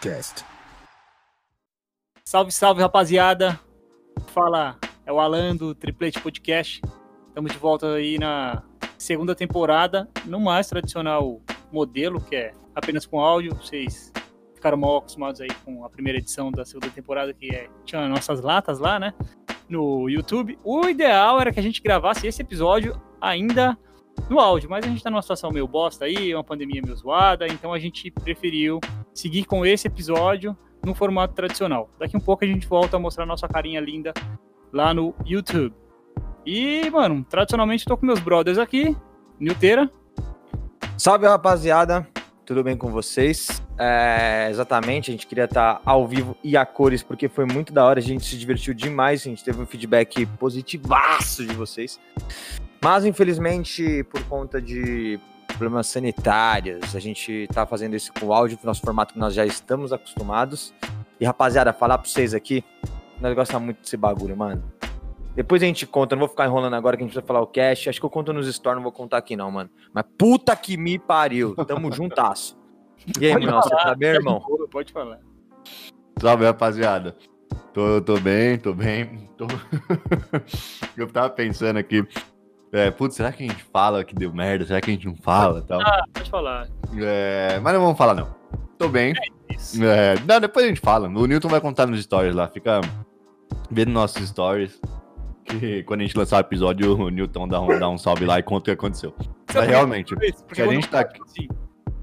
Podcast. Salve, salve, rapaziada. Fala, é o Alan do Triple H Podcast. Estamos de volta aí na segunda temporada, no mais tradicional modelo, que é apenas com áudio. Vocês ficaram mal acostumados aí com a primeira edição da segunda temporada, que é, tinha nossas latas lá, né? No YouTube. O ideal era que a gente gravasse esse episódio ainda no áudio, mas a gente tá numa situação meio bosta aí, uma pandemia meio zoada, então a gente preferiu seguir com esse episódio no formato tradicional. Daqui um pouco a gente volta a mostrar nossa carinha linda lá no YouTube. E, mano, tradicionalmente tô com meus brothers aqui, Nilteira. Salve rapaziada, tudo bem com vocês? É, exatamente, a gente queria estar ao vivo e a cores, porque foi muito da hora, a gente se divertiu demais, a gente teve um feedback positivaço de vocês. Mas, infelizmente, por conta de problemas sanitários, a gente tá fazendo isso com áudio, no nosso formato que nós já estamos acostumados. E, rapaziada, falar pra vocês aqui, nós gostamos muito desse bagulho, mano. Depois a gente conta, não vou ficar enrolando agora que a gente vai falar o cash. Acho que eu conto nos stories, não vou contar aqui não, mano. Mas puta que me pariu, tamo juntasso. E aí, mano, você tá bem, irmão? Pode falar. Salve, rapaziada. Tô, tô bem, tô bem. Tô... eu tava pensando aqui. É, putz, será que a gente fala que deu merda? Será que a gente não fala tal? Ah, pode falar. É, mas não vamos falar, não. Tô bem. Isso. É, não, depois a gente fala. O Newton vai contar nos stories lá. Fica vendo nossos stories. Que quando a gente lançar o episódio, o Newton dá um, dá um salve lá e conta o que aconteceu. Mas realmente, Porque a gente tá falo assim,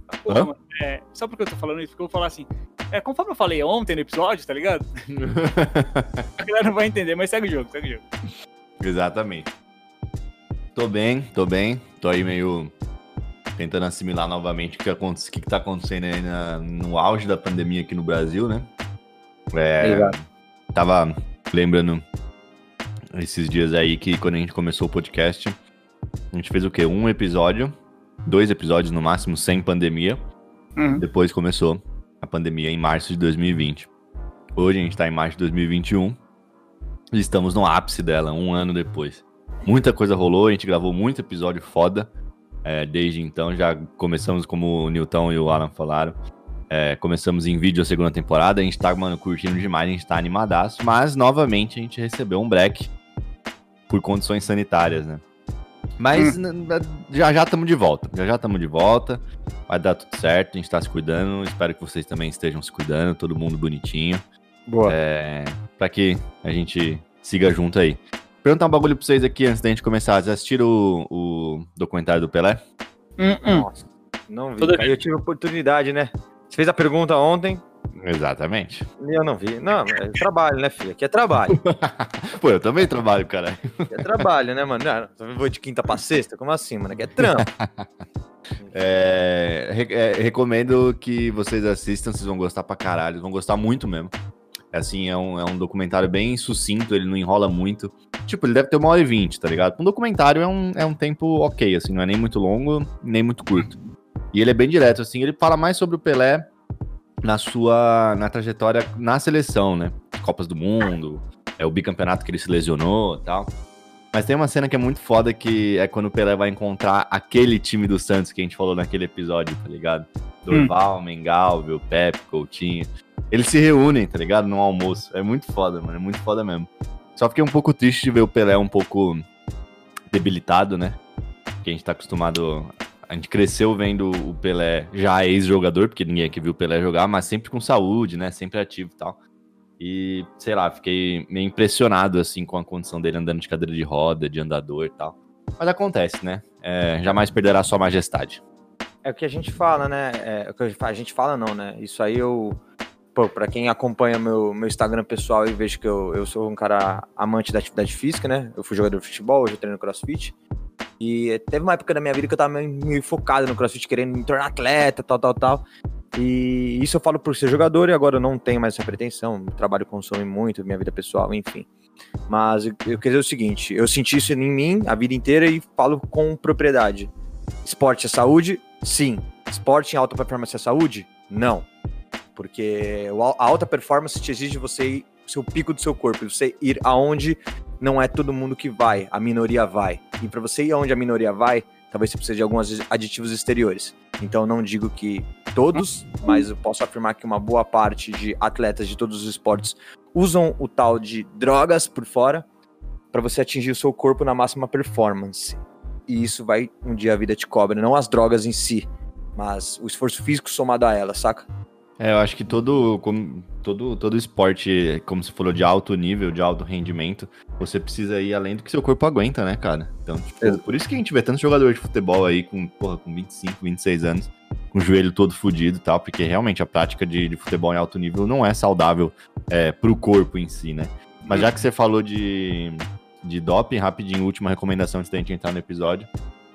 ah, porra, mano, é, só porque eu tô falando isso, porque eu vou falar assim. É, conforme eu falei ontem no episódio, tá ligado? A galera não vai entender, mas segue o jogo, segue o jogo. Exatamente. Tô bem, tô bem. Tô aí meio tentando assimilar novamente o que, aconte- que, que tá acontecendo aí na- no auge da pandemia aqui no Brasil, né? É, tava lembrando esses dias aí que quando a gente começou o podcast, a gente fez o quê? Um episódio, dois episódios no máximo, sem pandemia. Uhum. Depois começou a pandemia em março de 2020. Hoje a gente tá em março de 2021 e estamos no ápice dela, um ano depois. Muita coisa rolou, a gente gravou muito episódio foda. é, desde então, já começamos, como o Newton e o Alan falaram, é, começamos em vídeo a segunda temporada. A gente tá, mano, curtindo demais, a gente tá animadaço. Mas, novamente, a gente recebeu um break por condições sanitárias, né? Mas n- já já estamos de volta. Já já estamos de volta. Vai dar tudo certo, a gente tá se cuidando. Espero que vocês também estejam se cuidando, todo mundo bonitinho. Boa. É, pra que a gente siga junto aí. Perguntar um bagulho pra vocês aqui antes da gente começar. Vocês assistiram o, o documentário do Pelé? Hum, Nossa, não vi. Cara. Eu tive oportunidade, né? Você fez a pergunta ontem Exatamente. e eu não vi. Não, é trabalho, né, filho? Aqui é trabalho. Pô, eu também trabalho, cara. Aqui é trabalho, né, mano? Não, eu vou de quinta pra sexta? Como assim, mano? Aqui é trampo. É, re- é, recomendo que vocês assistam, vocês vão gostar pra caralho, vão gostar muito mesmo. É Assim, é um, é um documentário bem sucinto, ele não enrola muito. Tipo, ele deve ter uma hora e vinte, tá ligado? Um documentário é um, é um tempo ok, assim, não é nem muito longo, nem muito curto. E ele é bem direto, assim, ele fala mais sobre o Pelé na sua na trajetória na seleção, né? Copas do Mundo, é o bicampeonato que ele se lesionou e tal. Mas tem uma cena que é muito foda que é quando o Pelé vai encontrar aquele time do Santos que a gente falou naquele episódio, tá ligado? Dorval, Mengalvio, Pepe, Coutinho. Eles se reúnem, tá ligado? No almoço. É muito foda, mano. É muito foda mesmo. Só fiquei um pouco triste de ver o Pelé um pouco debilitado, né? Porque a gente tá acostumado. A gente cresceu vendo o Pelé já ex-jogador, porque ninguém aqui viu o Pelé jogar, mas sempre com saúde, né? Sempre ativo e tal. E, sei lá, fiquei meio impressionado, assim, com a condição dele andando de cadeira de roda, de andador e tal. Mas acontece, né? É, jamais perderá sua majestade. É o que a gente fala, né? É, que a gente fala, não, né? Isso aí eu. Pô, pra quem acompanha meu, meu Instagram pessoal e vejo que eu, eu sou um cara amante da atividade física, né? Eu fui jogador de futebol, hoje eu treino crossfit. E teve uma época da minha vida que eu tava meio, focado no crossfit, querendo me tornar atleta, tal, tal, tal. E isso eu falo por ser jogador e agora eu não tenho mais essa pretensão. O trabalho consome muito, minha vida pessoal, enfim. Mas eu, eu queria dizer o seguinte: eu senti isso em mim a vida inteira e falo com propriedade. Esporte é saúde? Sim. Esporte em alta performance é saúde? Não. Porque a alta performance te exige você ir seu pico do seu corpo, você ir aonde não é todo mundo que vai, a minoria vai. E para você ir aonde a minoria vai, talvez você precise de alguns aditivos exteriores. Então não digo que todos, mas eu posso afirmar que uma boa parte de atletas de todos os esportes usam o tal de drogas por fora para você atingir o seu corpo na máxima performance. E isso vai um dia a vida te cobra, não as drogas em si, mas o esforço físico somado a elas, saca? É, eu acho que todo, como, todo, todo esporte, como você falou, de alto nível, de alto rendimento, você precisa ir além do que seu corpo aguenta, né, cara? Então, tipo, Exato. por isso que a gente vê tanto jogador de futebol aí com, porra, com 25, 26 anos, com o joelho todo fudido e tal, porque realmente a prática de, de futebol em alto nível não é saudável é, pro corpo em si, né? Mas já que você falou de, de doping, rapidinho, última recomendação antes da gente entrar no episódio.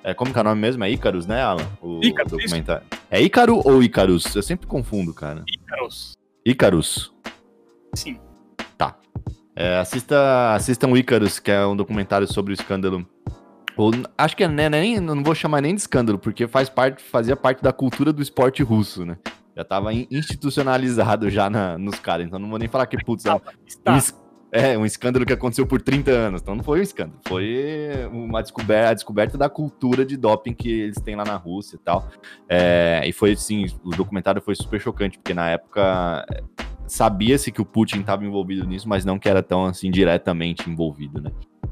É, como que é o nome mesmo? É Ícaros, né, Alan? O Ícaros, documentário. É Ícaro ou Ícaros? Eu sempre confundo, cara. Ícaros. Ícaros. Sim. É, assista, assistam o Ícaros, que é um documentário sobre o escândalo. Ou, acho que é, né, nem, não vou chamar nem de escândalo, porque faz parte, fazia parte da cultura do esporte russo, né? Já tava in- institucionalizado já na- nos caras, então não vou nem falar que, putz, é um, Está. es- é um escândalo que aconteceu por 30 anos. Então não foi um escândalo, foi uma descoberta, a descoberta da cultura de doping que eles têm lá na Rússia e tal. É, e foi assim, o documentário foi super chocante, porque na época é, sabia-se que o Putin estava envolvido nisso, mas não que era tão assim diretamente envolvido, né?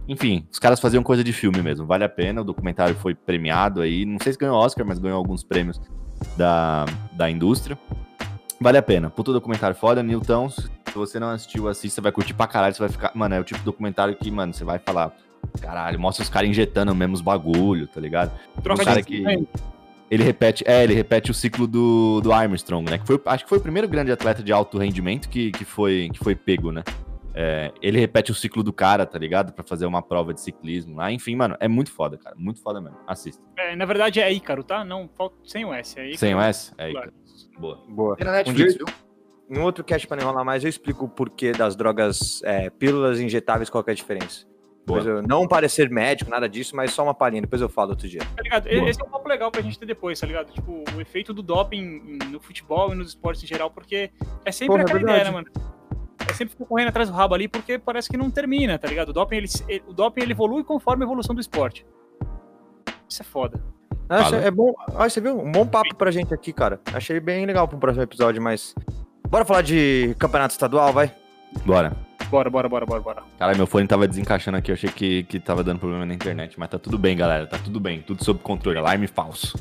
Enfim, os caras faziam coisa de filme mesmo, vale a pena. O documentário foi premiado aí, não sei se ganhou Oscar, mas ganhou alguns prêmios da, da indústria. Vale a pena. Puta documentário foda, Newton. Se você não assistiu, assista, você vai curtir pra caralho. Você vai ficar. Mano, é o tipo de documentário que, mano, você vai falar. Caralho, mostra os caras injetando mesmo os bagulho, tá ligado? Troca um cara de que- Ele repete, é, ele repete o ciclo do, do Armstrong, né? Que foi, acho que foi o primeiro grande atleta de alto rendimento que, que, foi, que foi pego, né? É, ele repete o ciclo do cara, tá ligado? Pra fazer uma prova de ciclismo lá. Enfim, mano, é muito foda, cara. Muito foda mesmo. Assista. É, na verdade é Ícaro, tá? Não, falta sem o S. É Ícaro. Sem o S? É aí. Claro. Boa. Boa. Tem na Um Netflix, dia- viu? Em outro cast para não enrolar mais, eu explico o porquê das drogas, é, pílulas injetáveis, qual que é a diferença. Eu- não parecer médico, nada disso, mas só uma palhinha, depois eu falo outro dia. Tá ligado? Boa. Esse é um papo legal pra gente ter depois, tá ligado? Tipo, o efeito do doping no futebol e nos esportes em geral, porque é sempre Porra, é aquela ideia, né, mano? É sempre correndo atrás do rabo ali, porque parece que não termina, tá ligado? O doping, ele, o doping, ele evolui conforme a evolução do esporte. Isso é foda. Fala. é bom. Ah, você viu? Um bom papo pra gente aqui, cara. Achei bem legal pro próximo episódio, mas. Bora falar de campeonato estadual, vai? Bora. Bora, bora, bora, bora, bora. Caralho, meu fone tava desencaixando aqui, eu achei que, que tava dando problema na internet, mas tá tudo bem, galera, tá tudo bem, tudo sob controle, alarme falso.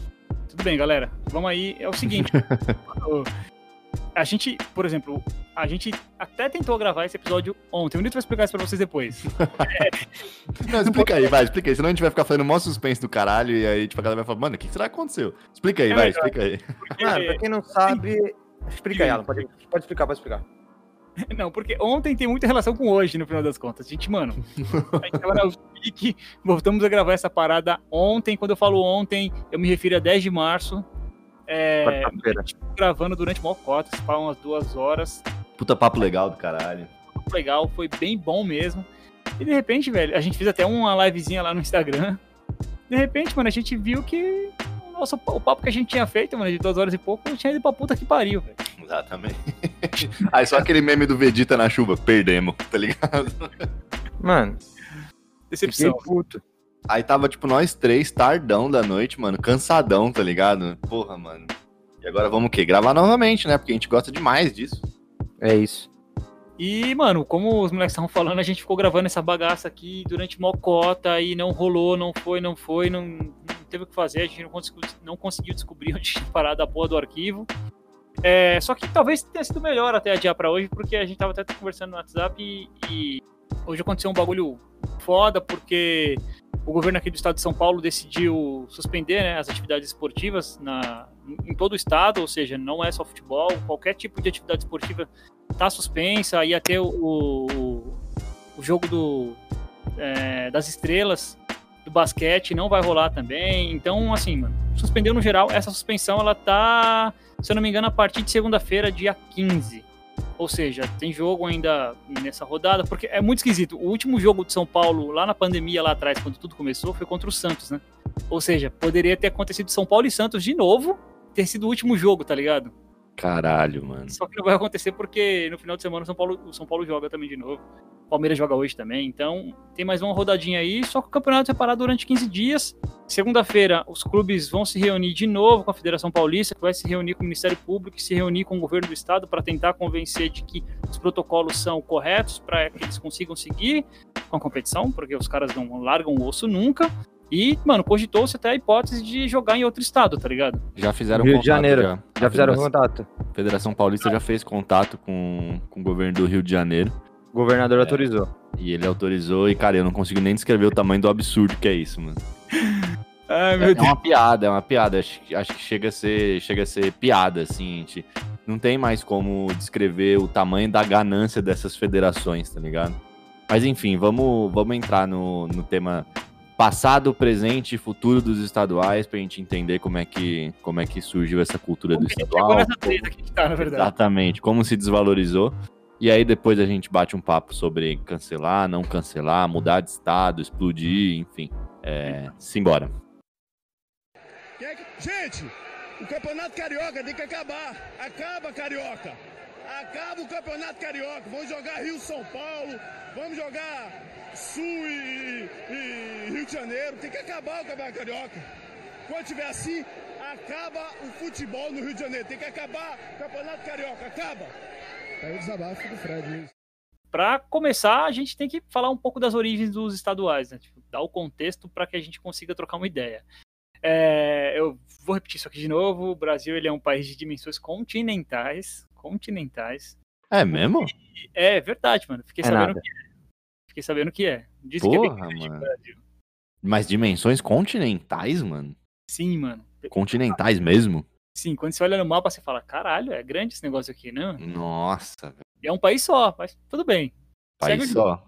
Tudo bem, galera. Vamos aí. É o seguinte. o- a gente, por exemplo, a gente até tentou gravar esse episódio ontem. O Nito vai explicar isso pra vocês depois. Não, explica aí, vai, explica aí, senão a gente vai ficar fazendo mó suspense do caralho e aí, tipo, a galera vai falar, mano, o que será que aconteceu? Explica aí, É vai, melhor. explica aí. Porque- Mano, pra quem não sabe. Explica aí, Alan. Pode, pode explicar, pode explicar. Não, porque ontem tem muita relação com hoje, no final das contas. A gente, mano, a gente tava na pique, voltamos a gravar essa parada ontem. Quando eu falo ontem, eu me refiro a 10 de março. É, gravando durante mó cota, se umas duas horas. Puta papo legal do caralho. Muito legal, foi bem bom mesmo. E de repente, velho, a gente fez até uma livezinha lá no Instagram. De repente, mano, a gente viu que nosso, o papo que a gente tinha feito, mano, de duas horas e pouco, tinha ido pra puta que pariu, velho. Exatamente. aí só aquele meme do Vegeta na chuva, perdemos, tá ligado? Mano, Decepção. puto. Aí tava, tipo, nós três, tardão da noite, mano, cansadão, tá ligado? Porra, mano. E agora vamos o quê? Gravar novamente, né? Porque a gente gosta demais disso. É isso. E, mano, como os moleques estavam falando, a gente ficou gravando essa bagaça aqui durante mó cota e não rolou, não foi, não foi, não, não teve que fazer, a gente não conseguiu, não conseguiu descobrir onde tinha parado a porra do arquivo. É, só que talvez tenha sido melhor até adiar pra hoje, porque a gente tava até conversando no WhatsApp e, e hoje aconteceu um bagulho foda, porque o governo aqui do estado de São Paulo decidiu suspender né, as atividades esportivas na, em todo o estado, ou seja, não é só futebol, qualquer tipo de atividade esportiva tá suspensa, ia ter o, o, o jogo do, é, das estrelas do basquete, não vai rolar também. Então, assim, mano, suspendeu no geral. Essa suspensão, ela tá, se eu não me engano, a partir de segunda-feira, dia 15. Ou seja, tem jogo ainda nessa rodada, porque é muito esquisito. O último jogo de São Paulo, lá na pandemia, lá atrás, quando tudo começou, foi contra o Santos, né? Ou seja, poderia ter acontecido São Paulo e Santos de novo, ter sido o último jogo, tá ligado? Caralho, mano. Só que não vai acontecer porque no final de semana o São Paulo, o São Paulo joga também de novo. O Palmeiras joga hoje também. Então tem mais uma rodadinha aí. Só que o campeonato vai parar durante 15 dias. Segunda-feira, os clubes vão se reunir de novo com a Federação Paulista, que vai se reunir com o Ministério Público e se reunir com o governo do estado para tentar convencer de que os protocolos são corretos para que eles consigam seguir com a competição, porque os caras não largam o osso nunca. E, mano, cogitou-se até a hipótese de jogar em outro estado, tá ligado? Já fizeram Rio de contato, Janeiro. Já, Já fizeram Federação- contato. A Federação Paulista já fez contato com, com o governo do Rio de Janeiro. O governador autorizou. E ele autorizou. E, cara, eu não consigo nem descrever o tamanho do absurdo que é isso, mano. Ai, É, meu é Deus. uma piada, é uma piada. Acho, que- acho que chega a ser, chega a ser piada, assim. gente não tem mais como descrever o tamanho da ganância dessas federações, tá ligado? Mas enfim, vamos, vamos entrar no, no tema passado, presente e futuro dos estaduais pra gente entender como é que, como é que surgiu essa cultura do Como que a gente estadual. chegou nessa treta que a gente tá, na verdade. Exatamente, como se desvalorizou. E aí depois a gente bate um papo sobre cancelar, não cancelar, mudar de estado, explodir, enfim. É, simbora. É Gente, o Campeonato Carioca tem que acabar. Acaba, Carioca. Acaba o Campeonato Carioca. Vamos jogar Rio-São Paulo. Vamos jogar Sul e, e Rio de Janeiro. Tem que acabar o Campeonato Carioca. Quando tiver assim, acaba o futebol no Rio de Janeiro. Tem que acabar o Campeonato Carioca. Acaba. Aí o desabafo do Fred. Para começar, a gente tem que falar um pouco das origens dos estaduais, né? Tipo, dar o contexto para que a gente consiga trocar uma ideia. É, eu vou repetir isso aqui de novo. O Brasil ele é um país de dimensões continentais. Continentais. É mesmo? E É verdade, mano. Fiquei É sabendo nada. que é. Fiquei sabendo que é. Disse que é Porra, bem mano. Brasil. Mas dimensões continentais, mano? Sim, mano. Continentais mesmo? Sim, quando você olha no mapa, você fala, caralho, é grande esse negócio aqui, né? Nossa, é um país só, mas tudo bem. Segue País o só.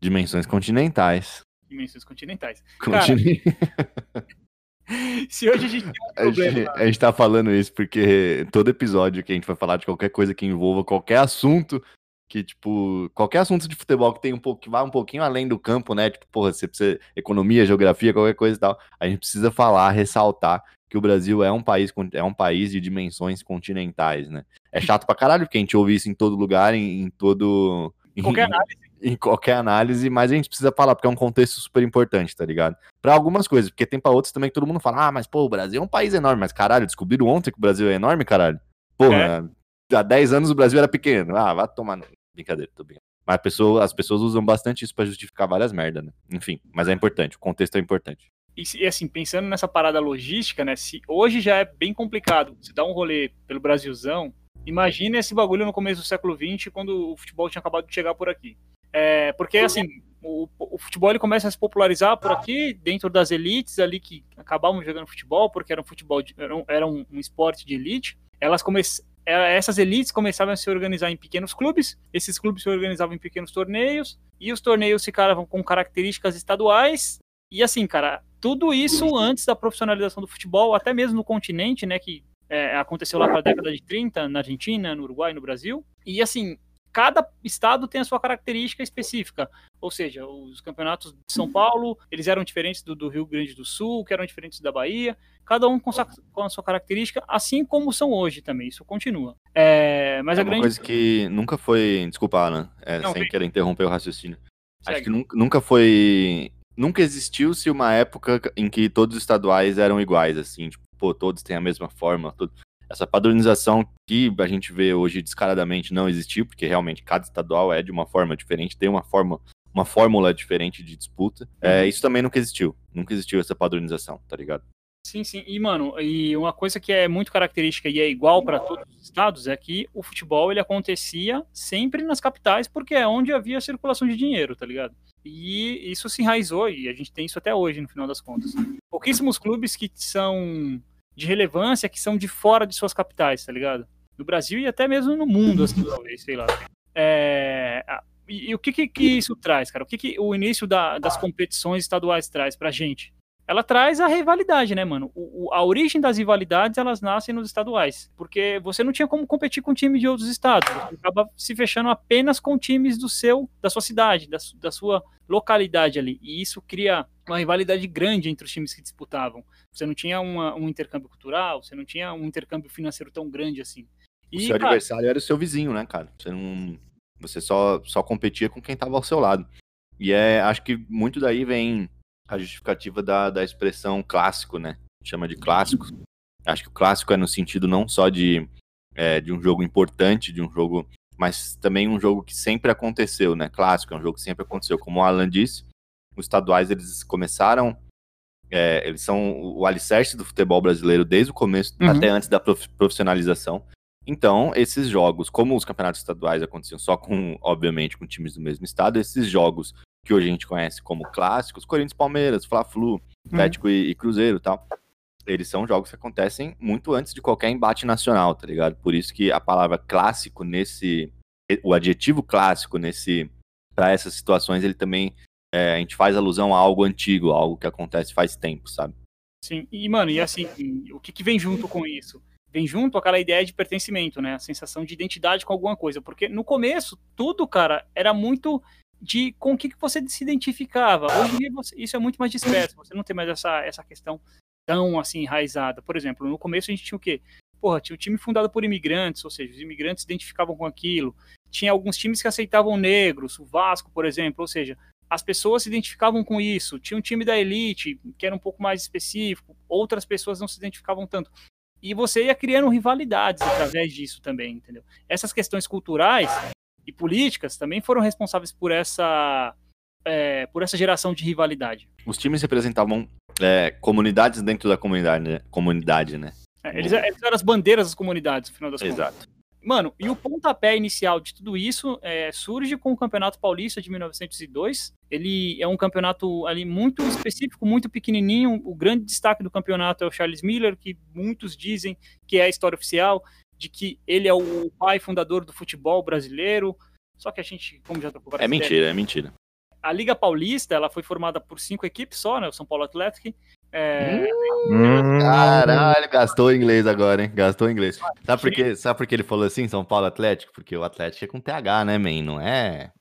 Dimensões continentais. Dimensões continentais. Cara, Continen- Se hoje a gente tem um A gente, problema. a gente tá falando isso porque todo episódio que a gente vai falar de qualquer coisa que envolva qualquer assunto, que, tipo, qualquer assunto de futebol que tem um pouco, que vai um pouquinho além do campo, né? Tipo, porra, você precisa economia, geografia, qualquer coisa e tal. A gente precisa falar, ressaltar que o Brasil é um país, é um país de dimensões continentais, né? É chato pra caralho, porque a gente ouve isso em todo lugar, em, em todo. em- Qualquer análise. Em qualquer análise, mas a gente precisa falar, porque é um contexto super importante, tá ligado? Pra algumas coisas, porque tem pra outras também que todo mundo fala, ah, mas pô, o Brasil é um país enorme, mas caralho, descobriram ontem que o Brasil é enorme, caralho? Porra, há 10 anos o Brasil era pequeno. Ah, vai tomar. Brincadeira, tô brincando. Mas pessoa- as pessoas usam bastante isso pra justificar várias merdas, né? Enfim, mas é importante, o contexto é importante. E, e, assim, pensando nessa parada logística, né? Se hoje já é bem complicado você dar um rolê pelo Brasilzão, imagina esse bagulho no começo do século XX, quando o futebol tinha acabado de chegar por aqui. É, porque, assim, o, o futebol ele começa a se popularizar por aqui, dentro das elites ali que acabavam jogando futebol, porque era um futebol, de- era, um, era um- esporte de elite. Elas come, é, essas elites começavam a se organizar em pequenos clubes, esses clubes se organizavam em pequenos torneios, e os torneios ficavam com características estaduais, e assim, cara, tudo isso antes da profissionalização do futebol, até mesmo no continente, né, que é, aconteceu lá para a década de 30, na Argentina, no Uruguai, no Brasil. E assim, cada estado tem a sua característica específica. Ou seja, os campeonatos de São Paulo, eles eram diferentes do, do Rio Grande do Sul, que eram diferentes da Bahia, cada um com, sua- com a sua característica, assim como são hoje também, isso continua. É, mas é a grande... coisa que nunca foi. Desculpa, Alan, é, Não, sem querer interromper o raciocínio. Acho Segue. que nunca, nunca foi. Nunca existiu-se uma época em que todos os estaduais eram iguais, assim, tipo, pô, todos têm a mesma forma. tudo. Essa padronização que a gente vê hoje descaradamente não existiu, porque realmente cada estadual é de uma forma diferente, tem uma forma, uma fórmula diferente de disputa. É, isso também nunca existiu. Nunca existiu essa padronização, tá ligado? Sim, sim. E, mano, e uma coisa que é muito característica e é igual para todos os estados é que o futebol ele acontecia sempre nas capitais, porque é onde havia circulação de dinheiro, tá ligado? E isso se enraizou e a gente tem isso até hoje, no final das contas. Pouquíssimos clubes que são de relevância, que são de fora de suas capitais, tá ligado? No Brasil e até mesmo no mundo, assim, talvez, sei lá. É, E, e o que, que que isso traz, cara? O que, que o início da- das competições estaduais traz pra gente? ela traz a rivalidade, né, mano? O, o- a origem das rivalidades, elas nascem nos estaduais. Porque você não tinha como competir com time de outros estados. Você acaba se fechando apenas com times do seu, da sua cidade, da, da sua localidade ali. E isso cria uma rivalidade grande entre os times que disputavam. Você não tinha uma- um intercâmbio cultural, você não tinha um intercâmbio financeiro tão grande assim. o seu cara... adversário era o seu vizinho, né, cara? Você não. Você só, só competia com quem tava ao seu lado. E é, acho que muito daí vem a justificativa da, da expressão clássico, né? Chama de clássico. Acho que o clássico é no sentido não só de, é, de um jogo importante, de um jogo, mas também um jogo que sempre aconteceu, né? Clássico é um jogo que sempre aconteceu. Como o Alan disse, os estaduais eles começaram, é, eles são o alicerce do futebol brasileiro desde o começo, uhum. até antes da profissionalização. Então, esses jogos, como os campeonatos estaduais aconteciam só com, obviamente, com times do mesmo estado, esses jogos que hoje a gente conhece como clássicos, Corinthians, Palmeiras, Fla-Flu, uhum. Atlético e, e Cruzeiro, tal, eles são jogos que acontecem muito antes de qualquer embate nacional, tá ligado? Por isso que a palavra clássico nesse, o adjetivo clássico nesse, para essas situações, ele também é, a gente faz alusão a algo antigo, algo que acontece faz tempo, sabe? Sim, e mano, e assim, o que, que vem junto com isso? vem junto aquela ideia de pertencimento, né? A sensação de identidade com alguma coisa. Porque no começo, tudo, cara, era muito de com o que, que você se identificava. Hoje em dia, você, isso é muito mais disperso. Você não tem mais essa, essa questão tão, assim, enraizada. Por exemplo, no começo a gente tinha o quê? Porra, tinha um time fundado por imigrantes, ou seja, os imigrantes se identificavam com aquilo. Tinha alguns times que aceitavam negros, o Vasco, por exemplo, ou seja, as pessoas se identificavam com isso. Tinha um time da elite, que era um pouco mais específico, outras pessoas não se identificavam tanto e você ia criando rivalidades através disso também, entendeu? Essas questões culturais e políticas também foram responsáveis por essa é, por essa geração de rivalidade. Os times representavam é, comunidades dentro da comunidade, né? Comunidade, né? É, eles, eles, eram as bandeiras das comunidades, no final das Exato. contas. Exato. Mano, e o pontapé inicial de tudo isso é, surge com o Campeonato Paulista de 1902. Ele é um campeonato ali muito específico, muito pequenininho. O grande destaque do campeonato é o Charles Miller, que muitos dizem que é a história oficial, de que ele é o pai fundador do futebol brasileiro. Só que a gente, como já trocou É mentira, é mentira. A Liga Paulista, ela foi formada por cinco equipes só, né? O São Paulo Atlético, é... Hum, caralho, gastou inglês agora, hein? Gastou inglês. Sabe por, quê? Sabe por que ele falou assim, São Paulo Atlético? Porque o Atlético é com TH, né, man? Não é?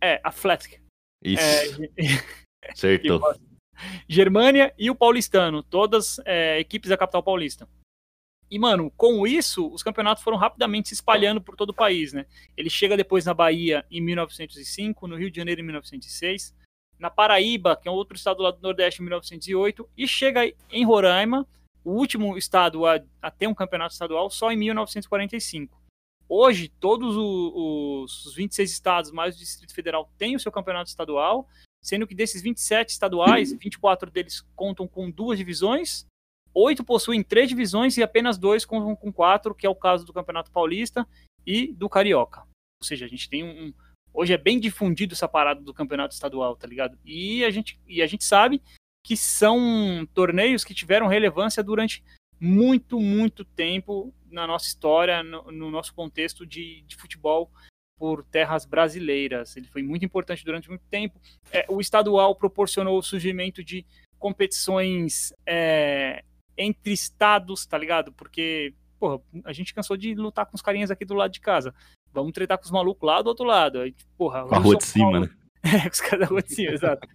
É, Atlético. Isso. É... Acertou. Germânia e o Paulistano, todas é, equipes da capital paulista. E, mano, com isso, os campeonatos foram rapidamente se espalhando por todo o país, né? Ele chega depois na Bahia em 1905, no Rio de Janeiro em 1906, na Paraíba, que é um outro estado lá do Nordeste, em 1908, e chega em Roraima, o último estado a, a ter um campeonato estadual, só em 1945. Hoje, todos os, os 26 estados, mais o Distrito Federal, têm o seu campeonato estadual, sendo que desses 27 estaduais, 24 deles contam com duas divisões, oito possuem três divisões e apenas dois contam com quatro, que é o caso do Campeonato Paulista e do Carioca. Ou seja, a gente tem um, Hoje é bem difundido essa parada do campeonato estadual, tá ligado? E a gente, e a gente sabe que são torneios que tiveram relevância durante muito, muito tempo na nossa história, no, no nosso contexto de, de, futebol por terras brasileiras. Ele foi muito importante durante muito tempo. É, o estadual proporcionou o surgimento de competições é, entre estados, tá ligado? Porque, porra, a gente cansou de lutar com os carinhas aqui do lado de casa. Vamos tretar com os malucos lá do outro lado. Aí, porra, com a rua de cima, Paulo... né? É, os caras da rua de cima, exato.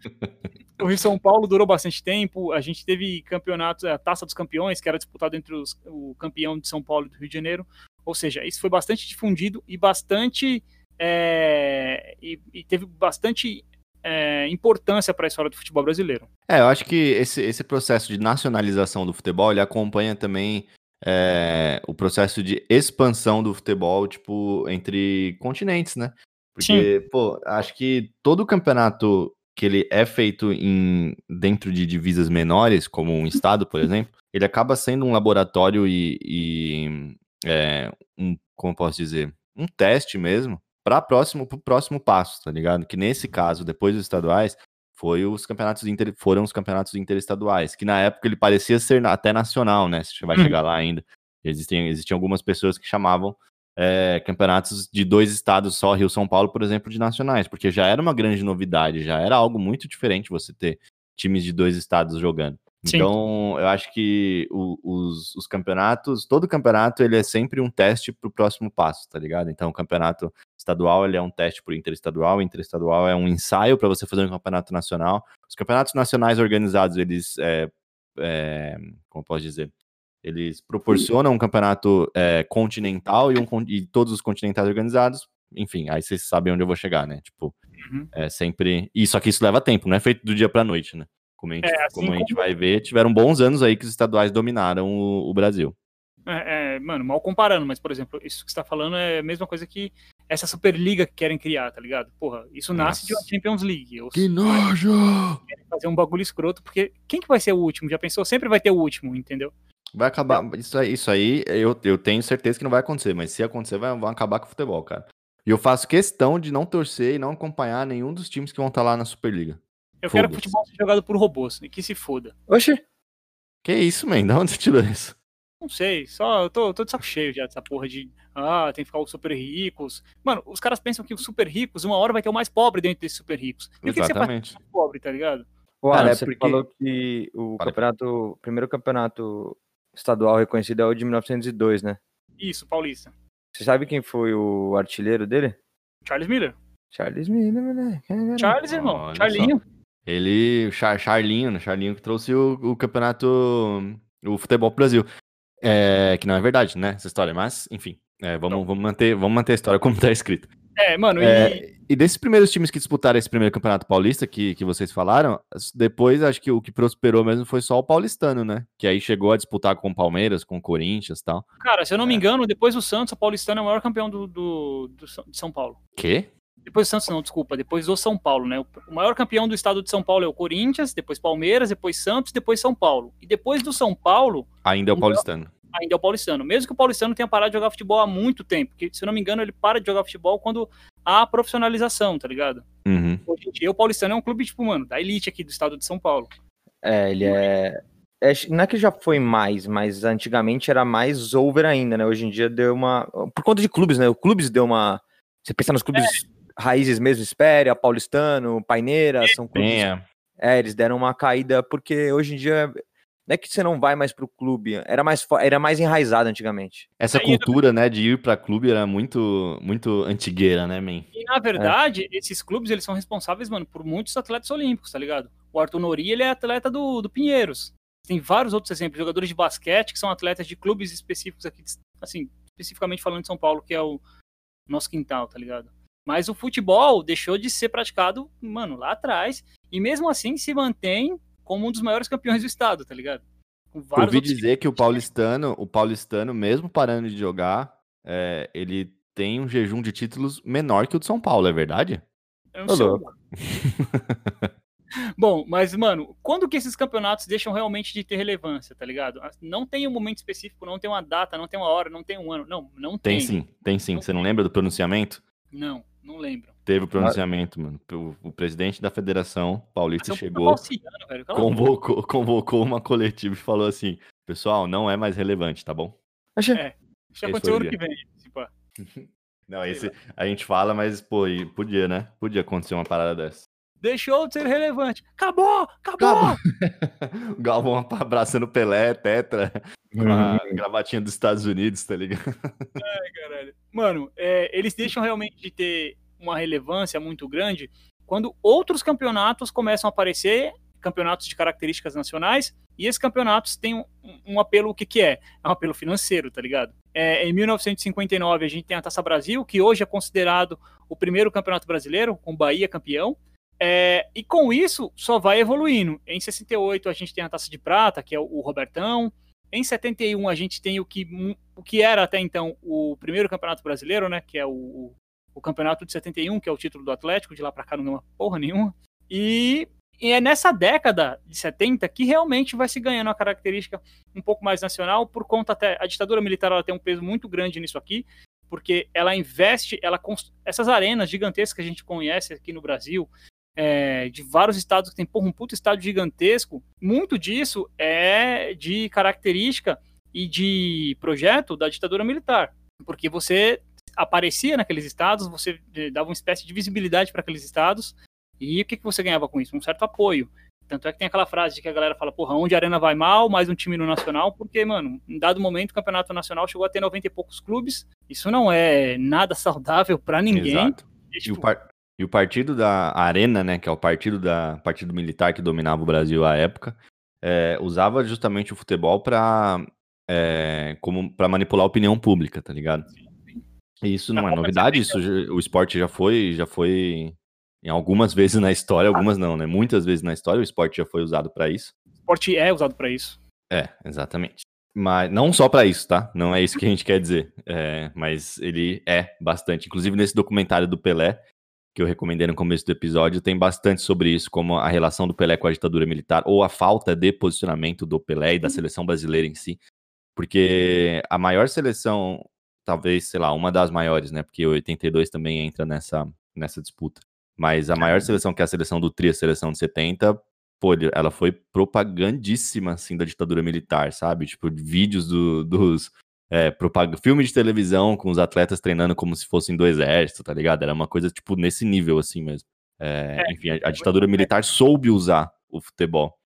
O Rio São Paulo durou bastante tempo. A gente teve campeonatos, a Taça dos Campeões, que era disputado entre os, o campeão de São Paulo e do Rio de Janeiro. Ou seja, isso foi bastante difundido e bastante. É, e, e, teve bastante é, importância para a história do futebol brasileiro. É, eu acho que esse, esse processo de nacionalização do futebol ele acompanha também é, o processo de expansão do futebol, tipo, entre continentes, né? Porque, Sim. pô, acho que todo campeonato que ele é feito em dentro de divisas menores, como um estado, por exemplo, ele acaba sendo um laboratório e, e é, um, como posso dizer, um teste mesmo para próximo pro próximo passo, tá ligado? Que nesse caso, depois dos estaduais, foi os campeonatos inter, foram os campeonatos interestaduais, que na época ele parecia ser até nacional, né? Você vai uhum. chegar lá ainda. Existem, existiam algumas pessoas que chamavam é, campeonatos de dois estados só, Rio São Paulo, por exemplo, de nacionais, porque já era uma grande novidade, já era algo muito diferente você ter times de dois estados jogando. Sim. Então, eu acho que o, os, os, campeonatos, todo campeonato, ele é sempre um teste para o próximo passo, tá ligado? Então, o campeonato estadual, ele é um teste para o interestadual, o interestadual é um ensaio para você fazer um campeonato nacional. Os campeonatos nacionais organizados, eles, é, é, como posso dizer, Eles proporcionam um campeonato é, continental e, um, e todos os continentais organizados. Enfim, aí vocês sabem onde eu vou chegar, né? Tipo, Uhum. é sempre. E só que isso leva tempo, não é feito do dia pra noite, né? Como a gente, É, assim como a gente como- vai ver, tiveram bons anos aí que os estaduais dominaram o, o Brasil. É, é, mano, mal comparando, mas, por exemplo, isso que você tá falando é a mesma coisa que essa Superliga que querem criar, tá ligado? Porra, isso nasce de uma Nossa. Champions League. Os Que nojo! querem fazer um bagulho escroto, porque quem que vai ser o último? Já pensou? Sempre vai ter o último, entendeu? Vai acabar. Isso aí, isso aí eu, eu tenho certeza que não vai acontecer, mas se acontecer, vai, vão acabar com o futebol, cara. E eu faço questão de não torcer e não acompanhar nenhum dos times que vão estar lá na Superliga. Eu quero que o futebol seja jogado por robôs e que se foda. Oxi. Que isso, man? Da onde você tirou isso? Não sei, só eu tô, tô de saco cheio já dessa porra de ah, tem que ficar os super ricos. Mano, os caras pensam que os super ricos, uma hora vai ter o mais pobre dentro desses super ricos. E o que, que você faz com Exatamente. o mais pobre, tá ligado? Ô, Cara, é você porque- falou que o campeonato, o primeiro campeonato estadual reconhecido é o de 1902, né? Isso, Paulista. Você sabe quem foi o artilheiro dele? Charles Miller. Charles Miller, né? Charles, irmão. Olha Charlinho. Ele, o Char, Charlinho, né? Charlinho que trouxe o, o campeonato, o futebol pro Brasil. É, que não é verdade, né? Essa história, mas, enfim. é, vamos, vamos, manter, vamos manter a história como tá escrito. É, mano, e É, e desses primeiros times que disputaram esse primeiro campeonato paulista que, que vocês falaram, depois acho que o que prosperou mesmo foi só o paulistano, né? Que aí chegou a disputar com o Palmeiras, com o Corinthians e tal. cara, se eu não me engano, depois do Santos, o Paulistano é o maior campeão do, do, do São- de São Paulo. Quê? Depois do Santos, não, desculpa. Depois do São Paulo, né? O o maior campeão do estado de São Paulo é o Corinthians, depois Palmeiras, depois Santos, depois São Paulo. E depois do São Paulo, Ainda é o paulistano. ainda é o Paulistano. Mesmo que o Paulistano tenha parado de jogar futebol há muito tempo. Porque, se eu não me engano, ele para de jogar futebol quando há profissionalização, tá ligado? Uhum. Dia, o Paulistano é um clube, tipo, mano, da elite aqui do estado de São Paulo. É, ele é... é. Não é que já foi mais, mas antigamente era mais over ainda, né? Hoje em dia deu uma. Por conta de clubes, né? O clubes deu uma. Você pensa nos clubes raízes mesmo, Espéria, Paulistano, Paineira, são clubes. Penha. É, eles deram uma caída porque hoje em dia. Não é que você não vai mais pro clube, era mais, era mais enraizado antigamente. Essa Aí- cultura, né, de ir pra clube era muito, muito antigueira, né, man? E, na verdade, esses clubes, eles são responsáveis, mano, por muitos atletas olímpicos, tá ligado? O Arthur Nori, ele é atleta do, do Pinheiros. Tem vários outros exemplos, jogadores de basquete que são atletas de clubes específicos aqui, assim, especificamente falando de São Paulo, que é o nosso quintal, tá ligado? Mas o futebol deixou de ser praticado, mano, lá atrás, e mesmo assim se mantém como um dos maiores campeões do estado, tá ligado? Com Eu vários ouvi dizer que o paulistano, o paulistano, mesmo parando de jogar, é, ele tem um jejum de títulos menor que o de São Paulo, é verdade? Eu não sei. Bom, mas, mano, quando que esses campeonatos deixam realmente de ter relevância, tá ligado? Não tem um momento específico, não tem uma data, não tem uma hora, não tem um ano. Não, não Tem tem. sim, tem sim. Você não lembra do pronunciamento? Não, não lembro. Teve o pronunciamento, mano. O, o presidente da Federação Paulista chegou, falciano, velho. Convocou, convocou uma coletiva e falou assim: pessoal, não é mais relevante, tá bom? Achei. É. Isso aconteceu ano que vem. pá. Não, esse a gente fala, mas, pô, podia, né? Podia acontecer uma parada dessa. Deixou de ser relevante. Acabou! Acabou! Acabou. o Galvão abraçando Pelé, Tetra, com a Uhum. gravatinha dos Estados Unidos, tá ligado? caralho. Mano, é, eles deixam realmente de ter uma relevância muito grande quando outros campeonatos começam a aparecer, campeonatos de características nacionais, e esses campeonatos têm um, um apelo, o que que é? É um apelo financeiro, tá ligado? É, em 1959 a gente tem a Taça Brasil, que hoje é considerado o primeiro campeonato brasileiro, com Bahia campeão, é, e com isso só vai evoluindo. Em 68 a gente tem a Taça de Prata, que é o, Robertão, em 71 a gente tem o que, o que era até então o primeiro campeonato brasileiro, né? Que é o, o campeonato de 71, que é o título do Atlético, de lá pra cá não ganha porra nenhuma. E, e é nessa década de 70 que realmente vai se ganhando a característica um pouco mais nacional, por conta até. A ditadura militar ela tem um peso muito grande nisso aqui, porque ela investe, ela essas arenas gigantescas que a gente conhece aqui no Brasil, é, de vários estados que tem porra, um puto estádio gigantesco, muito disso é de característica e de projeto da ditadura militar. Porque você aparecia naqueles estados, você eh, dava uma espécie de visibilidade para aqueles estados, e o que, que você ganhava com isso? Um certo apoio. Tanto é que tem aquela frase de que a galera fala, porra, onde a arena vai mal, mais um time no nacional, porque, mano, em dado momento o campeonato nacional chegou a ter 90 e poucos clubes. Isso não é nada saudável para ninguém. Exato. E, E o, tipo, par- e o partido da Arena, né, que é o partido da partido militar que dominava o Brasil à época, é, usava justamente o futebol para é, como para manipular a opinião pública, tá ligado? E isso não é novidade, isso o esporte já foi, já foi em algumas vezes na história, algumas não, né? Muitas vezes na história o esporte já foi usado para isso. O esporte é usado para isso. É, exatamente. Mas não só para isso, tá? Não é isso que a gente quer dizer. É, mas ele é bastante. Inclusive nesse documentário do Pelé, que eu recomendei no começo do episódio, tem bastante sobre isso, como a relação do Pelé com a ditadura militar, ou a falta de posicionamento do Pelé e da seleção brasileira em si. Porque a maior seleção, talvez, sei lá, uma das maiores, né? Porque o 82 também entra nessa, nessa disputa. Mas a maior seleção, que é a seleção do Tri, a seleção de 70, pô, ela foi propagandíssima, assim, da ditadura militar, sabe? Tipo, vídeos do, dos é, propag... filme de televisão com os atletas treinando como se fossem do exército, tá ligado? Era uma coisa, tipo, nesse nível, assim mesmo. É, é, enfim, a, a, ditadura militar soube usar o futebol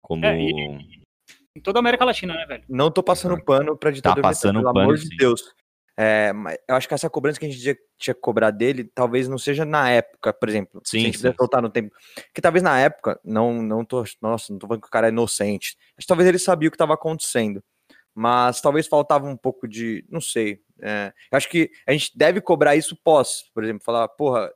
como... É, e, em toda a América Latina, né, velho? Não tô passando pano pra ditadura tá passando militar, pelo amor sim. de Deus. É, eu acho que essa cobrança que a gente tinha, tinha que cobrar dele, talvez não seja na época, por exemplo. Sim, se a gente sim. puder voltar no tempo. Que talvez na época, não, não tô. Nossa, não tô falando que o cara é inocente. Acho que talvez ele sabia o que estava acontecendo mas talvez faltava um pouco de, não sei. É, acho que a gente deve cobrar isso pós, por exemplo, falar, porra,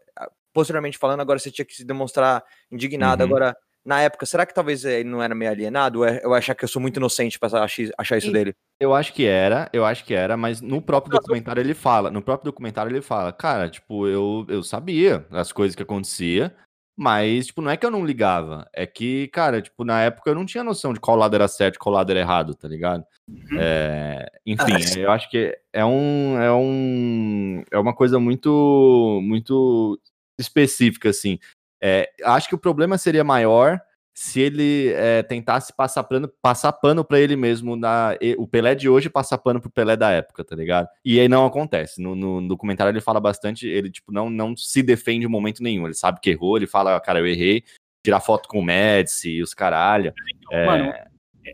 posteriormente falando, agora você tinha que se demonstrar indignado. Uhum. Agora, na época, será que talvez ele não era meio alienado? Ou eu achar que eu sou muito inocente pra achar, isso dele? Eu acho que era, eu acho que era, mas no próprio documentário ele fala, no próprio documentário ele fala, cara, tipo, eu, eu sabia as coisas que acontecia, mas, tipo, não é que eu não ligava, é que, cara, tipo, na época eu não tinha noção de qual lado era certo e qual lado era errado, tá ligado? Uhum. É, enfim, eu acho que é um, é um, é uma coisa muito, muito específica, assim. É, acho que o problema seria maior se ele é, tentasse passar pano, passar pano para ele mesmo, na, o Pelé de hoje passar pano pro Pelé da época, tá ligado? E aí não acontece. No, no, documentário ele fala bastante, ele tipo não, não se defende em momento nenhum. Ele sabe que errou, ele fala, cara, eu errei, tirar foto com o Médici e os caralho. É, Mano,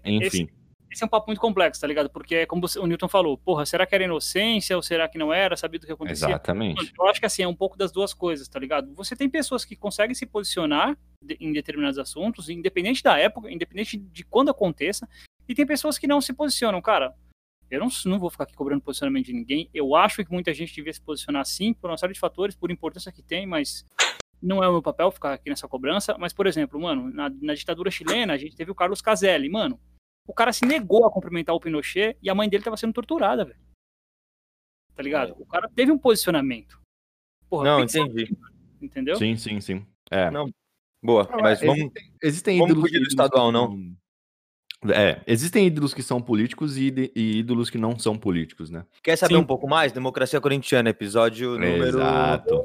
enfim. Esse é um papo muito complexo, tá ligado? Porque, é como o Newton falou, porra, será que era inocência ou será que não era? Sabia do que acontecia? Exatamente. eu acho que assim, é um pouco das duas coisas, tá ligado? Você tem pessoas que conseguem se posicionar em determinados assuntos, independente da época, independente de quando aconteça, e tem pessoas que não se posicionam, cara. Eu não, não vou ficar aqui cobrando posicionamento de ninguém. Eu acho que muita gente devia se posicionar sim, por uma série de fatores, por importância que tem, mas não é o meu papel ficar aqui nessa cobrança. Mas, por exemplo, mano, na, na ditadura chilena, a gente teve o Carlos Caselli. Mano, o cara se negou a cumprimentar o Pinochet e a mãe dele tava sendo torturada, velho. Tá ligado? O cara teve um posicionamento. Porra, Não, entendi. Entendeu? Sim, sim, sim. É. Não, Boa, Não, mas é, vamos. Existem, existem vamos ídolos, do estadual, não. É, existem ídolos que são políticos e, e ídolos que não são políticos, né? Quer saber Sim. um pouco mais? Democracia Corintiana, episódio número. Exato.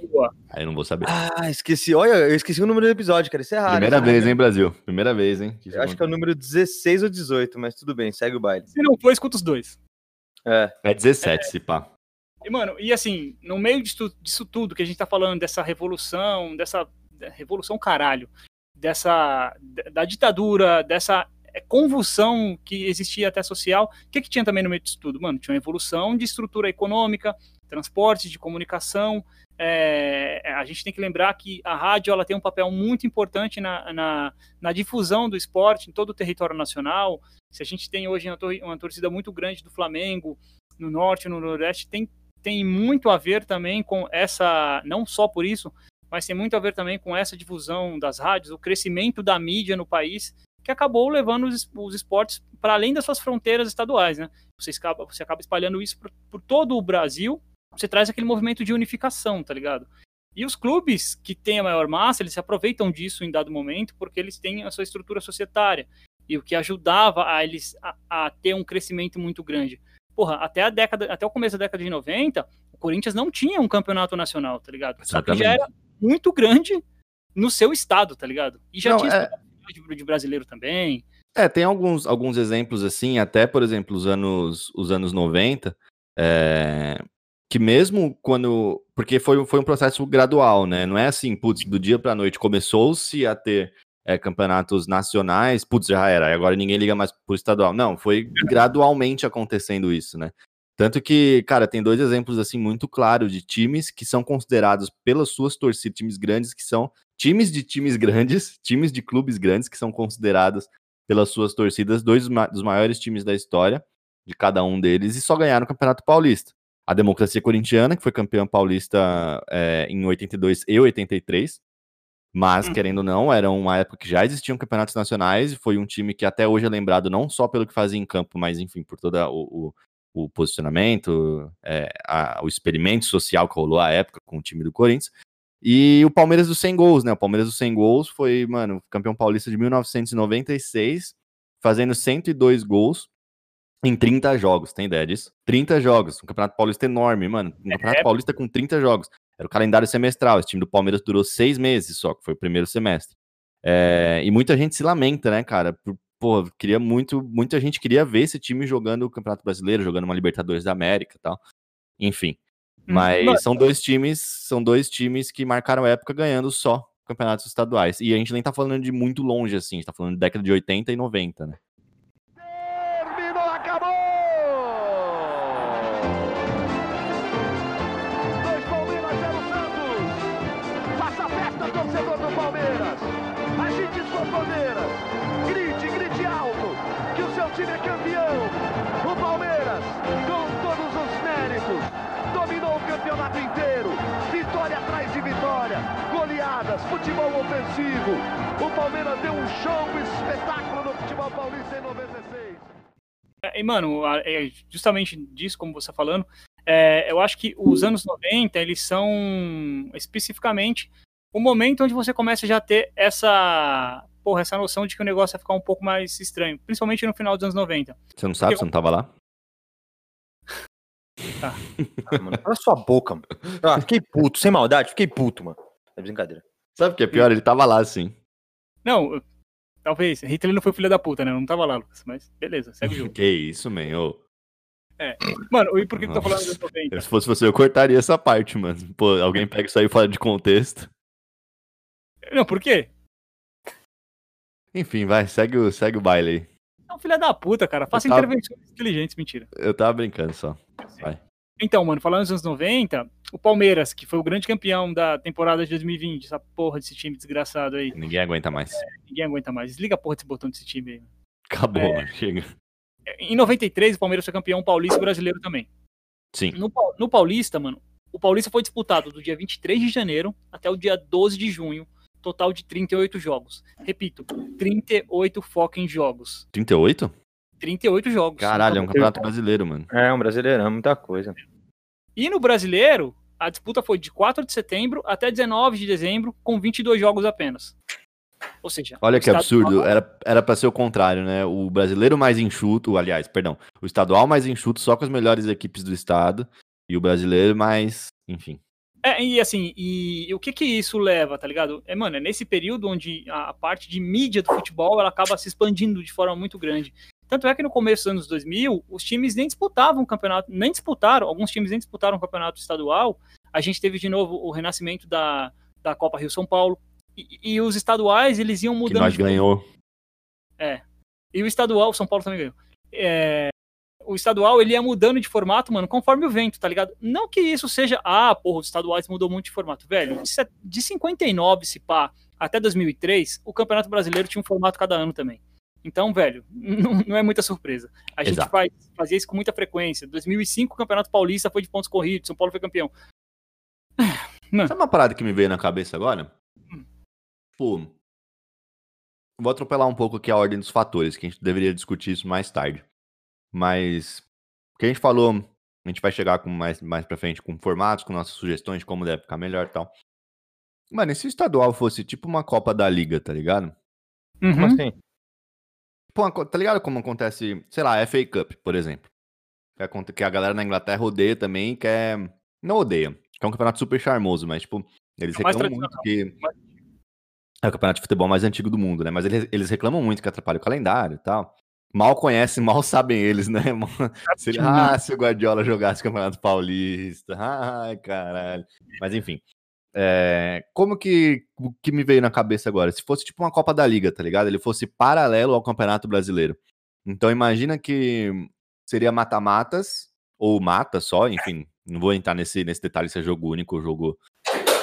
Aí eu não vou saber. Ah, esqueci. Olha, eu esqueci o número do episódio, cara. Isso é raro. Primeira hein? vez, hein, Brasil? Primeira vez, hein? Eu acho que é o número 16 ou 18, mas tudo bem, segue o baile. Se não for, escuta os dois. É. É 17, se pá. E, mano, e assim, no meio disso, disso tudo que a gente tá falando, dessa revolução, dessa da revolução caralho, dessa da ditadura, dessa é, convulsão que existia até social, o que que tinha também no meio disso tudo? Mano, tinha uma evolução de estrutura econômica, transporte, de comunicação, é, a gente tem que lembrar que a rádio ela tem um papel muito importante na, na, na difusão do esporte em todo o território nacional. Se a gente tem hoje uma, uma torcida muito grande do Flamengo no norte, no nordeste, tem, tem muito a ver também com essa, não só por isso, mas tem muito a ver também com essa difusão das rádios, o crescimento da mídia no país, que acabou levando os, os esportes para além das suas fronteiras estaduais, né? Você acaba, você acaba espalhando isso por, por todo o Brasil, você traz aquele movimento de unificação, tá ligado? E os clubes que têm a maior massa, eles se aproveitam disso em dado momento, porque eles têm a sua estrutura societária, e o que ajudava a eles a, a ter um crescimento muito grande. Porra, até a década, até o começo da década de 90, o Corinthians não tinha um campeonato nacional, tá ligado? Só que já Exatamente. era muito grande no seu estado, tá ligado? E já Não, tinha é- de, de brasileiro também. É, tem alguns, alguns exemplos assim, até, por exemplo, os anos, os anos 90, é, que mesmo quando. Porque foi, foi um processo gradual, né? Não é assim, putz, do dia pra noite começou-se a ter é, campeonatos nacionais, putz, já era, agora ninguém liga mais pro estadual. Não, foi gradualmente acontecendo isso, né? Tanto que, cara, tem dois exemplos assim muito claros de times que são considerados pelas suas torcidas, times grandes que são times de times grandes, times de clubes grandes que são considerados pelas suas torcidas, dois dos maiores times da história, de cada um deles e só ganharam o Campeonato Paulista. A Democracia Corintiana, que foi campeã paulista é, em 82 e 83, mas, hum. querendo ou não, era uma época que já existiam campeonatos nacionais e foi um time que até hoje é lembrado não só pelo que fazia em campo, mas, enfim, por todo o, o, o posicionamento, é, a, o experimento social que rolou à época com o time do Corinthians. E o Palmeiras dos 100 gols, né? O Palmeiras dos 100 gols foi, mano, campeão paulista de 1996, fazendo 102 gols em 30 jogos, tem ideia disso? 30 jogos, um campeonato paulista enorme, mano. Um campeonato é. paulista com 30 jogos. Era o calendário semestral. Esse time do Palmeiras durou seis meses só, que foi o primeiro semestre. É, e muita gente se lamenta, né, cara? Pô, queria muito, muita gente queria ver esse time jogando o Campeonato Brasileiro, jogando uma Libertadores da América e tal. Enfim. Hum, mas, mas são dois times, são dois times que marcaram a época ganhando só campeonatos estaduais. E a gente nem tá falando de muito longe assim, a gente tá falando de década de 80 e 90, né? Palmeiras deu um show, um espetáculo no futebol paulista em 96. É, e, mano, é justamente disso, como você tá falando, é, eu acho que os anos 90, eles são especificamente o momento onde você começa já a ter essa porra, essa noção de que o negócio ia ficar um pouco mais estranho, principalmente no final dos anos 90. Você não sabe, Porque... você não tava lá? Tá. Ah, mano, cala sua boca, mano. Ah, fiquei puto, sem maldade, fiquei puto, mano. É brincadeira. Sabe o que é pior? Ele tava lá, sim. Não, talvez. Hitler não foi filho da puta, né? Eu não tava lá, Lucas. Mas beleza, segue o jogo. que isso, man. Oh. É. Mano, e por que, que eu tô falando dos 90? Se fosse você, eu cortaria essa parte, mano. Pô, alguém pega isso aí fora de contexto. Não, por quê? Enfim, vai, segue o, segue o baile aí. É um filho da puta, cara. Faça intervenções inteligentes, mentira. Eu tava brincando só. Vai. Então, mano, falando dos anos 90, o Palmeiras, que foi o grande campeão da temporada de 2020, essa porra desse time desgraçado aí. Ninguém aguenta mais. É, ninguém aguenta mais. Desliga a porra desse botão desse time aí. Acabou, é, mano. chega. Em 93, o Palmeiras foi campeão paulista e brasileiro também. Sim. No, no Paulista, mano, o Paulista foi disputado do dia 23 de janeiro até o dia 12 de junho, total de 38 jogos. Repito, 38 fucking jogos. 38? 38 jogos. Caralho, é um campeonato brasileiro, mano. É, um brasileirão, muita coisa. E no brasileiro, a disputa foi de 4 de setembro até 19 de dezembro, com 22 jogos apenas. Ou seja, olha que absurdo, era, era pra ser o contrário, né? O brasileiro mais enxuto, aliás, perdão, o estadual mais enxuto só com as melhores equipes do estado e o brasileiro mais, enfim. É, e assim, e, e, o que que isso leva, tá ligado? É, mano, é nesse período onde a, a, parte de mídia do futebol, ela acaba se expandindo de forma muito grande. Tanto é que no começo dos anos 2000, os times nem disputavam o campeonato, nem disputaram, alguns times nem disputaram o campeonato estadual. A gente teve de novo o renascimento da, da Copa Rio-São Paulo. E, e, os estaduais, eles iam mudando. Que nós ganhou. É. E o estadual, São Paulo também ganhou. É, o estadual ele ia mudando de formato, mano, conforme o vento, tá ligado? Não que isso seja, ah, porra, os estaduais mudou muito de formato. Velho, de 59, se pá, até 2003, o Campeonato Brasileiro tinha um formato cada ano também. Então, velho, não, não é muita surpresa. A Exato. gente faz, fazia isso com muita frequência. 2005, o Campeonato Paulista foi de pontos corridos, São Paulo foi campeão. Mano. Sabe uma parada que me veio na cabeça agora? Hum. Pô, vou atropelar um pouco aqui a ordem dos fatores, que a gente deveria discutir isso mais tarde. Mas o que a gente falou, a gente vai chegar com mais, mais pra frente com formatos, com nossas sugestões de como deve ficar melhor e tal. Mano, e se o estadual fosse tipo uma Copa da Liga, tá ligado? Uhum. Como assim? Tipo, tá ligado como acontece, sei lá, FA Cup, por exemplo. Que a galera na Inglaterra odeia também, que é. Não odeia, que é um campeonato super charmoso, mas, tipo, eles é reclamam muito que. É o campeonato de futebol mais antigo do mundo, né? Mas eles, eles reclamam muito que atrapalha o calendário e tal mal conhecem, mal sabem eles, né? Se, ah, se o Guardiola jogasse o Campeonato Paulista, ai, caralho. Mas enfim, é, como que que me veio na cabeça agora? Se fosse tipo uma Copa da Liga, tá ligado? Ele fosse paralelo ao Campeonato Brasileiro. Então imagina que seria mata-matas ou mata só, enfim, não vou entrar nesse, nesse detalhe se é jogo único ou jogo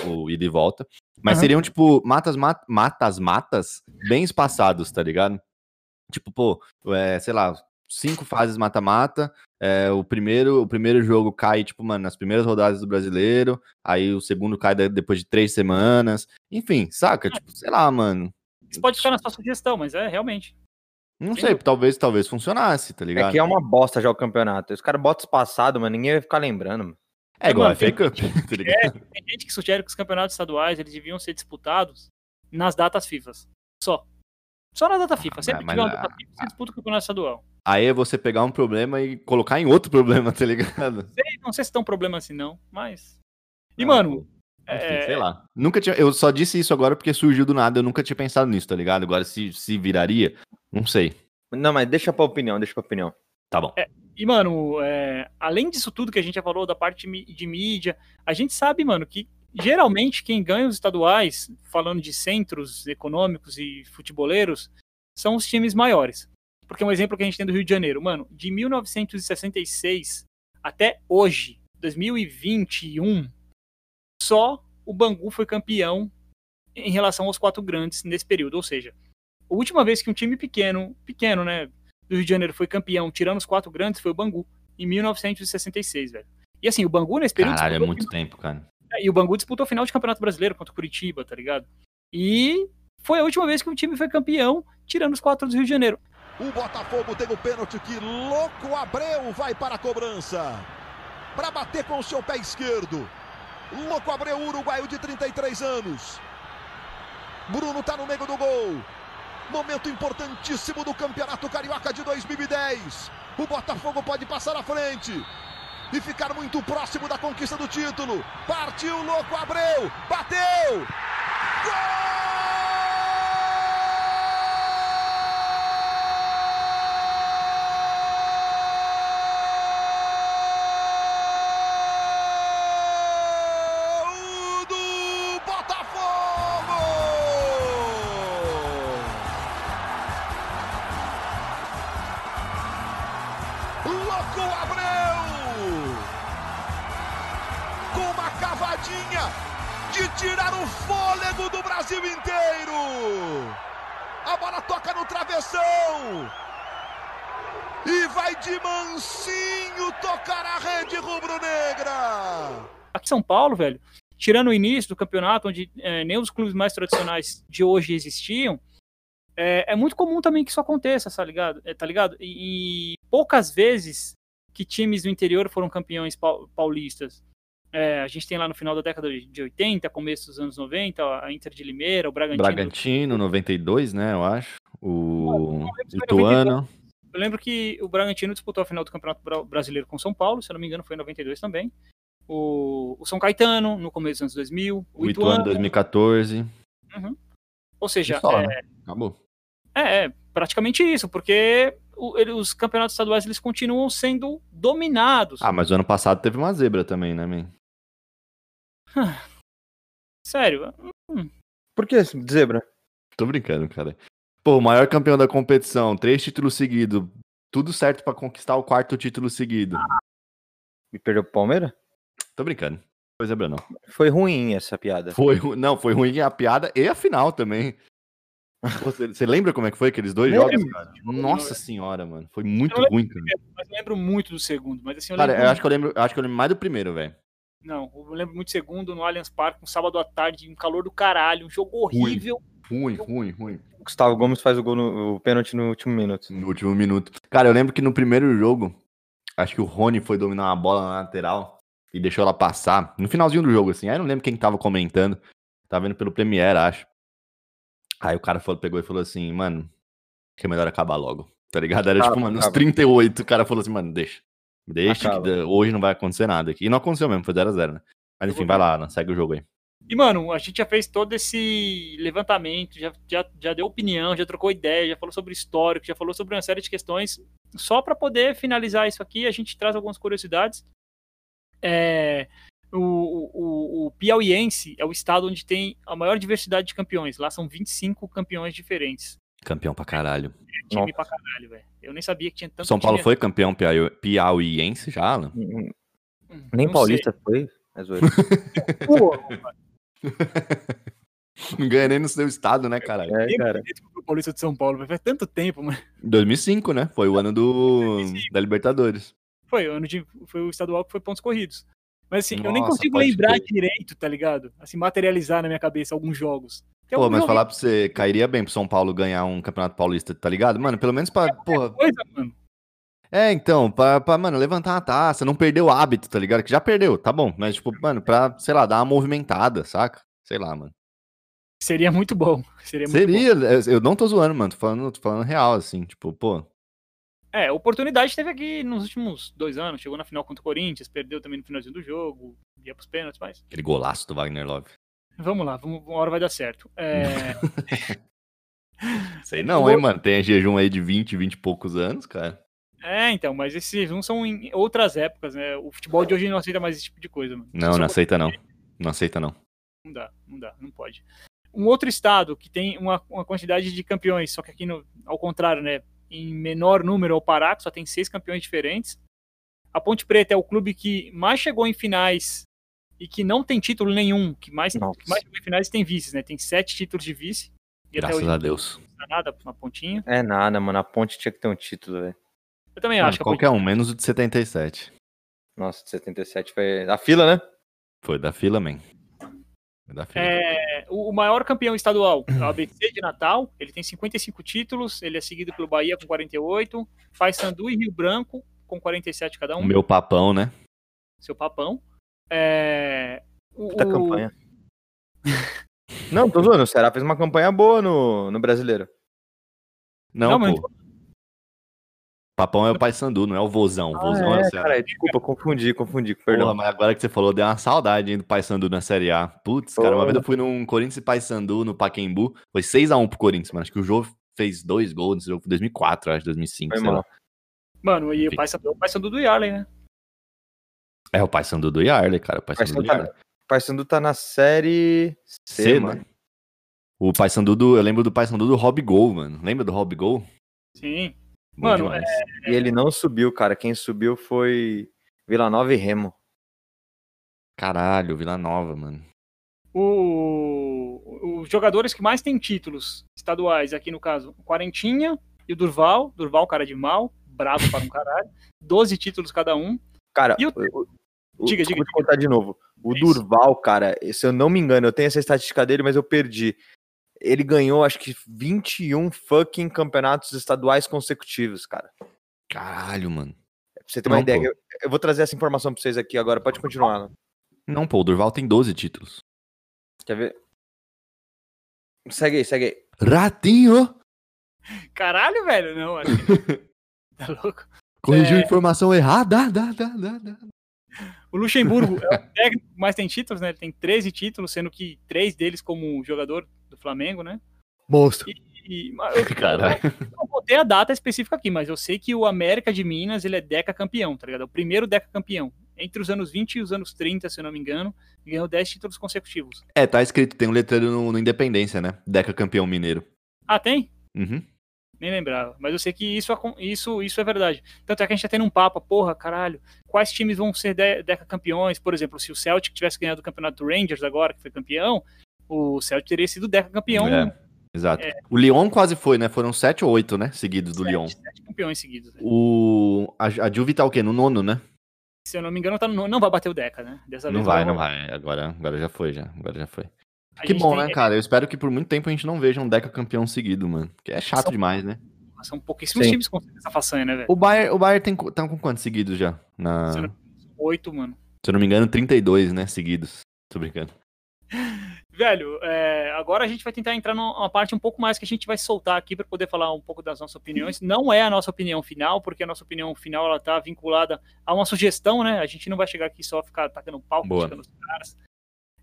o ida e volta, mas uhum. seriam tipo matas matas matas bem espaçados, tá ligado? Tipo, pô, é, sei lá, cinco fases mata-mata. É, o, primeiro, o primeiro jogo cai, tipo, mano, nas primeiras rodadas do brasileiro. Aí o segundo cai de- depois de três semanas. Enfim, saca? Tipo, sei lá, mano. Isso pode ficar na sua sugestão, mas é realmente. Não Sem sei, talvez, talvez funcionasse, tá É ligado? que é uma bosta já o campeonato. Os caras botam espaçado, mas ninguém vai ficar lembrando. mano. É igual a Mano, FA tem- Cup, tá ligado? Tem gente que sugere que os campeonatos estaduais eles deviam ser disputados nas datas FIFA. Só. Só na data FIFA. Sempre que mas tiver uma a- data FIFA, você disputa o campeonato estadual. Aí é você pegar um problema e colocar em outro problema, tá ligado? Sei- não sei se tem um problema assim, não, mas. E, Ah, mano. Enfim, é, sei lá. Nunca tinha, eu só disse isso agora porque surgiu do nada, eu nunca tinha pensado nisso, tá ligado? Agora se, se viraria, não sei. Não, mas deixa pra opinião, deixa pra opinião. Tá bom. E, mano, é, além disso tudo que a gente já falou da parte de mídia, a gente sabe, mano, que geralmente quem ganha os estaduais, falando de centros econômicos e futeboleiros, são os times maiores. Porque um exemplo que a gente tem do Rio de Janeiro, mano, de 1966 até hoje, 2021, só o Bangu foi campeão em relação aos quatro grandes nesse período. Ou seja, a última vez que um time pequeno, pequeno, né, do Rio de Janeiro foi campeão, tirando os quatro grandes, foi o Bangu, em 1966, velho. E assim, o Bangu nesse período. Caralho, é muito tempo, cara. E o Bangu disputou a final de Campeonato Brasileiro contra o Curitiba, tá ligado? E foi a última vez que um time foi campeão, tirando os quatro do Rio de Janeiro. O Botafogo tem o pênalti que louco Abreu vai para a cobrança. Para bater com o seu pé esquerdo. Louco Abreu, uruguaio de 33 anos. Bruno tá no meio do gol. Momento importantíssimo do Campeonato Carioca de 2010. O Botafogo pode passar à frente e ficar muito próximo da conquista do título. Partiu louco Abreu, bateu! Gol tirar o fôlego do Brasil inteiro! A bola toca no travessão! E vai de mansinho tocar a rede rubro-negra! Aqui São Paulo, velho, tirando o início do campeonato, onde é, nem os clubes mais tradicionais de hoje existiam, é, é muito comum também que isso aconteça, tá ligado? É, tá ligado? E, e poucas vezes que times do interior foram campeões pau- paulistas. É, a gente tem lá no final da década de 80, começo dos anos 90, a Inter de Limeira, o Bragantino. Bragantino, 92, né, eu acho. O Ituano. Eu lembro que o Bragantino disputou a final do Campeonato Bra- Brasileiro com São Paulo, se eu não me engano foi em 92 também. O, o São Caetano, no começo dos anos 2000. O, O Ituano, 2014. Ou seja, só, é, né? Acabou. é, é praticamente isso, porque o- ele- os campeonatos estaduais eles continuam sendo dominados. Ah, mas o ano passado teve uma zebra também, né, man? Sério. Por que zebra? Tô brincando, cara. Pô, o maior campeão da competição, três títulos seguidos. Tudo certo pra conquistar o quarto título seguido. Me perdeu pro Palmeiras? Tô brincando. Foi zebra, não. Foi ruim essa piada. Foi, ru- não, foi ruim a piada e a final também. Você, você lembra como é que foi aqueles dois Lembro. jogos, cara? Nossa senhora, mano. Foi muito ruim, cara. Mas eu lembro muito do segundo. Mas assim, eu Cara, lembro eu acho que eu lembro, eu acho que eu lembro mais do primeiro, velho. Não, eu lembro muito do segundo no Allianz Parque, um sábado à tarde, um calor do caralho, um jogo horrível. Ruim, ruim, ruim. O Gustavo Gomes faz o gol no o pênalti no último minuto. No último minuto. Cara, eu lembro que no primeiro jogo, acho que o Rony foi dominar uma bola na lateral e deixou ela passar. No finalzinho do jogo, assim. Aí eu não lembro quem tava comentando. Tava vendo pelo Premiere, acho. Aí o cara falou, pegou e falou assim, mano, que é melhor acabar logo. Tá ligado? Era tipo, Acaba, mano, uns acaba. 38. O cara falou assim, mano, deixa. Deixa, que Acaba. da- hoje não vai acontecer nada aqui. E não aconteceu mesmo, foi 0x0, né? Mas enfim, vai lá, Alan, segue o jogo aí. E, mano, a gente já fez todo esse levantamento, já, já, já deu opinião, já trocou ideia, já falou sobre histórico, já falou sobre uma série de questões. Só para poder finalizar isso aqui, a gente traz algumas curiosidades. É, o, o, o Piauiense é o estado onde tem a maior diversidade de campeões. Lá são 25 campeões diferentes. Campeão pra caralho. Time Nossa. pra caralho, velho. Eu nem sabia que tinha tanto São Paulo time foi campeão piau- piauiense já, Alan? Hum, assim. Nem Não Paulista foi. É sei. Não ganha nem no seu estado, né, caralho? É, cara. direito pro Paulista de São Paulo, faz tanto tempo, mano. 2005, né? Foi o ano do 2005. da Libertadores. Foi, o ano de, foi o estadual que foi pontos corridos. Mas assim, eu nem Nossa, consigo lembrar crer. direito, tá ligado? Assim, materializar na minha cabeça alguns jogos. Tem Pô, alguns mas falar pra você, cairia bem pro São Paulo ganhar um Campeonato Paulista, tá ligado? Mano, pelo menos pra, porra, coisa, mano. É, então, pra, pra, mano, levantar a taça, não perder o hábito, tá ligado? Que já perdeu, tá bom. Mas, tipo, mano, pra, sei lá, dar uma movimentada, saca? Sei lá, mano. Seria muito bom. Seria muito bom. Seria, eu não tô zoando, mano, tô falando, tô falando real, assim, tipo, pô. É, oportunidade teve aqui nos últimos dois anos. Chegou na final contra o Corinthians, perdeu também no finalzinho do jogo, ia pros pênaltis, mas. Aquele golaço do Wagner Love. Vamos lá, vamos, uma hora vai dar certo. É, Sei não, hein, mano. Tem jejum aí de 20, 20 e poucos anos, cara. é, então, mas esses não são em outras épocas, né? O futebol de hoje não aceita mais esse tipo de coisa, mano. Não, Só não aceita não. Não aceita não. Não dá, não dá, não pode. Um outro estado que tem uma, uma quantidade de campeões, só que aqui no, ao contrário, né? Em menor número é o Pará, que só tem seis campeões diferentes. A Ponte Preta é o clube que mais chegou em finais e que não tem título nenhum, que mais, Nossa. que mais finais tem vices, né? Tem sete títulos de vice. E até Graças hoje a Deus. não dá nada na pontinha. É nada, mano. A ponte tinha que ter um título, velho. Eu também Mano, acho que a Ponte qualquer um, menos o de 77. Nossa, de 77 foi. A fila, né? Foi da fila, man. Foi da fila. É, o maior campeão estadual o ABC de Natal, ele tem 55 títulos, ele é seguido pelo Bahia com 48, Paysandu e Rio Branco com 47 cada O um, meu papão, né? seu papão. É, o, Puta o- campanha. Não, tô zoando. O Ceará fez uma campanha boa no, no brasileiro. Não, Não, mas- pô. Papão é o Paysandu, não é o Vozão. O Vozão ah, é, é, o Ceará. cara, desculpa, confundi, confundi. Porra, Perdão. mas agora que você falou, deu uma saudade hein, do Paysandu na Série A. Putz, cara, uma Porra. vez eu fui num Corinthians e Paysandu no Pacaembu. Foi 6x1 pro Corinthians, mano. Acho que o jogo fez dois gols nesse jogo. Foi 2004, acho, 2005, Foi sei lá. mal. Mano, e o Enfim. Paysandu é o Paysandu do Yarley, né? É o Paysandu do Yarley, cara. O Paysandu do Paysandu Paysandu tá na série C, C, mano. né? O Paysandu do... Eu lembro do Paysandu do Rob Gol, mano. Lembra do Rob Gol? Sim. Bom Mano, demais. E ele não subiu, cara. Quem subiu foi Vila Nova e Remo. Caralho, Vila Nova, mano. O, os jogadores que mais têm títulos estaduais, aqui no caso, o Quarentinha e o Durval. Durval, cara de mal, bravo para um caralho. 12 títulos cada um. Cara, E o- Diga, diga, vou te contar de novo. O Isso. Durval, cara, se eu não me engano, eu tenho essa estatística dele, mas eu perdi. Ele ganhou, acho que 21 fucking campeonatos estaduais consecutivos, cara. Caralho, mano. Pra você ter uma Não, ideia. pô. Eu, eu vou trazer essa informação pra vocês aqui agora. Pode continuar. né? Não, pô, o Durval tem 12 títulos. Quer ver? Segue aí, segue aí. Ratinho! Caralho, velho, não, acho que... Tá louco? Corrigiu É. a informação errada. Dá, dá, dá, dá. O Luxemburgo é o técnico que mais tem títulos, né? Ele tem 13 títulos, sendo que três deles como jogador do Flamengo, né? Monstro. E, mas eu, Caralho. eu não botei a data específica aqui, mas eu sei que o América de Minas, ele é deca campeão, tá ligado? É o primeiro deca campeão. Entre os anos 20 e os anos 30, se eu não me engano, e ganhou 10 títulos consecutivos. É, tá escrito, tem um letreiro no, no Independência, né? Deca campeão mineiro. Ah, tem? Uhum. Nem lembrava. Mas eu sei que isso, isso, isso é verdade. Tanto é que a gente tá tendo um papo, porra, caralho, quais times vão ser de- deca campeões? Por exemplo, se o Celtic tivesse ganhado o campeonato do Rangers agora, que foi campeão, o Celtic teria sido deca campeão. É, exato. O Lyon quase foi, né? Foram sete ou oito, né? Seguidos do sete, Lyon. sete campeões seguidos. né? O... A, a Juve tá o quê? No nono, né? Se eu não me engano, tá no- não vai bater o Deca, né? Dessa Não vai, não vai. Agora, agora já foi, já. Agora já foi. A Que bom, tem- né, cara? Eu espero que por muito tempo a gente não veja um Deca campeão seguido, mano. Que é chato São- demais, né? São pouquíssimos Sim. times conseguem essa façanha, né, velho? O Bayern, o Bayern tem, tá com quantos seguidos já? Na... Oito, mano. Se eu não me engano, 32, né? Seguidos. Tô brincando. Velho, é, agora a gente vai tentar entrar numa parte um pouco mais que a gente vai soltar aqui para poder falar um pouco das nossas opiniões. Não é a nossa opinião final, porque a nossa opinião final ela tá vinculada a uma sugestão, né? A gente não vai chegar aqui só ficar atacando pau, criticando os caras.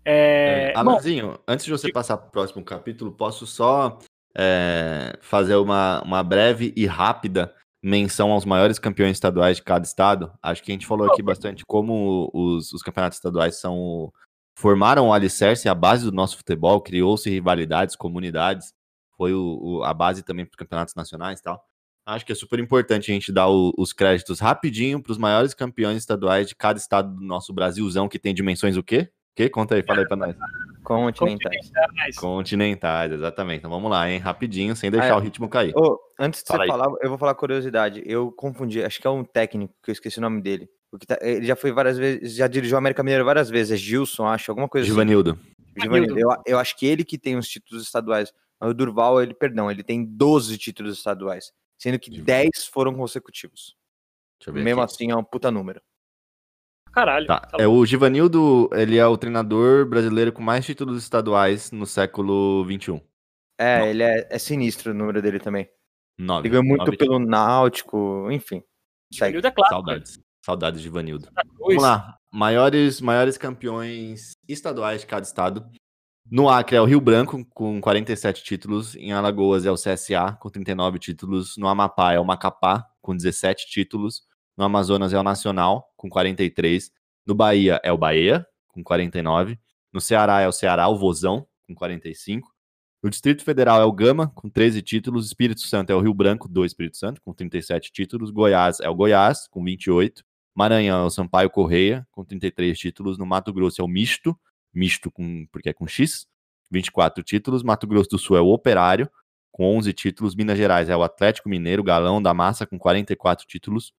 É, bom, Amazinho, antes de você passar pro próximo capítulo, posso só é, fazer uma, uma breve e rápida menção aos maiores campeões estaduais de cada estado? Acho que a gente falou aqui bastante como os, os campeonatos estaduais são o- formaram o alicerce e a base do nosso futebol, criou-se rivalidades, comunidades, foi o- o- a base também para os campeonatos nacionais e tal. Acho que é super importante a gente dar o- os créditos rapidinho para os maiores campeões estaduais de cada estado do nosso Brasilzão, que tem dimensões o quê? O quê? Conta aí, fala aí pra nós. Continentais. Continentais. Continentais, exatamente. Então vamos lá, hein? Rapidinho, sem deixar Ah, é. o ritmo cair. Ô, antes de Fala você aí. falar, eu vou falar curiosidade. Eu confundi, acho que é um técnico, que eu esqueci o nome dele. O que tá- ele já foi várias vezes, já dirigiu o América Mineiro várias vezes. É Gilson, acho, alguma coisa assim. Givanildo. Givanildo. Eu, eu acho que ele que tem os títulos estaduais. Mas o Durval, ele, perdão, ele tem 12 títulos estaduais. Sendo que Givanildo. 10 foram consecutivos. Deixa eu ver Mesmo aqui. assim, é um puta número. Caralho. Tá, tá é o Givanildo, ele é o treinador brasileiro com mais títulos estaduais no século XXI. É, Não. ele é, é sinistro o número dele também. Nove. Ele ganhou muito Nove pelo Náutico, enfim. Givanildo é claro. Saudades. Saudades de Givanildo. Cruz. Vamos lá. Maiores, maiores campeões estaduais de cada estado. No Acre é o Rio Branco, com 47 títulos. Em Alagoas é o CSA, com 39 títulos. No Amapá é o Macapá, com 17 títulos. No Amazonas é o Nacional, com 43. No Bahia é o Bahia, com 49. No Ceará é o Ceará, o Vozão, com 45. No Distrito Federal é o Gama, com 13 títulos. Espírito Santo é o Rio Branco, do Espírito Santo, com 37 títulos. Goiás é o Goiás, com 28. Maranhão é o Sampaio Correia, com 33 títulos. No Mato Grosso é o Misto, misto com, porque é com X, 24 títulos. Mato Grosso do Sul é o Operário, com 11 títulos. Minas Gerais é o Atlético Mineiro, Galão da Massa, com 44 títulos.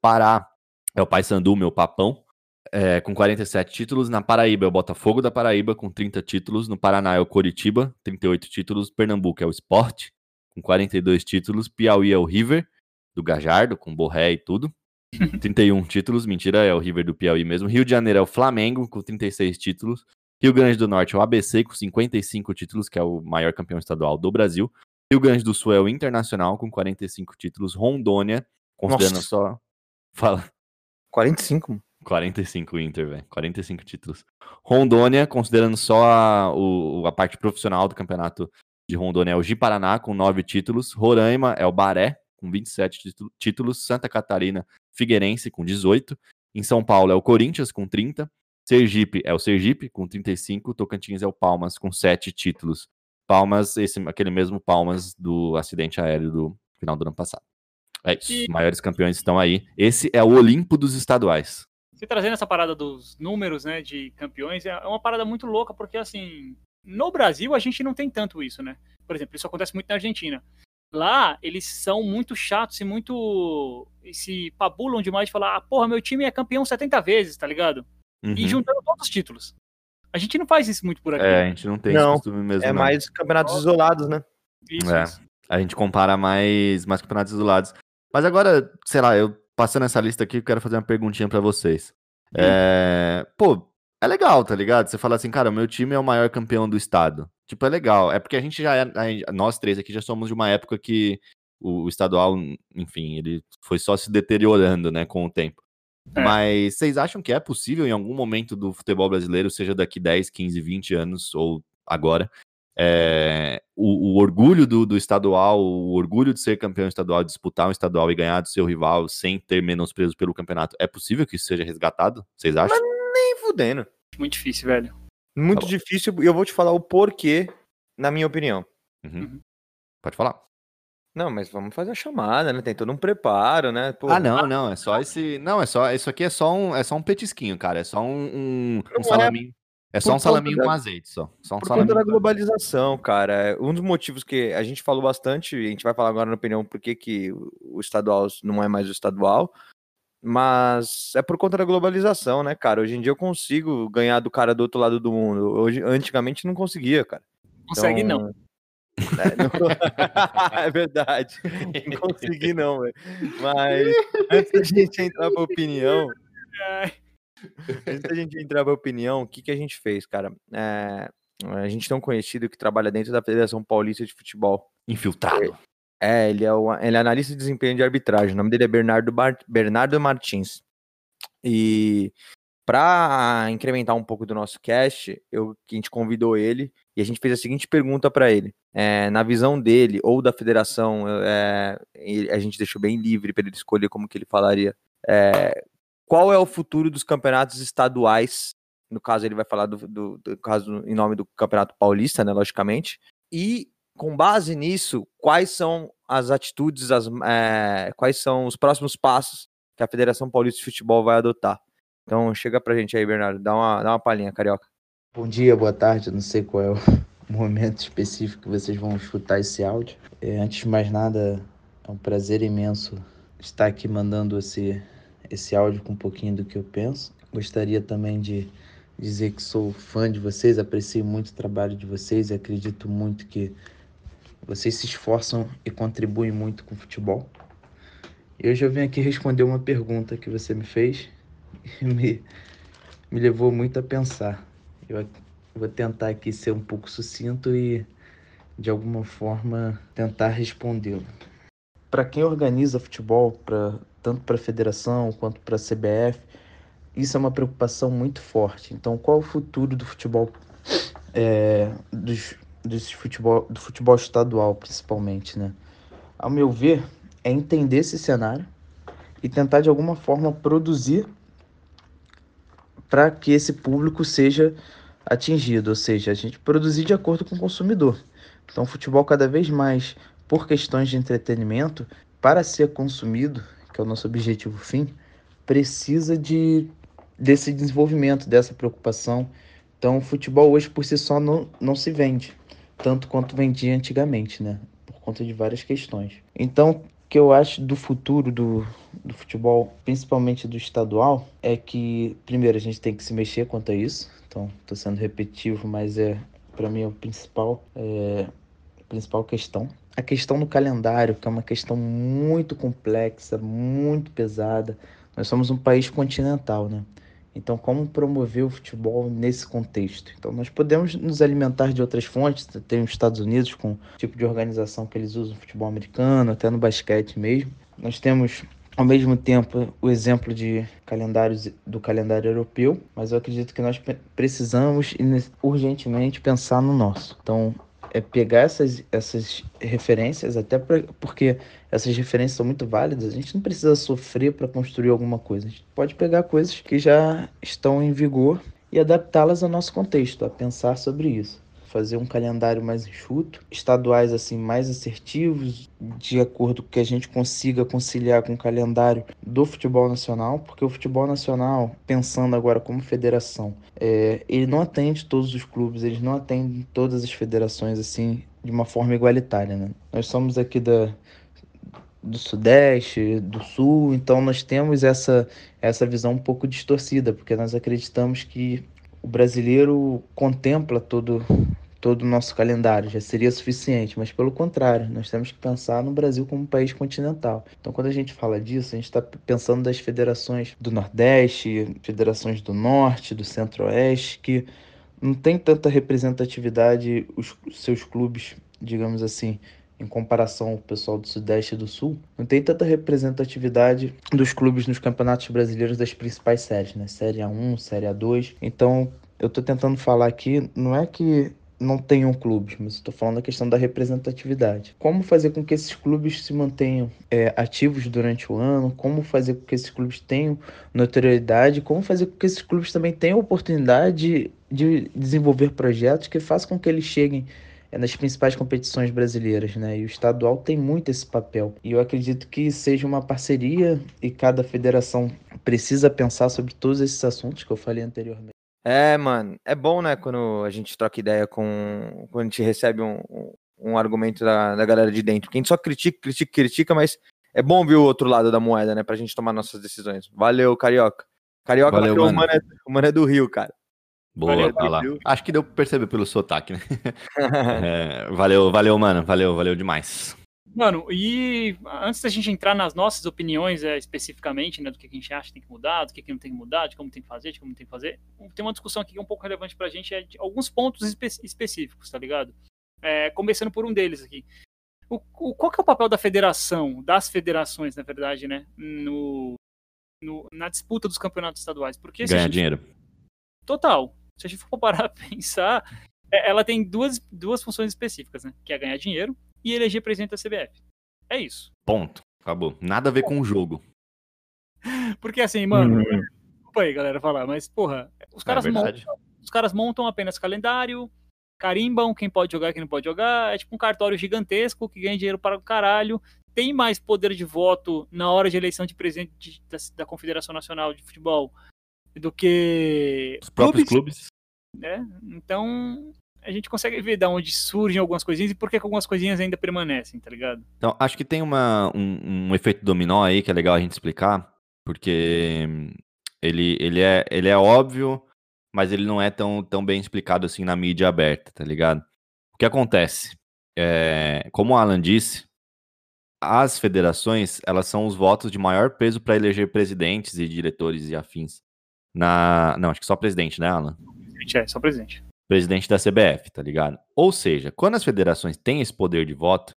Pará é o Paysandu, meu papão, é, com 47 títulos. Na Paraíba é o Botafogo da Paraíba, com 30 títulos. No Paraná é o Coritiba, 38 títulos. Pernambuco é o Sport, com 42 títulos. Piauí é o River, do Gajardo, com Borré e tudo. 31 títulos, mentira, é o River do Piauí mesmo. Rio de Janeiro é o Flamengo, com 36 títulos. Rio Grande do Norte é o ABC, com 55 títulos, que é o maior campeão estadual do Brasil. Rio Grande do Sul é o Internacional, com 45 títulos. Rondônia, considerando Nossa. só. Fala. 45, mano. 45 Inter, velho. 45 títulos. Rondônia, considerando só a, o- a parte profissional do campeonato de Rondônia, é o Ji-Paraná, com 9 títulos. Roraima é o Baré, com 27 títu- títulos. Santa Catarina, Figueirense, com 18. Em São Paulo é o Corinthians, com 30. Sergipe é o Sergipe, com 35. Tocantins é o Palmas, com 7 títulos. Palmas, esse, aquele mesmo Palmas do acidente aéreo do final do ano passado. É isso. E- Os maiores campeões estão aí. Esse é o Olimpo dos estaduais. Você trazendo essa parada dos números, né, de campeões, é uma parada muito louca, porque assim, no Brasil a gente não tem tanto isso, né? Por exemplo, isso acontece muito na Argentina. Lá, eles são muito chatos e muito. e se pabulam demais de falar, ah, porra, meu time é campeão 70 vezes, tá ligado? E Uhum. juntando todos os títulos. A gente não faz isso muito por aqui. É, a gente não tem Não, esse costume mesmo. É não. mais campeonatos isolados, né? Isso, É. isso. A gente compara mais, mais campeonatos isolados. Mas agora, sei lá, eu passando essa lista aqui, eu quero fazer uma perguntinha pra vocês. É, Pô, é legal, tá ligado? Você fala assim, cara, o meu time é o maior campeão do estado. Tipo, é legal. É porque a gente já é. Nós três aqui já somos de uma época que o, o estadual, enfim, ele foi só se deteriorando, né, com o tempo. É. Mas vocês acham que é possível em algum momento do futebol brasileiro, seja daqui 10, 15, 20 anos ou agora, é, o, o orgulho do, do estadual, o orgulho de ser campeão estadual, disputar um estadual e ganhar do seu rival sem ter menosprezo pelo campeonato, é possível que isso seja resgatado? Vocês acham? Nem fudendo. Muito difícil, velho. Muito Tá difícil, e eu vou te falar o porquê, na minha opinião. Uhum. Pode falar. Não, mas vamos fazer a chamada, né? Tem todo um preparo, né? Pô, Ah, não, não, é só esse. Não, é só. Isso aqui é só um, é só um petisquinho, cara. É só um, um, um é salaminho. É só um salaminho conta com da- azeite, só. Só um Por conta da globalização, cara. Um dos motivos que a gente falou bastante, e a gente vai falar agora na opinião por que que o o estadual não é mais o estadual, mas é por conta da globalização, né, cara? Hoje em dia eu consigo ganhar do cara do outro lado do mundo. Hoje, antigamente não conseguia, cara. Consegue não. Então, É, não- é verdade. Não consegui, não, velho. Mas antes da gente entrar pra opinião, antes da gente entrar pra opinião, o que, que a gente fez, cara? É, a gente tem um conhecido que trabalha dentro da Federação Paulista de Futebol. Infiltrado. É, ele é, o, ele é analista de desempenho de arbitragem. O nome dele é Bernardo, Bar- Bernardo Martins. E para incrementar um pouco do nosso cast, eu, a gente convidou ele e a gente fez a seguinte pergunta para ele. É, na visão dele ou da federação, é, a gente deixou bem livre para ele escolher como que ele falaria. É, qual é o futuro dos campeonatos estaduais? No caso, ele vai falar do, do- do caso em nome do Campeonato Paulista, né, logicamente. E com base nisso, quais são as atitudes, as, é, quais são os próximos passos que a Federação Paulista de Futebol vai adotar? Então chega pra gente aí, Bernardo, dá uma, dá uma palhinha, carioca. Bom dia, boa tarde, não sei qual é o momento específico que vocês vão escutar esse áudio. É, antes de mais nada, é um prazer imenso estar aqui mandando esse, esse áudio com um pouquinho do que eu penso. Gostaria também de dizer que sou fã de vocês, aprecio muito o trabalho de vocês e acredito muito que vocês se esforçam e contribuem muito com o futebol. E hoje eu vim aqui responder uma pergunta que você me fez e me, me levou muito a pensar. Eu vou tentar aqui ser um pouco sucinto e, de alguma forma, tentar respondê-lo. Para quem organiza futebol, pra, tanto para a federação quanto para a CBF, isso é uma preocupação muito forte. Então, qual é o futuro do futebol, é, dos, dos futebol, do futebol estadual, principalmente, né? Ao meu ver, é entender esse cenário e tentar de alguma forma produzir para que esse público seja atingido, ou seja, a gente produzir de acordo com o consumidor. Então, o futebol cada vez mais, por questões de entretenimento, para ser consumido, que é o nosso objetivo fim, precisa de desse desenvolvimento, dessa preocupação. Então, o futebol hoje por si só não, não se vende, tanto quanto vendia antigamente, né? Por conta de várias questões. Então, o que eu acho do futuro do, do futebol, principalmente do estadual, é que, primeiro, a gente tem que se mexer quanto a isso. Então, estou sendo repetitivo, mas é para mim é o principal, é, a principal questão. A questão do calendário, que é uma questão muito complexa, muito pesada. Nós somos um país continental, né? Então, como promover o futebol nesse contexto? Então, nós podemos nos alimentar de outras fontes. Tem os Estados Unidos com o tipo de organização que eles usam no futebol americano, até no basquete mesmo. Nós temos ao mesmo tempo o exemplo de calendários do calendário europeu, mas eu acredito que nós precisamos urgentemente pensar no nosso. Então, é pegar essas, essas referências, até pra, porque essas referências são muito válidas, a gente não precisa sofrer para construir alguma coisa. A gente pode pegar coisas que já estão em vigor e adaptá-las ao nosso contexto, a pensar sobre isso fazer um calendário mais enxuto, estaduais assim mais assertivos, de acordo com que a gente consiga conciliar com o calendário do futebol nacional, porque o futebol nacional, pensando agora como federação, é, ele não atende todos os clubes, eles não atendem todas as federações assim de uma forma igualitária, né? Nós somos aqui da do Sudeste, do Sul, então nós temos essa, essa visão um pouco distorcida, porque nós acreditamos que o brasileiro contempla todo todo o nosso calendário, já seria suficiente, mas pelo contrário, nós temos que pensar no Brasil como um país continental. Então, quando a gente fala disso, a gente está pensando das federações do Nordeste, federações do Norte, do Centro-Oeste, que não tem tanta representatividade os seus clubes, digamos assim, em comparação ao pessoal do Sudeste e do Sul, não tem tanta representatividade dos clubes nos campeonatos brasileiros das principais séries, né? Série A1, Série A2. Então, eu estou tentando falar aqui, não é que não tenham clubes, mas estou falando da questão da representatividade. Como fazer com que esses clubes se mantenham é, ativos durante o ano, como fazer com que esses clubes tenham notoriedade, como fazer com que esses clubes também tenham oportunidade de, de desenvolver projetos que façam com que eles cheguem é nas principais competições brasileiras, né? E o estadual tem muito esse papel. E eu acredito que seja uma parceria e cada federação precisa pensar sobre todos esses assuntos que eu falei anteriormente. É, mano, é bom, né, quando a gente troca ideia com. Quando a gente recebe um, um argumento da, da galera de dentro. Quem só critica, critica, critica, mas é bom ver o outro lado da moeda, né, pra gente tomar nossas decisões. Valeu, Carioca. Carioca, Valeu, o mano. mano, é, o mano é do Rio, cara. Boa, Valeu, tá lá. Acho que deu pra perceber pelo sotaque, né? É, valeu, valeu, mano. Valeu, valeu demais. Mano, e antes da gente entrar nas nossas opiniões é, especificamente, né, do que a gente acha que tem que mudar, do que, que não tem que mudar, de como tem que fazer, de como tem que fazer, tem uma discussão aqui que é um pouco relevante pra gente, é de alguns pontos espe- específicos, tá ligado? É, começando por um deles aqui. O, o- qual que é o papel da federação, das federações, na verdade, né, no, no- na disputa dos campeonatos estaduais? Porque a Ganhar gente dinheiro. total. Se a gente for parar pra pensar, é- ela tem duas, duas funções específicas, né? Que é ganhar dinheiro e eleger presidente da CBF. É isso. Ponto. Acabou. Nada a ver com o jogo. Porque assim, mano, Uhum. desculpa aí, galera, falar, mas, porra, os caras, é montam, verdade. os caras montam apenas calendário, carimbam quem pode jogar e quem não pode jogar, é tipo um cartório gigantesco que ganha dinheiro para o caralho, tem mais poder de voto na hora de eleição de presidente de- da, da Confederação Nacional de Futebol do que Os próprios clubes. né? Então, a gente consegue ver da onde surgem algumas coisinhas e por que algumas coisinhas ainda permanecem, tá ligado? Então, acho que tem uma, um, um efeito dominó aí que é legal a gente explicar, porque ele, ele, é, ele é óbvio, mas ele não é tão, tão bem explicado assim na mídia aberta, tá ligado? O que acontece? É, como o Alan disse, as federações, elas são os votos de maior peso para eleger presidentes e diretores e afins. Na, não, acho que só presidente, né, Alan? É, só presidente. Presidente da CBF, tá ligado? Ou seja, quando as federações têm esse poder de voto,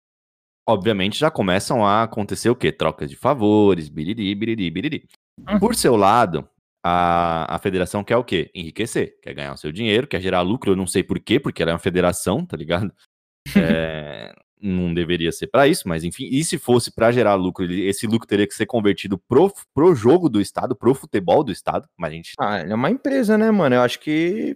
obviamente já começam a acontecer o quê? Trocas de favores, biriri, biriri, biriri. Uhum. Por seu lado, a, a federação quer o quê? Enriquecer, quer ganhar o seu dinheiro, quer gerar lucro, eu não sei por quê, porque ela é uma federação, tá ligado? É, não deveria ser para isso, mas enfim, e se fosse para gerar lucro, esse lucro teria que ser convertido pro, pro jogo do Estado, pro futebol do Estado, mas a gente Ah, é uma empresa, né, mano? Eu acho que.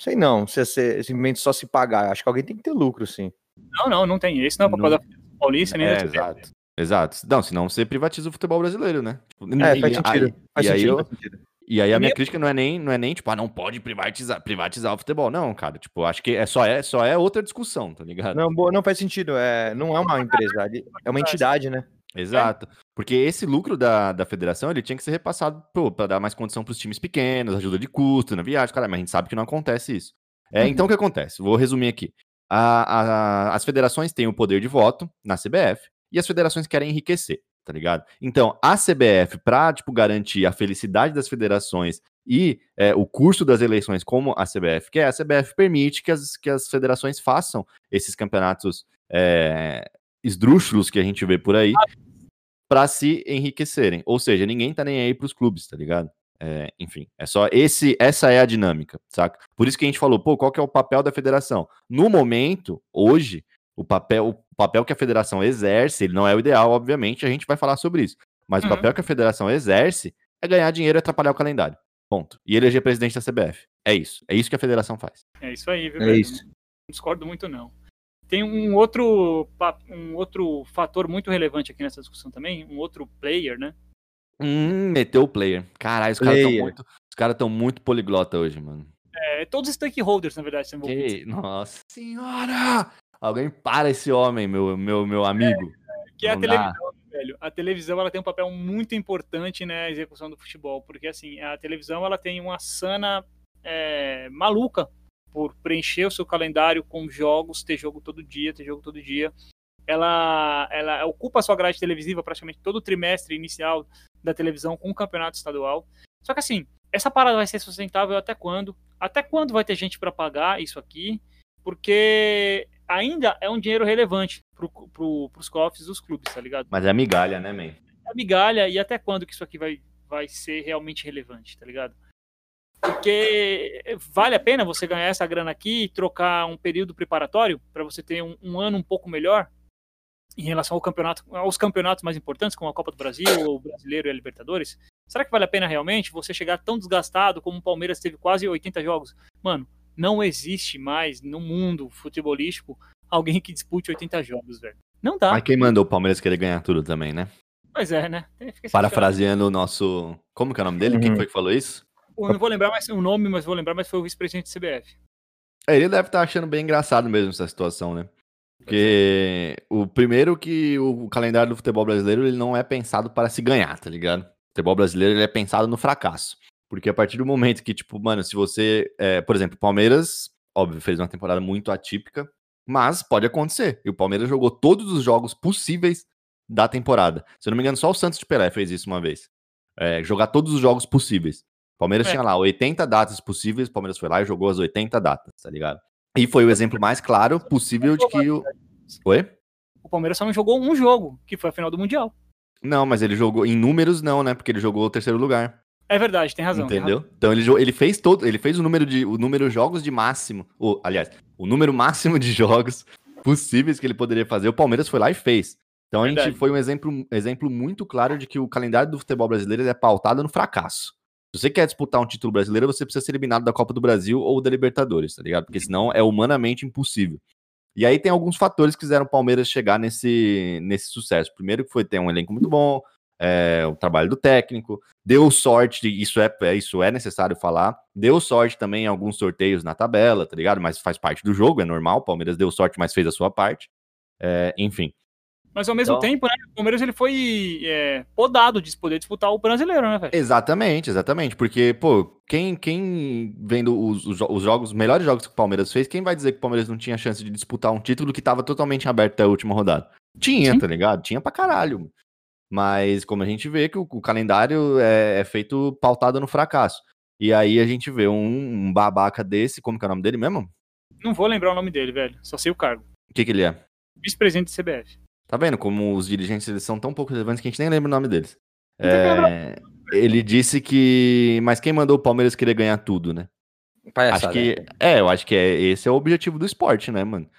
Sei não, se é ser- simplesmente só se pagar. Acho que alguém tem que ter lucro, sim. Não, não, não tem. Esse não é o papel Não. da Paulista nem É, da exato. Exato. Não, senão você privatiza o futebol brasileiro, né? Tipo, É, e faz sentido. aí- Faz e aí sentido, eu- faz sentido. E aí a minha crítica não é nem, não é nem tipo, ah, não pode privatizar, privatizar o futebol. Não, cara, tipo, acho que é só é, só é outra discussão, tá ligado? Não, boa, não faz sentido. É, não é uma empresa, ele- é uma entidade, né? Exato. Porque esse lucro da, da federação, ele tinha que ser repassado para dar mais condição para os times pequenos, ajuda de custo na viagem, cara, mas a gente sabe que não acontece isso. É, então o que acontece? Vou resumir aqui. A- a- as federações têm o poder de voto na CBF e as federações querem enriquecer, tá ligado? Então, a CBF, para tipo, garantir a felicidade das federações e é, o curso das eleições, como a CBF quer, a CBF permite que as, que as federações façam esses campeonatos é, esdrúxulos que a gente vê por aí para se enriquecerem. Ou seja, ninguém tá nem aí pros clubes, tá ligado? É, enfim, é só esse, essa é a dinâmica, saca? Por isso que a gente falou, pô, qual que é o papel da federação? No momento, hoje, o papel, o papel que a federação exerce, ele não é o ideal, obviamente, a gente vai falar sobre isso. Mas Uhum. o papel que a federação exerce é ganhar dinheiro e atrapalhar o calendário. Ponto. E eleger presidente da CBF. É isso. É isso que a federação faz. É isso aí, viu, É velho? isso. Não discordo muito, não. Tem um outro, um outro fator muito relevante aqui nessa discussão também, um outro player, né? Hum, meteu o player. Caralho, os caras estão muito, os caras tão muito poliglota hoje, mano. É, todos os stakeholders, na verdade, são envolvidos. Que... Nossa senhora! Alguém para esse homem, meu, meu, meu amigo. Que é a Não dá. televisão, velho. A televisão ela tem um papel muito importante na execução do futebol, porque assim, a televisão ela tem uma sana é, maluca por preencher o seu calendário com jogos, ter jogo todo dia, ter jogo todo dia. Ela, ela ocupa a sua grade televisiva praticamente todo o trimestre inicial da televisão com o campeonato estadual. Só que assim, essa parada vai ser sustentável até quando? Até quando vai ter gente para pagar isso aqui? Porque ainda é um dinheiro relevante para pro, os cofres dos clubes, tá ligado? Mas é migalha, né, man? É migalha e até quando que isso aqui vai, vai ser realmente relevante, tá ligado? Porque vale a pena você ganhar essa grana aqui e trocar um período preparatório para você ter um, um ano um pouco melhor em relação ao campeonato, aos campeonatos mais importantes, como a Copa do Brasil, o Brasileiro e a Libertadores? Será que vale a pena realmente você chegar tão desgastado como o Palmeiras teve quase 80 jogos? Mano, não existe mais no mundo futebolístico alguém que dispute 80 jogos, velho. Não dá. Mas quem mandou o Palmeiras querer ganhar tudo também, né? Pois é, né? Parafraseando o nosso. Como que é o nome dele? Quem Uhum. foi que falou isso? Eu não vou lembrar mais o nome, mas vou lembrar, mas foi o vice-presidente do CBF. É, ele deve estar achando bem engraçado mesmo essa situação, né? Porque o primeiro que o calendário do futebol brasileiro ele não é pensado para se ganhar, tá ligado? O futebol brasileiro ele é pensado no fracasso. Porque a partir do momento que, tipo, mano, se você. é, por exemplo, o Palmeiras, óbvio, fez uma temporada muito atípica, mas pode acontecer. E o Palmeiras jogou todos os jogos possíveis da temporada. Se eu não me engano, só o Santos de Pelé fez isso uma vez. É, jogar todos os jogos possíveis. O Palmeiras É. tinha lá 80 datas possíveis, o Palmeiras foi lá e jogou as 80 datas, tá ligado? E foi o exemplo mais claro possível de que o. Oi? O Palmeiras só não jogou um jogo, que foi a final do Mundial. Não, mas ele jogou. Em números, não, né? Porque ele jogou o terceiro lugar. É verdade, tem razão. tem entendeu? Então ele, ele fez todo. Ele fez o número de. O número de jogos de máximo. O, aliás, o número máximo de jogos possíveis que ele poderia fazer. O Palmeiras foi lá e fez. Então a gente Verdade. foi um exemplo, exemplo muito claro de que o calendário do futebol brasileiro é pautado no fracasso. Se você quer disputar um título brasileiro, você precisa ser eliminado da Copa do Brasil ou da Libertadores, tá ligado? Porque senão é humanamente impossível. E aí tem alguns fatores que fizeram o Palmeiras chegar nesse, nesse sucesso. Primeiro que foi ter um elenco muito bom, é, o trabalho do técnico, deu sorte, isso é, é, isso é necessário falar, deu sorte também em alguns sorteios na tabela, tá ligado? Mas faz parte do jogo, é normal, o Palmeiras deu sorte, mas fez a sua parte. É, enfim. Mas ao mesmo Então- tempo, né, o Palmeiras ele foi é, podado de poder disputar o brasileiro, né, velho? Exatamente, exatamente. Porque, pô, quem, quem vendo os, os, jo- os jogos, os melhores jogos que o Palmeiras fez, quem vai dizer que o Palmeiras não tinha chance de disputar um título que tava totalmente aberto até a última rodada? Tinha, Sim. tá ligado? Tinha pra caralho. Mas como a gente vê que o, o calendário é, é feito pautado no fracasso. E aí a gente vê um, um babaca desse, como que é o nome dele mesmo? Não vou lembrar o nome dele, velho. Só sei o cargo. O que que ele é? Vice-presidente do CBF. Tá vendo como os dirigentes eles são tão pouco relevantes que a gente nem lembra o nome deles. É, ele disse que. Mas quem mandou o Palmeiras querer ganhar tudo, né? Palhaçada. Acho que. É, eu acho que é, esse é o objetivo do esporte, né, mano?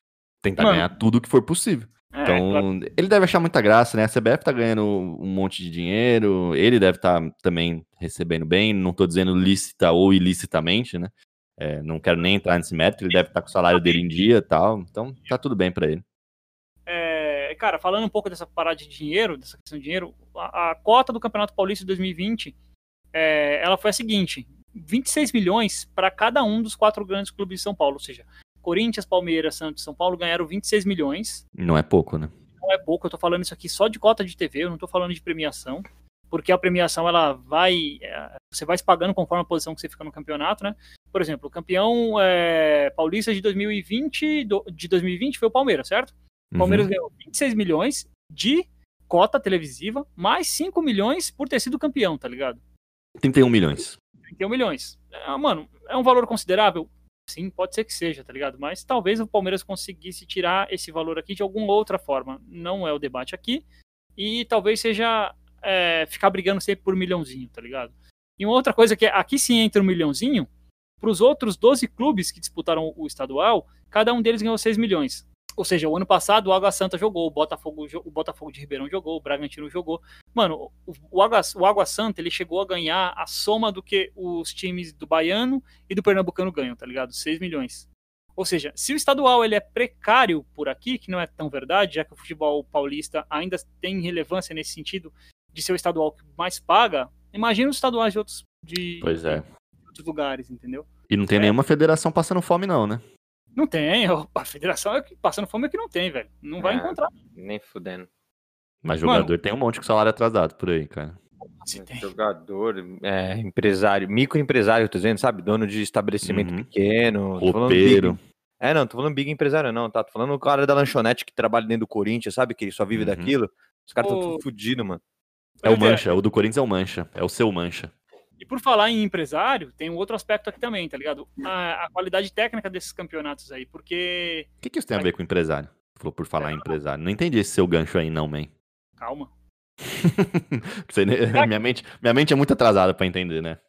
Tentar Mano. ganhar tudo que for possível. É, Então, claro. ele deve achar muita graça, né? A CBF tá ganhando um monte de dinheiro, ele deve estar também recebendo bem, não tô dizendo lícita ou ilicitamente, né? É, não quero nem entrar nesse mérito, ele deve estar com o salário dele em dia e tal, então tá tudo bem pra ele. Cara, falando um pouco dessa parada de dinheiro, dessa questão de dinheiro, a, a cota do Campeonato Paulista de 2020, é, ela foi a seguinte: 26 milhões para cada um dos quatro grandes clubes de São Paulo, ou seja, Corinthians, Palmeiras, Santos e São Paulo ganharam 26 milhões. Não é pouco, né? Não é pouco, eu tô falando isso aqui só de cota de TV, eu não tô falando de premiação, porque a premiação ela vai, é, você vai se pagando conforme a posição que você fica no campeonato, né? Por exemplo, o campeão é, paulista de 2020, do- de 2020 foi o Palmeiras, certo? O Palmeiras Uhum. ganhou 26 milhões de cota televisiva, mais 5 milhões por ter sido campeão, tá ligado? 31 milhões. 31 milhões. É, mano, é um valor considerável? Sim, pode ser que seja, tá ligado? Mas talvez o Palmeiras conseguisse tirar esse valor aqui de alguma outra forma. Não é o debate aqui. E talvez seja é, ficar brigando sempre por milhãozinho, tá ligado? E uma outra coisa que é, aqui sim entra um milhãozinho, para os outros 12 clubes que disputaram o estadual, cada um deles ganhou 6 milhões. Ou seja, o ano passado o Água Santa jogou, o Botafogo, o Botafogo de Ribeirão jogou, o Bragantino jogou. Mano, o, o, Água, o Água Santa ele chegou a ganhar a soma do que os times do Baiano e do Pernambucano ganham, tá ligado? 6 milhões. Ou seja, se o estadual ele é precário por aqui, que não é tão verdade, já que o futebol paulista ainda tem relevância nesse sentido de ser o estadual que mais paga, imagina os estaduais de outros, de, é. de outros lugares, entendeu? E não tem É. nenhuma federação passando fome, não, né? Não tem, a federação é que passando fome é que não tem, velho. Não vai É. encontrar. Nem fudendo. Mas Mano. jogador tem um monte com salário atrasado por aí, cara. Tem. Jogador, é, empresário, microempresário, tô dizendo, sabe? Dono de estabelecimento Uhum. pequeno. Roupeiro. É, não, tô falando big empresário, não, tá? Tô falando o cara da lanchonete que trabalha dentro do Corinthians, sabe? Que ele só vive Uhum. daquilo. Os caras Ô. tão tudo fudidos, mano. É o é. Mancha, o do Corinthians é o Mancha. É o seu Mancha. E por falar em empresário, tem um outro aspecto aqui também, tá ligado? A, a qualidade técnica desses campeonatos aí, porque. O que, que isso tem a ver com empresário? Falou por falar em empresário. Não entendi esse seu gancho aí, não, man. Calma. Minha, mente, minha mente é muito atrasada pra entender, né?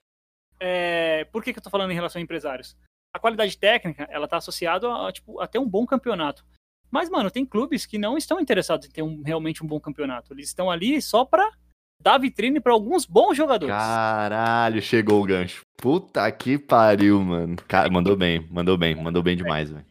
É, por que, que eu tô falando em relação a empresários? A qualidade técnica, ela tá associada a, tipo, a ter um bom campeonato. Mas, mano, tem clubes que não estão interessados em ter um- realmente um bom campeonato. Eles estão ali só pra dar vitrine pra alguns bons jogadores. Caralho, chegou o gancho. Puta que pariu, mano. Cara, mandou bem, mandou bem, mandou bem demais, velho.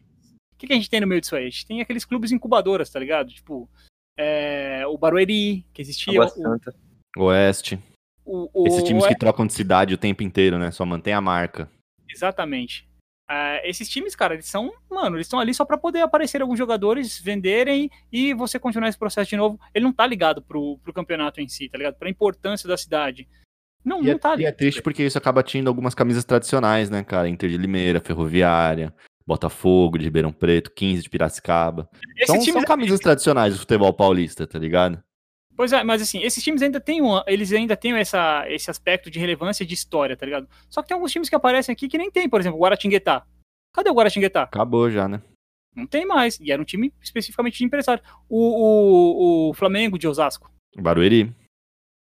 O que, que a gente tem no meio disso aí? A gente tem aqueles clubes incubadoras, tá ligado? Tipo, é, o Barueri, que existia. Água O, Santa. o, Oeste. o, Esses times o- que trocam de cidade o tempo inteiro, né? Só mantém a marca. Exatamente. Ah, esses times, cara, eles são, mano, eles estão ali só pra poder aparecer alguns jogadores, venderem e você continuar esse processo de novo. Ele não tá ligado pro, pro campeonato em si, tá ligado? Pra importância da cidade. Não, E não é, tá e é ligado. triste porque isso acaba tendo algumas camisas tradicionais, né, cara? Inter de Limeira, Ferroviária, Botafogo de Ribeirão Preto, 15 de Piracicaba. São, times, são camisas tradicionais do futebol paulista, tá ligado? Pois é, mas assim, esses times ainda têm um, eles ainda têm essa, esse aspecto de relevância de história, tá ligado? Só que tem alguns times que aparecem aqui que nem tem, por exemplo, o Guaratinguetá. Cadê o Guaratinguetá? Acabou já, né? Não tem mais. E era um time especificamente de empresário. O, o, o Flamengo de Osasco, Barueri.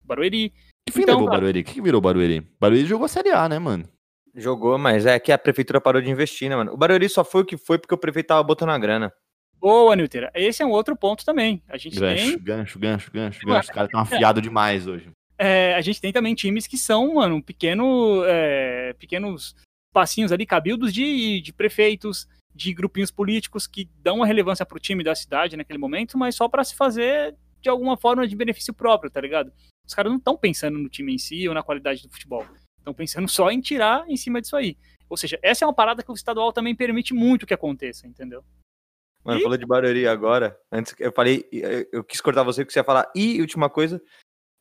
o Barueri. Que fim Então, levou o Barueri? O que, que virou o Barueri? Barueri jogou a Série A, né, mano? Jogou, mas é que a prefeitura parou de investir, né, mano? O Barueri só foi o que foi porque o prefeito tava botando a grana. Boa, Nilteira. Esse é um outro ponto também. A gente Gancho, tem, gancho, gancho, gancho, gancho. Os caras estão afiados demais hoje. é, a gente tem também times que são, mano, pequeno, é, pequenos passinhos ali, cabildos de, de prefeitos, de grupinhos políticos que dão uma relevância pro time da cidade naquele momento, mas só pra se fazer de alguma forma de benefício próprio, tá ligado? Os caras não estão pensando no time em si ou na qualidade do futebol. Estão pensando só em tirar em cima disso aí. Ou seja, essa é uma parada que o estadual também permite muito que aconteça, entendeu? Mano, E- falou de Barueri agora. Antes eu falei, eu, eu quis cortar você porque você ia falar. E última coisa.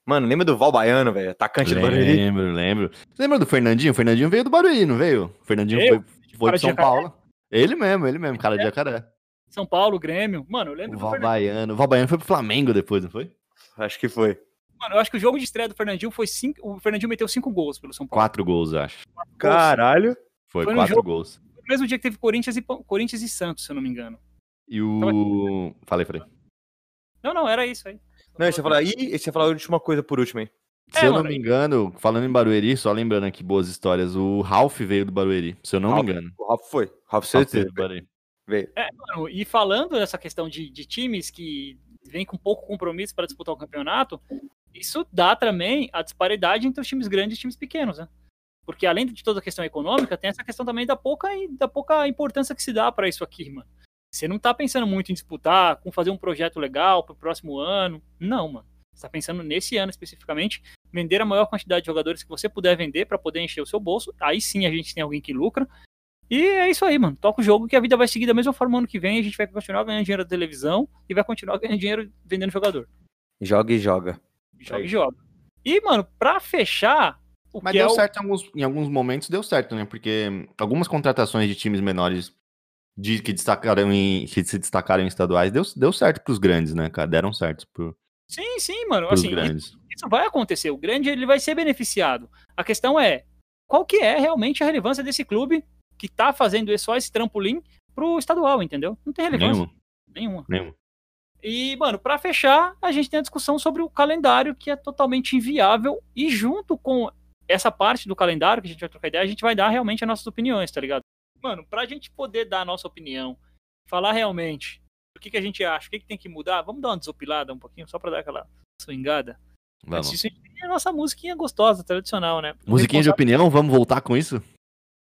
Mano, lembra do Val Baiano, velho? Atacante do Barueri? Lembro, lembro. Você lembra do Fernandinho? O Fernandinho veio do Barueri, não veio? O Fernandinho Veio. foi, foi de São. Paulo. Ele mesmo, ele mesmo, cara de jacaré. São Paulo, Grêmio. Mano, eu lembro O do Val. Baiano. O Val Baiano foi pro Flamengo depois, não foi? Acho que foi. Mano, eu acho que o jogo de estreia do Fernandinho foi cinco. O Fernandinho meteu cinco gols pelo São Paulo. Quatro gols, eu acho. Caralho. Foi, Foi quatro jogo- gols. No mesmo dia que teve Corinthians e, Corinthians e Santos, se eu não me engano. E o. Falei, falei. Não, não, era isso aí. Não, você ia falar. E você falar a última coisa por último aí. Se É, eu não mano, me engano, falando em Barueri, só lembrando aqui boas histórias, o Ralph veio do Barueri, se eu não Ralph. me engano. O Ralf foi. Ralf Ralph certeza. veio do Barueri. Veio. Mano, e falando dessa questão de, de times que vêm com pouco compromisso para disputar o campeonato, isso dá também a disparidade entre os times grandes e os times pequenos, né? Porque além de toda a questão econômica, tem essa questão também da pouca, da pouca importância que se dá para isso aqui, mano. Você não tá pensando muito em disputar, com fazer um projeto legal pro próximo ano. Não, mano. Você tá pensando nesse ano especificamente, vender a maior quantidade de jogadores que você puder vender para poder encher o seu bolso. Aí sim a gente tem alguém que lucra. E é isso aí, mano. Toca o jogo que a vida vai seguir da mesma forma ano que vem. A gente vai continuar ganhando dinheiro da televisão e vai continuar ganhando dinheiro vendendo jogador. Joga e joga. Joga Aí. e joga. E, mano, pra fechar, o Mas que deu é o... certo em alguns, em alguns momentos, deu certo, né? Porque algumas contratações de times menores de, que, destacaram em, que se destacaram em estaduais deu, deu certo pros grandes, né, cara? Deram certo pro, Sim, sim, mano. Assim, grandes. isso vai acontecer. O grande ele vai ser beneficiado. A questão é qual que é realmente a relevância desse clube que tá fazendo só esse trampolim pro estadual, entendeu? Não tem relevância Nenhuma, nenhuma. nenhuma. E, mano, pra fechar, a gente tem a discussão sobre o calendário que é totalmente inviável e junto com essa parte do calendário que a gente vai trocar ideia, a gente vai dar realmente as nossas opiniões, tá ligado? Mano, pra gente poder dar a nossa opinião, falar realmente o que, que a gente acha, o que, que tem que mudar, vamos dar uma desopilada um pouquinho, só pra dar aquela swingada. Vamos. A gente tem a nossa musiquinha gostosa, tradicional, né? O Musiquinha de opinião, vamos voltar com isso?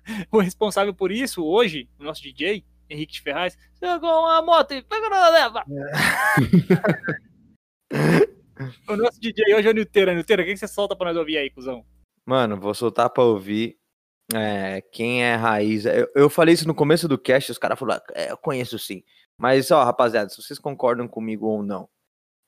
O responsável por isso, hoje, o nosso DJ, Henrique de Ferraz, jogou uma moto e pegou na leva. o nosso DJ hoje é o Nilteira. Nilteira, o que você solta pra nós ouvir aí, cuzão? Mano, vou soltar pra ouvir. É, quem é raiz. Eu, eu falei isso no começo do cast, os caras falaram, é, eu conheço sim. Mas, ó, rapaziada, se vocês concordam comigo ou não,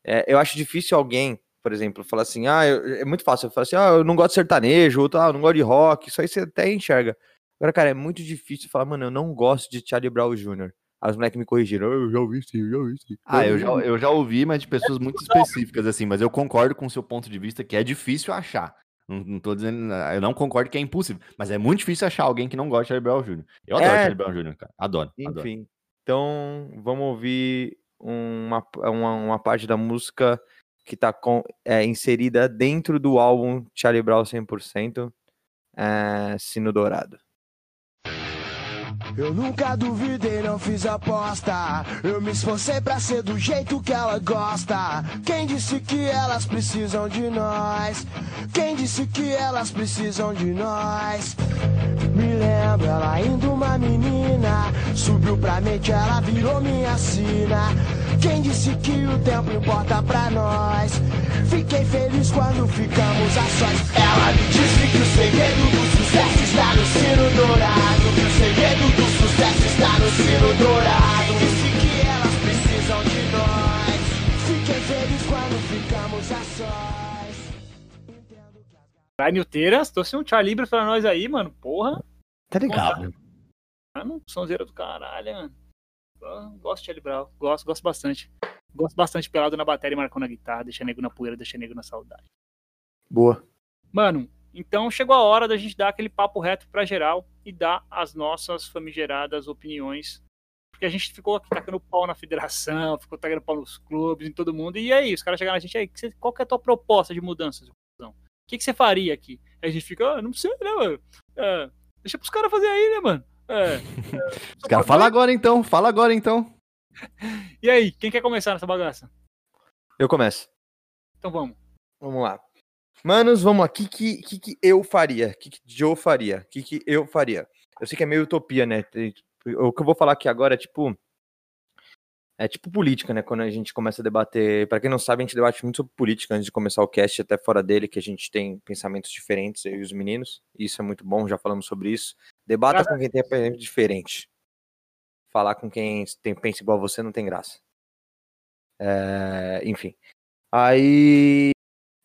é, eu acho difícil alguém, por exemplo, falar assim, ah, eu- é muito fácil. Eu falo assim, ah, eu não gosto de sertanejo, outro, ah, eu não gosto de rock, isso aí você até enxerga. Agora, cara, é muito difícil falar, mano, eu não gosto de Charlie Brown Jr. Aí os moleques me corrigiram, "Ah, eu já ouvi sim, eu já ouvi sim. Ah, eu já, eu já ouvi, mas de pessoas muito específicas, assim, mas eu concordo com o seu ponto de vista que é difícil achar. Não, não tô dizendo, eu não concordo que é impossível, mas é muito difícil achar alguém que não gosta de Charlie Brown Jr. Eu adoro É. Charlie Brown Jr., cara. Adoro, adoro. Enfim, então vamos ouvir uma, uma, uma parte da música que tá com, é, inserida dentro do álbum Charlie Brown 100%, é, Sino Dourado. Eu nunca duvidei, não fiz aposta. Eu me esforcei pra ser do jeito que ela gosta. Quem disse que elas precisam de nós? Quem disse que elas precisam de nós? Me lembro ela ainda uma menina. Subiu pra mente, ela virou minha sina. Quem disse que o tempo importa pra nós? Fiquei feliz quando ficamos a sós. Ela me disse que o segredo do sucesso está no sino dourado. Que o segredo do está no sino dourado. Disse que elas precisam de nós? Fiquei feliz quando ficamos a sós. Vai, Nilteira, trouxe um Charlie Libra pra nós aí, mano. Porra. Tá ligado? Mano, sonzeira do caralho, mano. Eu Gosto de Charlie Brown. Gosto, gosto bastante. Gosto bastante pelado na bateria e marcando na guitarra. Deixa nego na poeira, deixa nego na saudade. Boa. Mano, então chegou a hora da gente dar aquele papo reto pra geral e dar as nossas famigeradas opiniões. Porque a gente ficou aqui tacando pau na federação, ficou tacando pau nos clubes, em todo mundo. E aí, os caras chegaram na gente aí, qual que é a tua proposta de mudança, seu cuzão? O que, que você faria aqui? Aí a gente fica, ah, não sei, né, mano? É, deixa pros caras fazer aí, né, mano? É, Os caras, fala agora então, fala agora então. E aí, quem quer começar nessa bagaça? Eu começo. Então vamos. Vamos lá. Manos, vamos lá. O que, que, que, eu faria? O que, que Joe faria? O que, que eu faria? Eu sei que é meio utopia, né? O que eu vou falar aqui agora é tipo. É tipo política, né? Quando a gente começa a debater. Pra quem não sabe, a gente debate muito sobre política antes de começar o cast, até fora dele, que a gente tem pensamentos diferentes, eu e os meninos. Isso é muito bom, já falamos sobre isso. Debata com quem tem pensamento diferente. Falar com quem tem, pensa igual você não tem graça. É, enfim. Aí.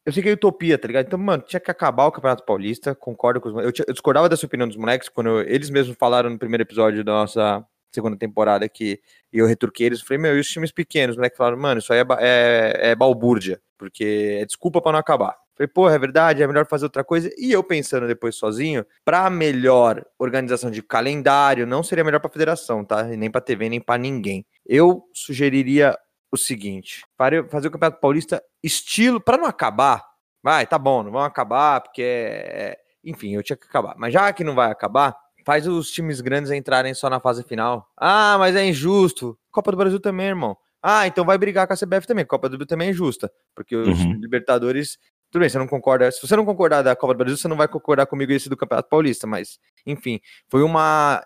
Eu sei que é utopia, tá ligado? Então, mano, tinha que acabar o Campeonato Paulista, concordo com os eu, eu discordava dessa opinião dos moleques quando eu- eles mesmos falaram no primeiro episódio da nossa segunda temporada que eu retruquei eles. Falei, meu, e os times pequenos? Os moleques falaram, mano, isso aí é, é, é balbúrdia, porque é desculpa pra não acabar. Falei, porra, é verdade, é melhor fazer outra coisa. E eu pensando depois sozinho, pra melhor organização de calendário, não seria melhor pra federação, tá? Nem pra TV, nem pra ninguém. Eu sugeriria o seguinte: para- fazer o Campeonato Paulista estilo, pra não acabar, vai, tá bom, não vão acabar, porque é. é- Enfim, eu tinha que acabar. Mas já que não vai acabar, faz os times grandes entrarem só na fase final. Ah, mas é injusto. Copa do Brasil também, irmão. Ah, então vai brigar com a CBF também. Copa do Brasil também é injusta. Porque os Uhum. Libertadores. Tudo bem, você não concorda. Se você não concordar da Copa do Brasil, você não vai concordar comigo esse do Campeonato Paulista. Mas, enfim, foi uma.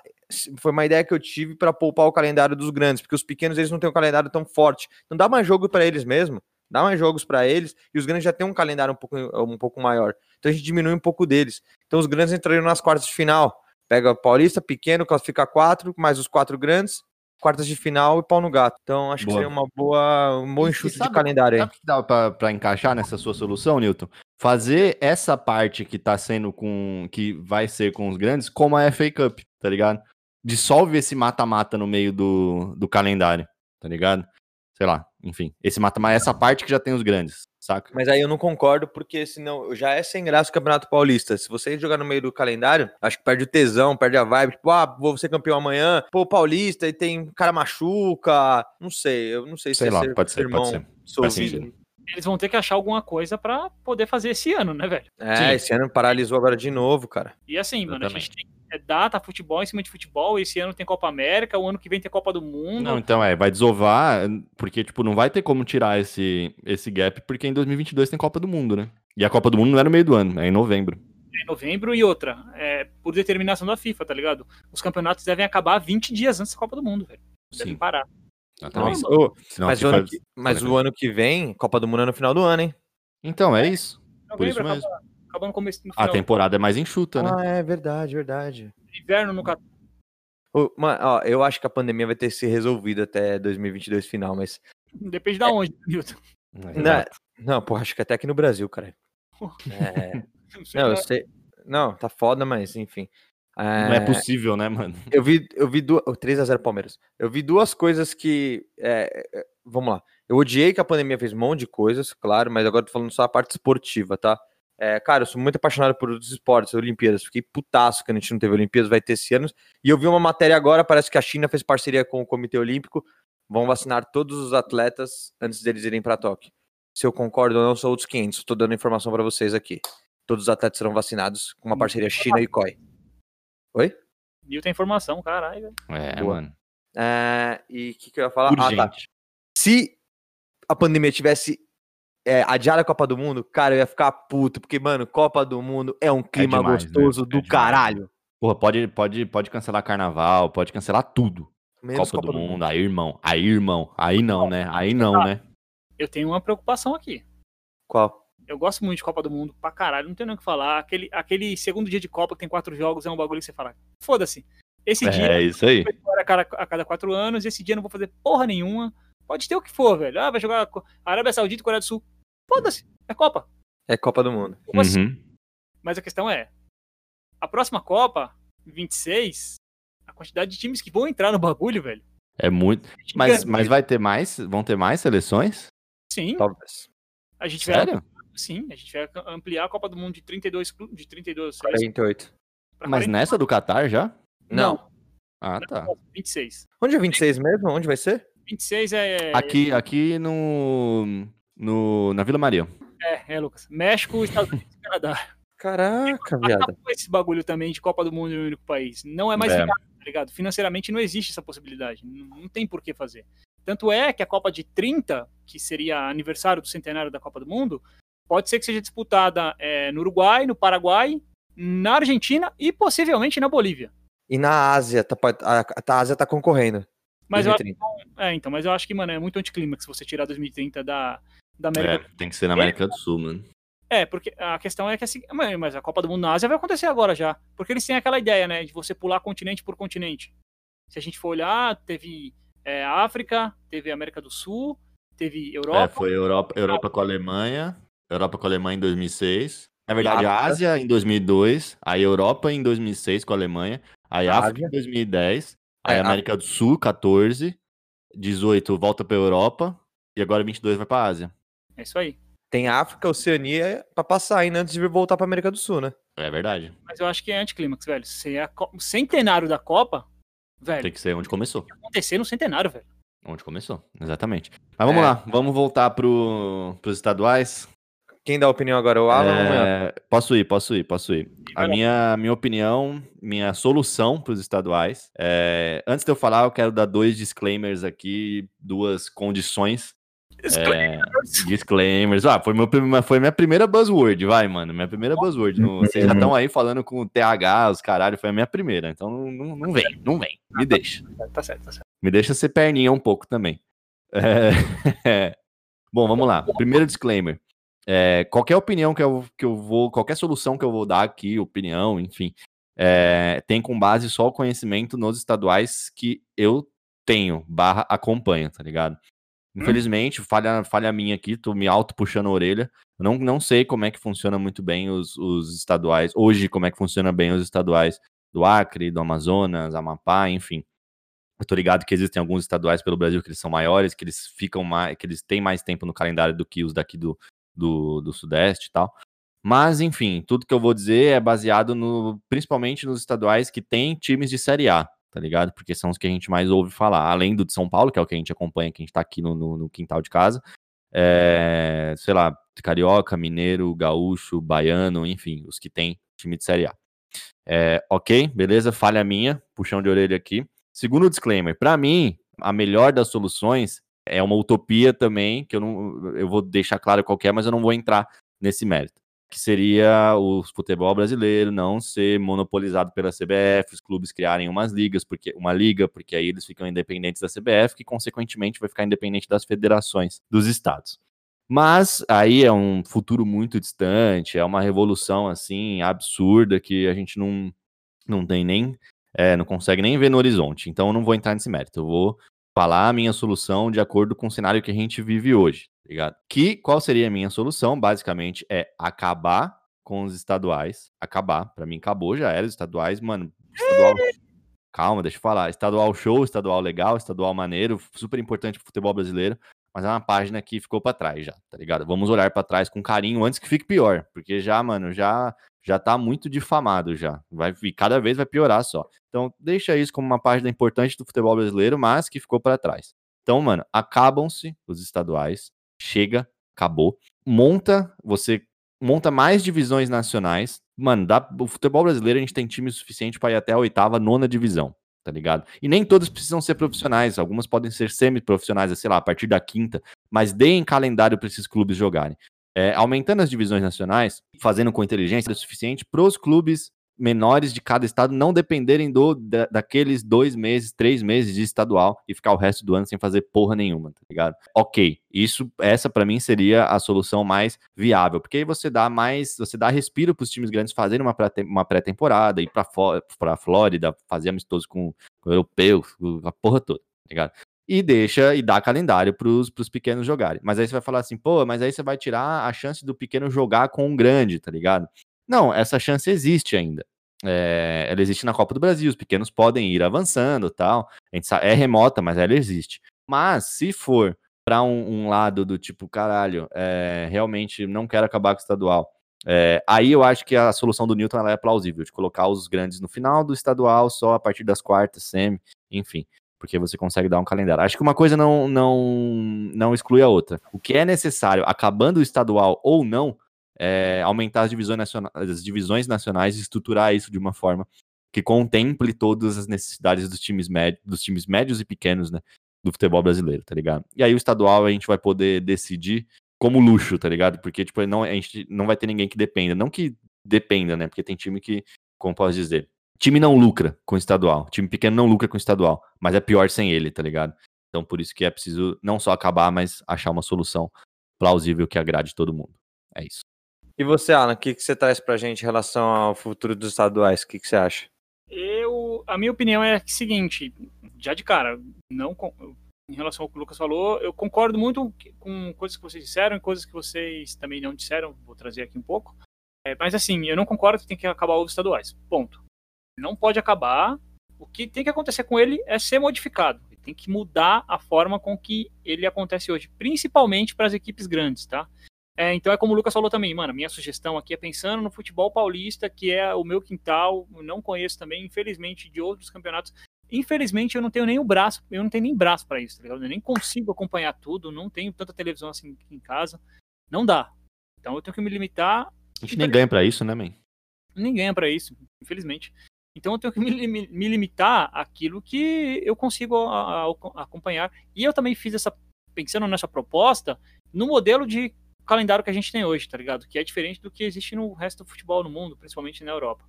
Foi uma ideia que eu tive para poupar o calendário dos grandes, porque os pequenos eles não têm um calendário tão forte. Não dá mais jogo para eles mesmo. Dá mais jogos para eles e os grandes já têm um calendário um pouco, um pouco maior. Então a gente diminui um pouco deles. Então os grandes entrariam nas quartas de final. Pega o Paulista, pequeno, classifica quatro, mais os quatro grandes, quartas de final e pau no gato. Então acho Boa. que seria uma boa, um bom E- e enxute de sabe- calendário aí. Sabe o que dá pra, pra encaixar nessa sua solução, Newton? Fazer essa parte que tá sendo com. que vai ser com os grandes, como a FA Cup, tá ligado? Dissolve esse mata-mata no meio do, do calendário, tá ligado? Sei lá, enfim. Esse mata-mata, essa parte que já tem os grandes, saca? Mas aí eu não concordo, porque senão já é sem graça o Campeonato Paulista. Se você jogar no meio do calendário, acho que perde o tesão, perde a vibe. Tipo, ah, vou ser campeão amanhã. Pô, Paulista, e tem cara machuca. Não sei, eu não sei se Sei é lá, ser pode ser, pode ser. ouvido. sentido. Eles vão ter que achar alguma coisa pra poder fazer esse ano, né, velho? É, Sim. esse ano paralisou agora de novo, cara. E assim, mano, a gente tem é, data, futebol em cima de futebol. Esse ano tem Copa América, o ano que vem tem Copa do Mundo. Não, então é, vai desovar, porque, tipo, não vai ter como tirar esse, esse gap, porque em 2022 tem Copa do Mundo, né? E a Copa do Mundo não é no meio do ano, é em novembro. em novembro e outra, é, por determinação da FIFA, tá ligado? Os campeonatos devem acabar 20 dias antes da Copa do Mundo, velho. Devem Sim. parar. Ô, Senão mas, o fica- ano que, mas o ano que vem, Copa do Mundo é no final do ano, hein? Então, é isso. Por Novembro isso mesmo. acaba, acaba no começo no A final. temporada é mais enxuta, né? Ah, é verdade, verdade. Inverno no Catar. Ô, mano, ó, eu acho que a pandemia vai ter se resolvido até 2022 final, mas. Depende da onde, Newton. Não, não, pô, acho que até aqui no Brasil, cara. É, Não sei, não, eu sei. Não, tá foda, mas enfim. Não é possível, né, mano? Eu vi, eu vi duas. 3x0 Palmeiras. Eu vi duas coisas que. é, é, vamos lá. Eu odiei que a pandemia fez um monte de coisas, claro, mas agora eu tô falando só a parte esportiva, tá? É, cara, eu sou muito apaixonado por outros esportes, Olimpíadas. Fiquei putaço que a gente não teve Olimpíadas, vai ter esse ano. E eu vi uma matéria agora, parece que a China fez parceria com o Comitê Olímpico. Vão vacinar todos os atletas antes deles irem pra Tóquio. Se eu concordo ou não, são outros 500. Tô dando informação pra vocês aqui. Todos os atletas serão vacinados com uma parceria China e COI. Oi? Tem informação, caralho. velho. É, Boa. mano. É, e o que, que eu ia falar? Ah, tá. Urgente. Se a pandemia tivesse é, adiado a Copa do Mundo, cara, eu ia ficar puto, porque, mano, Copa do Mundo é um clima demais, né? gostoso É do demais. caralho. Porra, pode, pode, pode cancelar carnaval, pode cancelar tudo. Menos Copa, do, mundo. aí, irmão. Aí, irmão. Aí não, né? Aí não, né? Eu tenho uma preocupação aqui. Qual? Eu gosto muito de Copa do Mundo pra caralho, não tenho nem o que falar. Aquele, aquele segundo dia de Copa que tem quatro jogos é um bagulho que você fala, foda-se. Esse dia É isso aí. a cada, a cada quatro anos, esse dia eu não vou fazer porra nenhuma. Pode ter o que for, velho. Ah, vai jogar Arábia Saudita e Coreia do Sul. Foda-se, é Copa. É Copa do Mundo. Como assim? Uhum. Mas a questão é, a próxima Copa, 26, a quantidade de times que vão entrar no bagulho, velho. É muito. é Mas, mas vai ter mais? Vão ter mais seleções? Sim, Talvez. a gente vai Sério? sim, a gente vai ampliar a Copa do Mundo de 32 clu- de 32 seleções 48. pra Mas 40. nessa do Qatar já? Não. Ah, tá. 26. Onde é 26 mesmo? Onde vai ser? 26 é Aqui, aqui no, no. Na Vila Maria. é, é, Lucas. México, Estados Unidos e Canadá. Caraca, viado. Acabou esse bagulho também de Copa do Mundo em um único país. Não é mais É. viável, tá ligado? Financeiramente não existe essa possibilidade. Não, não tem por que fazer. Tanto é que a Copa de 30, que seria aniversário do centenário da Copa do Mundo, pode ser que seja disputada é, no Uruguai, no Paraguai, na Argentina e possivelmente na Bolívia. E na Ásia, tá, a, a Ásia tá concorrendo. Mas eu, acho, 2030. é, então, mas eu acho que, mano, é muito anticlímax você tirar 2030 da, da América. É, tem que ser na América do Sul, mano. É, porque a questão é que assim, mas- a Copa do Mundo na Ásia vai acontecer agora já. Porque eles têm aquela ideia, né, de você pular continente por continente. Se a gente for olhar, teve é, África, teve América do Sul, teve Europa. É, foi Europa, Europa com a Alemanha, Europa com a Alemanha em 2006. Na verdade, a. Ásia em 2002, aí Europa em 2006 com a Alemanha, aí Ásia. África em 2010, aí É, América do Sul 14, 18 volta pra Europa e agora 22 vai pra Ásia. É isso aí. Tem África, Oceania pra passar ainda antes de vir voltar pra América do Sul, né? É verdade. Mas eu acho que é anticlímax, velho. Se é Co- o centenário da Copa, velho, Tem que ser onde começou. acontecer no centenário, velho. Onde começou, exatamente. Mas vamos É. lá, vamos voltar pro, pros estaduais. Quem dá a opinião agora? O Alan? É, posso ir, posso ir, posso ir. A minha, minha opinião, minha solução para os estaduais. é, antes de eu falar, eu quero dar dois disclaimers aqui, duas condições. É, disclaimers. Ah, foi, meu, foi minha primeira buzzword, vai, mano. Minha primeira buzzword. No- vocês já estão aí falando com o TH, os caralho, foi a minha primeira. Então não, não, vem, não vem. Me deixa. Tá certo, tá certo. Me deixa ser perninha um pouco também. É, Bom, vamos lá. Primeiro disclaimer. É, qualquer opinião que eu, que eu vou, qualquer solução que eu vou dar aqui, opinião, enfim, é, tem com base só o conhecimento nos estaduais que eu tenho, barra acompanho, tá ligado? Infelizmente, falha, falha minha aqui, tô me auto puxando a orelha. Eu não, não sei como é que funciona muito bem os, os estaduais. Hoje, como é que funciona bem os estaduais do Acre, do Amazonas, Amapá, enfim. Eu tô ligado que existem alguns estaduais pelo Brasil que eles são maiores, que eles ficam mais, que eles têm mais tempo no calendário do que os daqui do, do, do Sudeste e tal. Mas, enfim, tudo que eu vou dizer é baseado no, principalmente nos estaduais que têm times de Série A, tá ligado? Porque são os que a gente mais ouve falar. Além do de São Paulo, que é o que a gente acompanha, que a gente tá aqui no, no, no quintal de casa. É, sei lá, Carioca, Mineiro, Gaúcho, Baiano, enfim, os que têm time de Série A. É, ok, beleza, falha minha, puxão de orelha aqui. Segundo disclaimer, para mim, a melhor das soluções é uma utopia também, que eu não eu vou deixar claro qual é, mas eu não vou entrar nesse mérito. Que seria o futebol brasileiro não ser monopolizado pela CBF, os clubes criarem umas ligas, porque uma liga, porque aí eles ficam independentes da CBF, que consequentemente vai ficar independente das federações dos estados. Mas aí é um futuro muito distante, é uma revolução assim absurda que a gente não, não tem nem é, não consegue nem ver no horizonte. Então eu não vou entrar nesse mérito. Eu vou falar a minha solução de acordo com o cenário que a gente vive hoje, tá ligado? Que qual seria a minha solução? Basicamente é acabar com os estaduais, acabar. Para mim acabou já era os estaduais, mano. Estadual... Calma, deixa eu falar. Estadual show, estadual legal, estadual maneiro, super importante pro futebol brasileiro, mas é uma página que ficou para trás já, tá ligado? Vamos olhar para trás com carinho antes que fique pior, porque já, mano, já já tá muito difamado já. Vai e cada vez vai piorar só. Então, deixa isso como uma página importante do futebol brasileiro, mas que ficou para trás. Então, mano, acabam-se os estaduais, chega, acabou. Monta, você monta mais divisões nacionais. Mano, dá, o futebol brasileiro a gente tem time suficiente para ir até a oitava, nona divisão, tá ligado? E nem todos precisam ser profissionais, algumas podem ser semi-profissionais, sei lá, a partir da quinta, mas deem calendário para esses clubes jogarem. É, aumentando as divisões nacionais, fazendo com inteligência o suficiente para os clubes menores de cada estado não dependerem do, da, daqueles dois meses, três meses de estadual e ficar o resto do ano sem fazer porra nenhuma, tá ligado? Ok, isso, essa para mim seria a solução mais viável, porque aí você dá mais, você dá respiro para os times grandes fazerem uma uma pré-temporada, ir para para Flórida, fazer amistoso com, com o europeu, a porra toda, tá ligado? E deixa e dá calendário pros, pros pequenos jogarem. Mas aí você vai falar assim, pô, mas aí você vai tirar a chance do pequeno jogar com um grande, tá ligado? Não, essa chance existe ainda. É, ela existe na Copa do Brasil, os pequenos podem ir avançando tal. A gente sabe, é remota, mas ela existe. Mas se for para um, um lado do tipo, caralho, é, realmente não quero acabar com o estadual. É, aí eu acho que a solução do Newton é plausível, de colocar os grandes no final do estadual, só a partir das quartas, semi, enfim porque você consegue dar um calendário. Acho que uma coisa não, não, não exclui a outra. O que é necessário, acabando o estadual ou não, é aumentar as divisões, nacionais, as divisões nacionais e estruturar isso de uma forma que contemple todas as necessidades dos times, médios, dos times médios e pequenos, né, do futebol brasileiro, tá ligado? E aí o estadual a gente vai poder decidir como luxo, tá ligado? Porque, tipo, não, a gente não vai ter ninguém que dependa. Não que dependa, né? Porque tem time que, como posso dizer, time não lucra com estadual. Time pequeno não lucra com estadual. Mas é pior sem ele, tá ligado? Então por isso que é preciso não só acabar, mas achar uma solução plausível que agrade todo mundo. É isso. E você, Alan, o que, que você traz pra gente em relação ao futuro dos estaduais? O que, que você acha? Eu, a minha opinião é a seguinte, já de cara, não com- em relação ao que o Lucas falou, eu concordo muito com coisas que vocês disseram e coisas que vocês também não disseram, vou trazer aqui um pouco. É, mas assim, eu não concordo que tem que acabar os estaduais. Ponto. Não pode acabar. O que tem que acontecer com ele é ser modificado. Ele tem que mudar a forma com que ele acontece hoje, principalmente para as equipes grandes, tá? É, então é como o Lucas falou também, mano, minha sugestão aqui é pensando no futebol paulista, que é o meu quintal, não conheço também, infelizmente, de outros campeonatos. Infelizmente, eu não tenho nem o braço, eu não tenho nem braço para isso, tá ligado? Eu nem consigo acompanhar tudo, não tenho tanta televisão assim em casa. Não dá. Então eu tenho que me limitar A gente nem ganha pra isso, né, man? nem ganha para isso, infelizmente. Então eu tenho que me, me limitar àquilo que eu consigo a- a- acompanhar. E eu também fiz essa, pensando nessa proposta, no modelo de calendário que a gente tem hoje, tá ligado? Que é diferente do que existe no resto do futebol no mundo, principalmente na Europa.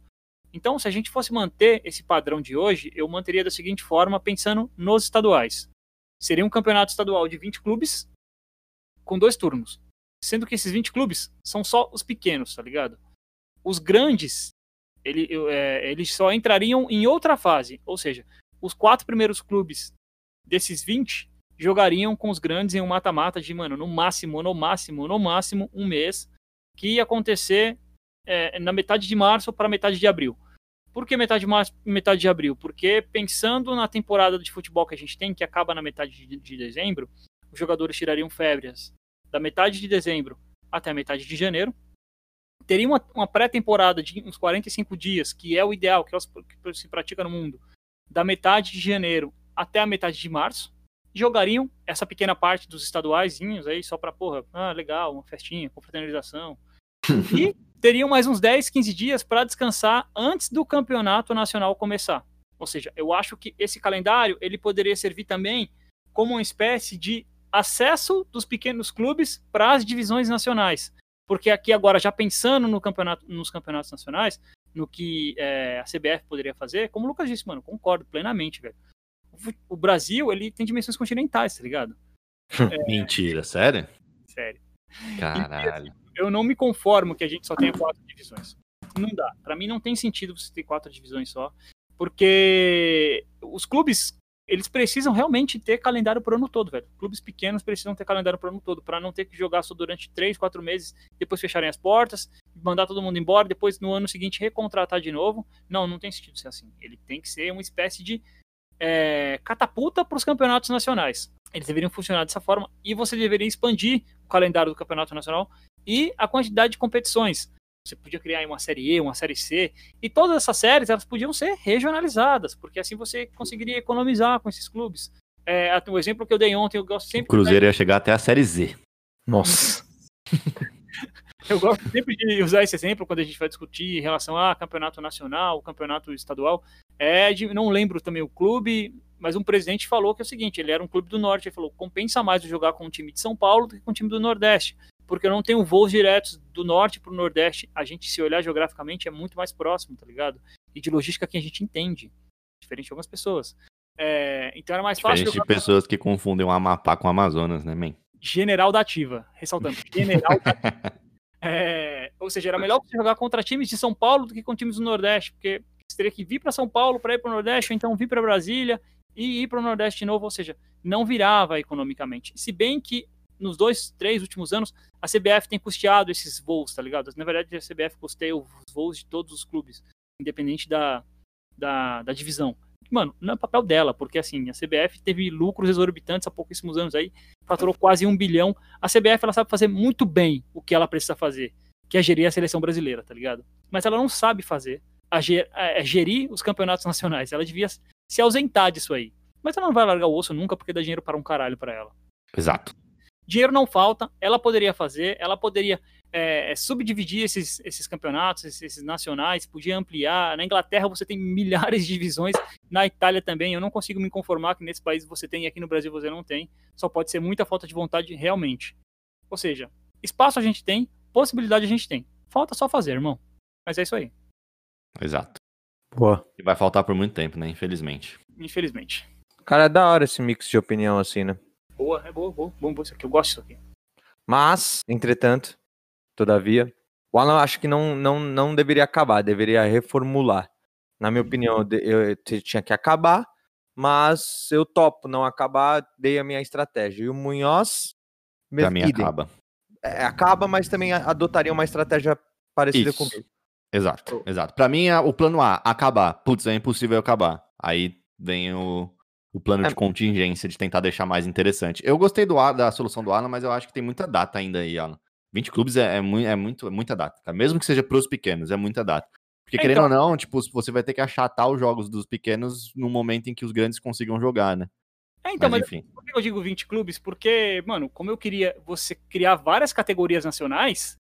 Então, se a gente fosse manter esse padrão de hoje, eu manteria da seguinte forma, pensando nos estaduais. Seria um campeonato estadual de 20 clubes com dois turnos. Sendo que esses 20 clubes são só os pequenos, tá ligado? Os grandes ele, é, eles só entrariam em outra fase. Ou seja, os quatro primeiros clubes desses 20 jogariam com os grandes em um mata-mata de, mano, no máximo, no máximo, no máximo, um mês, que ia acontecer é, na metade de março para metade de abril. Por que metade de março metade de abril? Porque pensando na temporada de futebol que a gente tem, que acaba na metade de, de dezembro, os jogadores tirariam férias da metade de dezembro até a metade de janeiro, teria uma, uma pré-temporada de uns 45 dias, que é o ideal, que, é o que se pratica no mundo, da metade de janeiro até a metade de março, jogariam essa pequena parte dos estaduaizinhos aí, só pra, porra, ah, legal, uma festinha, confraternização. e teriam mais uns 10, 15 dias para descansar antes do campeonato nacional começar. Ou seja, eu acho que esse calendário ele poderia servir também como uma espécie de acesso dos pequenos clubes para as divisões nacionais. Porque aqui agora, já pensando no campeonato, nos campeonatos nacionais, no que é, a CBF poderia fazer, como o Lucas disse, mano, concordo plenamente, velho. O, o Brasil, ele tem dimensões continentais, tá ligado? É... Mentira, sério? Sério. Caralho. Eu não me conformo que a gente só tenha quatro divisões. Não dá. Para mim não tem sentido você ter quatro divisões só, porque os clubes eles precisam realmente ter calendário pro ano todo, velho. Clubes pequenos precisam ter calendário pro ano todo, para não ter que jogar só durante três, quatro meses, depois fecharem as portas, mandar todo mundo embora, depois no ano seguinte recontratar de novo. Não, não tem sentido ser assim. Ele tem que ser uma espécie de é, catapulta para os campeonatos nacionais. Eles deveriam funcionar dessa forma e você deveria expandir o calendário do campeonato nacional e a quantidade de competições. Você podia criar uma série E, uma série C, e todas essas séries elas podiam ser regionalizadas, porque assim você conseguiria economizar com esses clubes. É, o exemplo que eu dei ontem, eu gosto sempre. O Cruzeiro ia chegar até a série Z. Nossa. eu gosto sempre de usar esse exemplo quando a gente vai discutir em relação a campeonato nacional, campeonato estadual. É de, não lembro também o clube, mas um presidente falou que é o seguinte: ele era um clube do norte, ele falou compensa mais jogar com um time de São Paulo do que com um time do Nordeste porque eu não tenho voos diretos do norte para o nordeste. A gente, se olhar geograficamente, é muito mais próximo, tá ligado? E de logística que a gente entende, diferente de algumas pessoas. É, então era mais diferente fácil. Diferente de pessoas que confundem o Amapá com o Amazonas, né, man? General da Ativa, ressaltando. General da Ativa. É, ou seja, era melhor você jogar contra times de São Paulo do que com times do Nordeste, porque você teria que vir para São Paulo para ir para o Nordeste, ou então vir para Brasília e ir para o Nordeste de novo, ou seja, não virava economicamente. Se bem que nos dois, três últimos anos, a CBF tem custeado esses voos, tá ligado? Na verdade, a CBF custeia os voos de todos os clubes, independente da, da, da divisão. Mano, não é papel dela, porque assim, a CBF teve lucros exorbitantes há pouquíssimos anos aí, faturou quase um bilhão. A CBF, ela sabe fazer muito bem o que ela precisa fazer, que é gerir a seleção brasileira, tá ligado? Mas ela não sabe fazer, a ger, é gerir os campeonatos nacionais. Ela devia se ausentar disso aí. Mas ela não vai largar o osso nunca, porque dá dinheiro para um caralho para ela. Exato dinheiro não falta, ela poderia fazer, ela poderia é, subdividir esses, esses campeonatos, esses, esses, nacionais, podia ampliar. Na Inglaterra você tem milhares de divisões, na Itália também. Eu não consigo me conformar que nesse país você tem e aqui no Brasil você não tem. Só pode ser muita falta de vontade realmente. Ou seja, espaço a gente tem, possibilidade a gente tem. Falta só fazer, irmão. Mas é isso aí. Exato. Boa. E vai faltar por muito tempo, né? Infelizmente. Infelizmente. Cara, é da hora esse mix de opinião assim, né? Boa, é boa, boa, bom, boa isso aqui. Eu gosto disso aqui. Mas, entretanto, todavia, o Alan acho que não, não, não deveria acabar, deveria reformular. Na minha opinião, eu eu, te- tinha que acabar, mas eu topo não acabar, dei a minha estratégia. E o Munhoz, Pra mim acaba. É, acaba, mas também a- adotaria uma estratégia parecida Isso. comigo. Exato, exato. Pra mim, o plano A, acabar. Putz, é impossível acabar. Aí vem o, o plano É. de contingência de tentar deixar mais interessante. Eu gostei do da solução do Alan, mas eu acho que tem muita data ainda aí, Alan. 20 clubes é, é, é muito, é muita data, cara. Mesmo que seja pros pequenos, é muita data. Porque, É, querendo então- ou não, tipo, você vai ter que achatar os jogos dos pequenos no momento em que os grandes consigam jogar, né? É, então, mas, mas, enfim. por que eu digo 20 clubes? Porque, mano, como eu queria você criar várias categorias nacionais,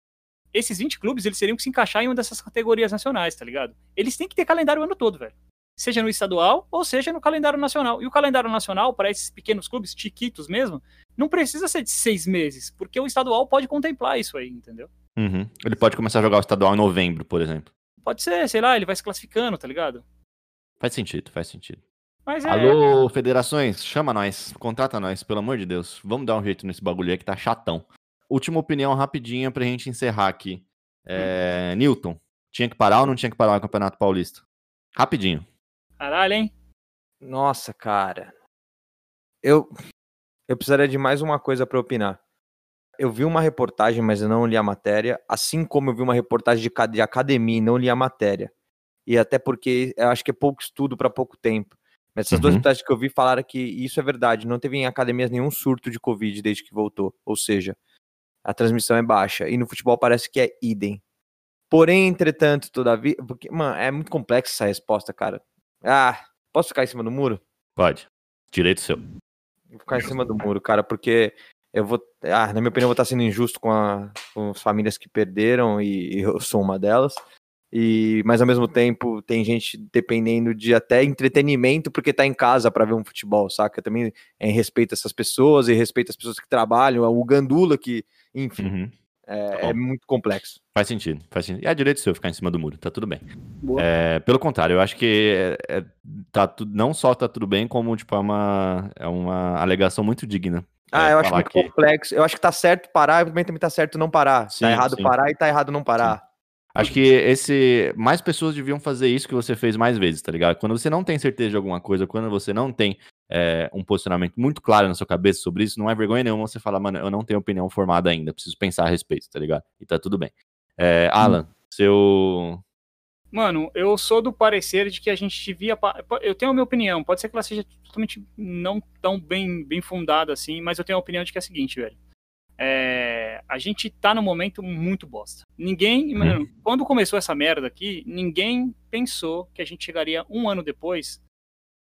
esses 20 clubes eles teriam que se encaixar em uma dessas categorias nacionais, tá ligado? Eles têm que ter calendário o ano todo, velho. Seja no estadual ou seja no calendário nacional. E o calendário nacional, para esses pequenos clubes, chiquitos mesmo, não precisa ser de seis meses, porque o estadual pode contemplar isso aí, entendeu? Uhum. Ele pode começar a jogar o estadual em novembro, por exemplo. Pode ser, sei lá, ele vai se classificando, tá ligado? Faz sentido, faz sentido. Mas é. Alô, federações, chama nós, contrata nós, pelo amor de Deus. Vamos dar um jeito nesse bagulho aí que tá chatão. Última opinião rapidinha pra gente encerrar aqui. É, Newton, tinha que parar ou não tinha que parar o Campeonato Paulista? Rapidinho. Caralho, hein? Nossa, cara. Eu, eu precisaria de mais uma coisa para opinar. Eu vi uma reportagem, mas eu não li a matéria, assim como eu vi uma reportagem de, de academia e não li a matéria. E até porque eu acho que é pouco estudo para pouco tempo. Mas essas duas Uhum. reportagens que eu vi falaram que isso é verdade. Não teve em academias nenhum surto de Covid desde que voltou. Ou seja, a transmissão é baixa. E no futebol parece que é idem. Porém, entretanto, todavia. Porque, mano, é muito complexa essa resposta, cara. Ah, posso ficar em cima do muro? Pode. Direito seu. Vou ficar em cima do muro, cara, porque eu vou. Ah, na minha opinião, eu vou estar sendo injusto com, a- com as famílias que perderam e, e eu sou uma delas. E, mas ao mesmo tempo tem gente dependendo de até entretenimento porque tá em casa para ver um futebol, saca? Também é em respeito a essas pessoas e respeito às pessoas que trabalham, o Gandula que, enfim, Uhum. É, Tá é muito complexo. Faz sentido, faz sentido. E é direito seu ficar em cima do muro, tá tudo bem. É, pelo contrário, eu acho que é- é- tá tu- não só tá tudo bem, como tipo, é uma, é uma alegação muito digna. Ah, É, eu acho muito que- complexo. Eu acho que tá certo parar, mas também tá certo não parar. Sim, tá errado sim. parar e tá errado não parar. Acho que esse. Mais pessoas deviam fazer isso que você fez mais vezes, tá ligado? Quando você não tem certeza de alguma coisa, quando você não tem é, um posicionamento muito claro na sua cabeça sobre isso, não é vergonha nenhuma você falar, mano, eu não tenho opinião formada ainda, preciso pensar a respeito, tá ligado? E tá tudo bem. É, Alan, seu. Mano, eu sou do parecer de que a gente devia. Eu tenho a minha opinião, pode ser que ela seja totalmente não tão bem, bem fundada assim, mas eu tenho a opinião de que é a seguinte, velho. É, a gente tá num momento muito bosta. Ninguém. Mano, quando começou essa merda aqui, ninguém pensou que a gente chegaria um ano depois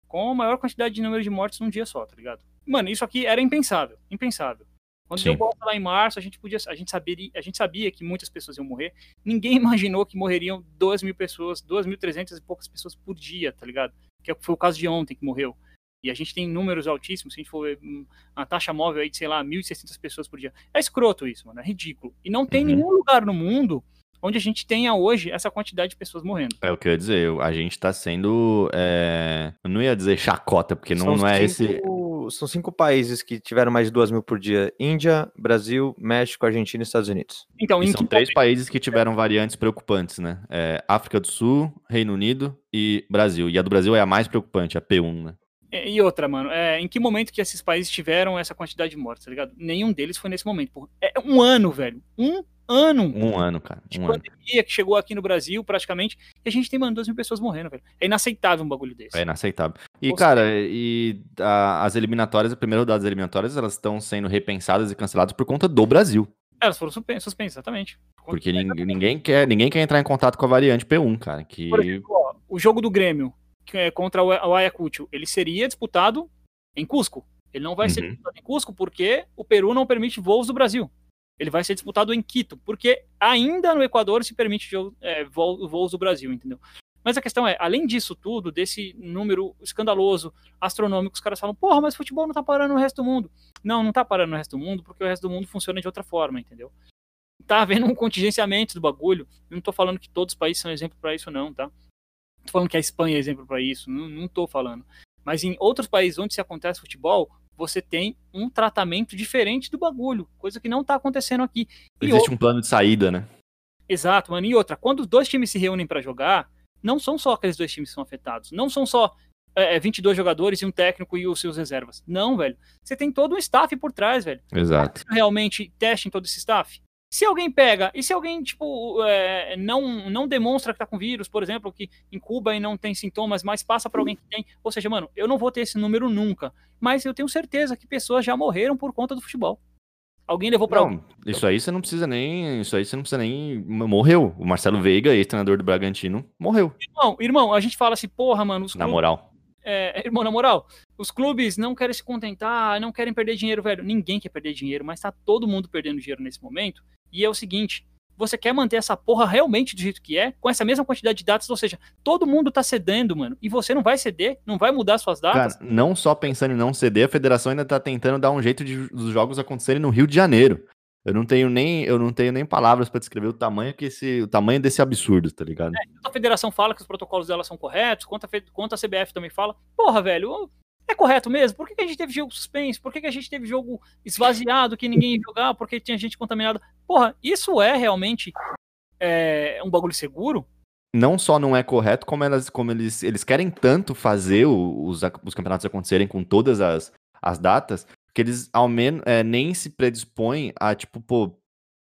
com a maior quantidade de número de mortes num dia só, tá ligado? Mano, isso aqui era impensável. Impensável. Quando Sim. deu bosta lá em março, a gente podia. A gente, saberia, a gente sabia que muitas pessoas iam morrer ninguém imaginou que morreriam 2 mil pessoas, 2.300 e poucas pessoas por dia, tá ligado? Que foi o caso de ontem que morreu. E a gente tem números altíssimos, se a gente for ver hum, uma taxa móvel aí de, sei lá, 1.600 pessoas por dia. É escroto isso, mano, é ridículo. E não tem Uhum. nenhum lugar no mundo onde a gente tenha hoje essa quantidade de pessoas morrendo. É o que eu ia dizer, a gente tá sendo. é, Eu não ia dizer chacota, porque não, não é esse. cinco- São cinco países que tiveram mais de duas mil por dia: Índia, Brasil, México, Argentina e Estados Unidos. Então, E em são três países que tiveram variantes preocupantes, né? É, África do Sul, Reino Unido e Brasil. E a do Brasil é a mais preocupante, a P1, né? E e outra, mano, é, em que momento que esses países tiveram essa quantidade de mortes, tá ligado? Nenhum deles foi nesse momento. Porra. É um ano, velho. Um ano Um ano, cara. de Um ano. pandemia que chegou aqui no Brasil, praticamente, e a gente tem, mano, 2 mil pessoas morrendo, velho. É inaceitável um bagulho desse. É inaceitável. E, cara, e a- as eliminatórias, a primeira rodada das eliminatórias, elas estão sendo repensadas e canceladas por conta do Brasil. Elas foram suspen- suspensas, exatamente. Porque nin- ninguém quer, ninguém quer entrar em contato com a variante P1, cara. Que... Por exemplo, ó, o jogo do Grêmio que é contra o Ayacucho, ele seria disputado em Cusco. Ele não vai ser Uhum. disputado em Cusco porque o Peru não permite voos do Brasil. Ele vai ser disputado em Quito, porque ainda no Equador se permite jo- é, voo- voos do Brasil, entendeu? Mas a questão é, além disso tudo, desse número escandaloso, astronômico, os caras falam, porra, mas futebol não tá parando no resto do mundo. Não, não tá parando no resto do mundo, porque o resto do mundo funciona de outra forma, entendeu? Tá havendo um contingenciamento do bagulho. Eu não tô falando que todos os países são exemplo pra isso, não, tá? tô falando que a Espanha é exemplo para isso, não, não tô falando. Mas em outros países onde se acontece futebol, você tem um tratamento diferente do bagulho, coisa que não tá acontecendo aqui. E Existe outra... um plano de saída, né? Exato, mano. E outra, quando os dois times se reúnem para jogar, não são só aqueles dois times que são afetados. Não são só é, 22 é, jogadores e um técnico e os seus reservas. Não, velho. Você tem todo um staff por trás, velho. Exato. Realmente testem todo esse staff. Se alguém pega, e se alguém, tipo, é, não, não demonstra que tá com vírus, por exemplo, que incuba e não tem sintomas, mas passa para alguém que tem. Ou seja, mano, eu não vou ter esse número nunca. Mas eu tenho certeza que pessoas já morreram por conta do futebol. Alguém levou pra. Não, isso aí você não precisa nem. Isso aí você não precisa nem. Morreu. O Marcelo Veiga, ex-treinador do Bragantino, morreu. Irmão, irmão, a gente fala assim, porra, mano. na moral. É, irmão, na moral, os clubes não querem se contentar, não querem perder dinheiro, velho. Ninguém quer perder dinheiro, mas tá todo mundo perdendo dinheiro nesse momento. E é o seguinte: você quer manter essa porra realmente do jeito que é, com essa mesma quantidade de datas, ou seja, todo mundo tá cedendo, mano, e você não vai ceder, não vai mudar suas datas. Cara, não só pensando em não ceder, a federação ainda tá tentando dar um jeito de os jogos acontecerem no Rio de Janeiro. Eu não tenho nem, eu não tenho nem palavras para descrever o tamanho que esse, o tamanho desse absurdo, tá ligado? É, a federação fala que os protocolos dela são corretos, quanto a, quanto a CBF também fala. Porra, velho, é correto mesmo? Por que, que a gente teve jogo suspenso? Por que, que a gente teve jogo esvaziado que ninguém ia jogar? Porque tinha gente contaminada? Porra, isso é realmente é, um bagulho seguro? Não só não é correto, como, elas, como eles, eles querem tanto fazer os, os campeonatos acontecerem com todas as, as datas, que eles ao menos é, nem se predispõem a, tipo, pô,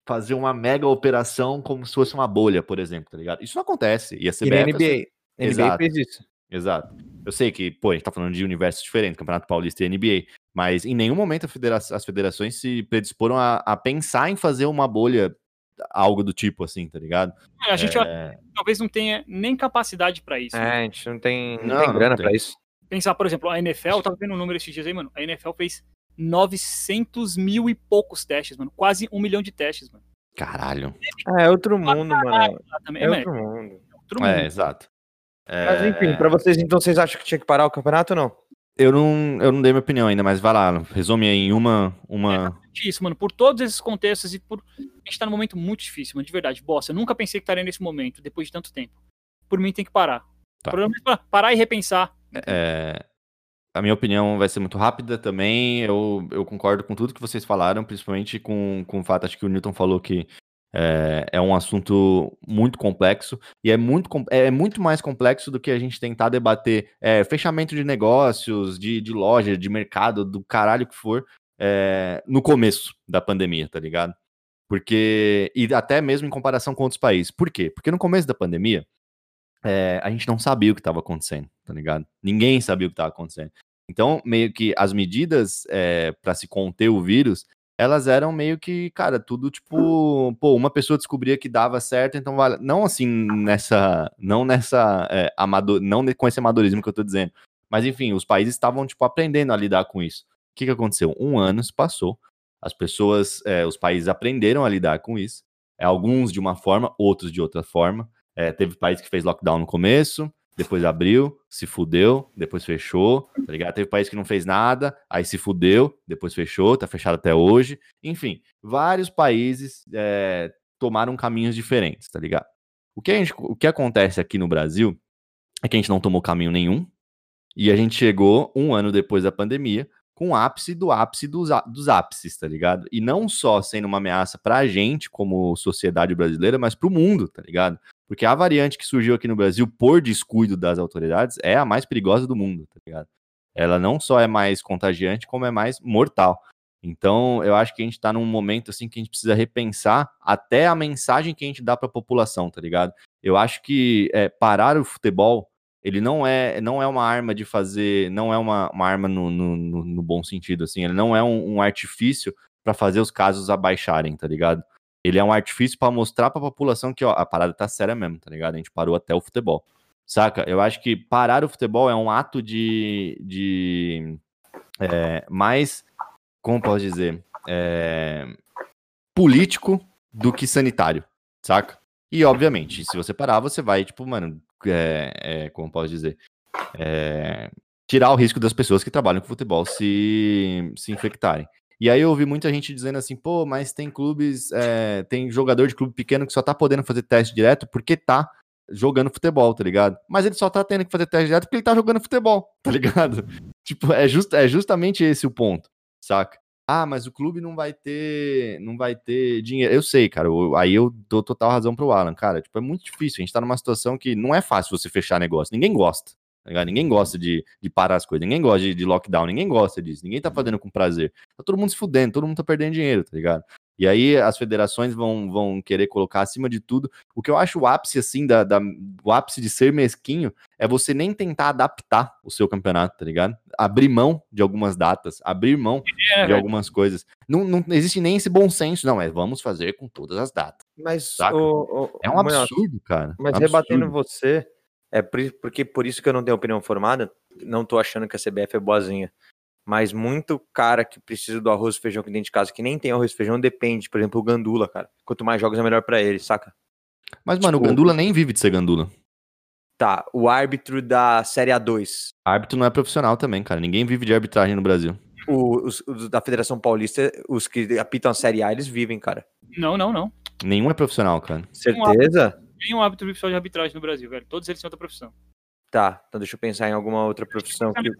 fazer uma mega operação como se fosse uma bolha, por exemplo, tá ligado? Isso não acontece. E a CBF... E na NBA, NBA Exato. fez isso. Exato. Eu sei que, pô, a gente tá falando de universos diferentes, Campeonato Paulista e NBA, mas em nenhum momento federa as federações se predisporam a, a, pensar em fazer uma bolha, algo do tipo assim, tá ligado? É, a gente é... talvez não tenha nem capacidade para isso. É, né? a gente não tem, não, não tem grana para isso. Pensar, por exemplo, a NFL, eu tava vendo um número esses dias aí, mano, a NFL fez 900 mil e poucos testes, mano, quase um milhão de testes, mano. Caralho. É outro mundo, mano. É, é outro mundo. É, outro mundo. é exato. É... Mas enfim, pra vocês, então, vocês acham que tinha que parar o campeonato ou não? Eu não, eu não dei minha opinião ainda, mas vai lá, resume aí em uma. uma... É isso, mano. Por todos esses contextos e por. A gente tá num momento muito difícil, mano, de verdade. Bosta, eu nunca pensei que estaria nesse momento, depois de tanto tempo. Por mim tem que parar. Tá. O problema é parar e repensar. É, a minha opinião vai ser muito rápida também. Eu, eu concordo com tudo que vocês falaram, principalmente com, com o fato, acho que o Newton falou que é, é, um assunto muito complexo e é muito, é muito mais complexo do que a gente tentar debater é, fechamento de negócios, de, de loja, de mercado, do caralho que for, é, no começo da pandemia, tá ligado? Porque, e até mesmo em comparação com outros países. Por quê? Porque no começo da pandemia, é, a gente não sabia o que estava acontecendo, tá ligado? Ninguém sabia o que estava acontecendo. Então, meio que as medidas é, para se conter o vírus elas eram meio que, cara, tudo tipo, pô, uma pessoa descobria que dava certo, então vale. Não assim nessa. Não nessa. É, amador, não com esse amadorismo que eu tô dizendo. Mas enfim, os países estavam, tipo, aprendendo a lidar com isso. O que, que aconteceu? Um ano se passou. As pessoas, é, os países aprenderam a lidar com isso. É, alguns de uma forma, outros de outra forma. É, teve país que fez lockdown no começo, depois abriu, se fudeu, depois fechou, tá ligado? Teve país que não fez nada, aí se fudeu, depois fechou, tá fechado até hoje. Enfim, vários países é, tomaram caminhos diferentes, tá ligado? O que, a gente, o que acontece aqui no Brasil é que a gente não tomou caminho nenhum e a gente chegou um ano depois da pandemia com o ápice do ápice dos, dos ápices, tá ligado? E não só sendo uma ameaça pra gente como sociedade brasileira, mas pro mundo, tá ligado? Porque a variante que surgiu aqui no Brasil por descuido das autoridades é a mais perigosa do mundo, tá ligado? Ela não só é mais contagiante, como é mais mortal. Então, eu acho que a gente tá num momento assim que a gente precisa repensar até a mensagem que a gente dá para a população, tá ligado? Eu acho que é, parar o futebol, ele não é não é uma arma de fazer, não é uma, uma arma no, no, no, bom sentido, assim, ele não é um, um artifício para fazer os casos abaixarem, tá ligado? Ele é um artifício para mostrar para a população que ó, a parada tá séria mesmo, tá ligado? A gente parou até o futebol. Saca? Eu acho que parar o futebol é um ato de. de é, mais. Como posso dizer? É, político do que sanitário, saca? E, obviamente, se você parar, você vai, tipo, mano, é, é, como posso dizer? É, tirar o risco das pessoas que trabalham com futebol se, se infectarem. E aí eu ouvi muita gente dizendo assim, pô, mas tem clubes, é, tem jogador de clube pequeno que só tá podendo fazer teste direto porque tá jogando futebol, tá ligado? Mas ele só tá tendo que fazer teste direto porque ele tá jogando futebol, tá ligado? tipo, é, just, é justamente esse o ponto, saca? Ah, mas o clube não vai ter, não vai ter dinheiro. Eu sei, cara. eu- aí eu dou total razão pro Alan, cara. Tipo, é muito difícil. A gente tá numa situação que não é fácil você fechar negócio. Ninguém gosta. Tá? Ninguém gosta de, de parar as coisas. Ninguém gosta de, de lockdown. Ninguém gosta disso. Ninguém tá fazendo com prazer. Tá todo mundo se fudendo. Todo mundo tá perdendo dinheiro, tá ligado? E aí as federações vão, vão querer colocar acima de tudo. O que eu acho o ápice, assim, da, da- o ápice de ser mesquinho é você nem tentar adaptar o seu campeonato, tá ligado? Abrir mão de algumas datas, abrir mão É, de algumas coisas. Não, não existe nem esse bom senso, não. É vamos fazer com todas as datas. Mas, o, o, É um absurdo, cara. Mas Um rebatendo você, é por, porque por isso que eu não tenho opinião formada, não tô achando que a CBF é boazinha. Mas muito cara que precisa do arroz e feijão aqui dentro de casa, que nem tem arroz e feijão, depende. Por exemplo, o Gandula, cara. Quanto mais jogos é melhor pra ele, saca? Mas, mano, tipo- o Gandula nem vive de ser Gandula. Tá, o árbitro da Série A2, Árbitro não é profissional também, cara. Ninguém vive de arbitragem no Brasil. o- os, os da Federação Paulista, os que apitam a Série A, eles vivem, cara. Não, não, não. Nenhum é profissional, cara. Certeza? Tem um árbitro profissional de arbitragem no Brasil, velho. Todos eles têm outra profissão. Tá, então deixa eu pensar em alguma outra profissão que.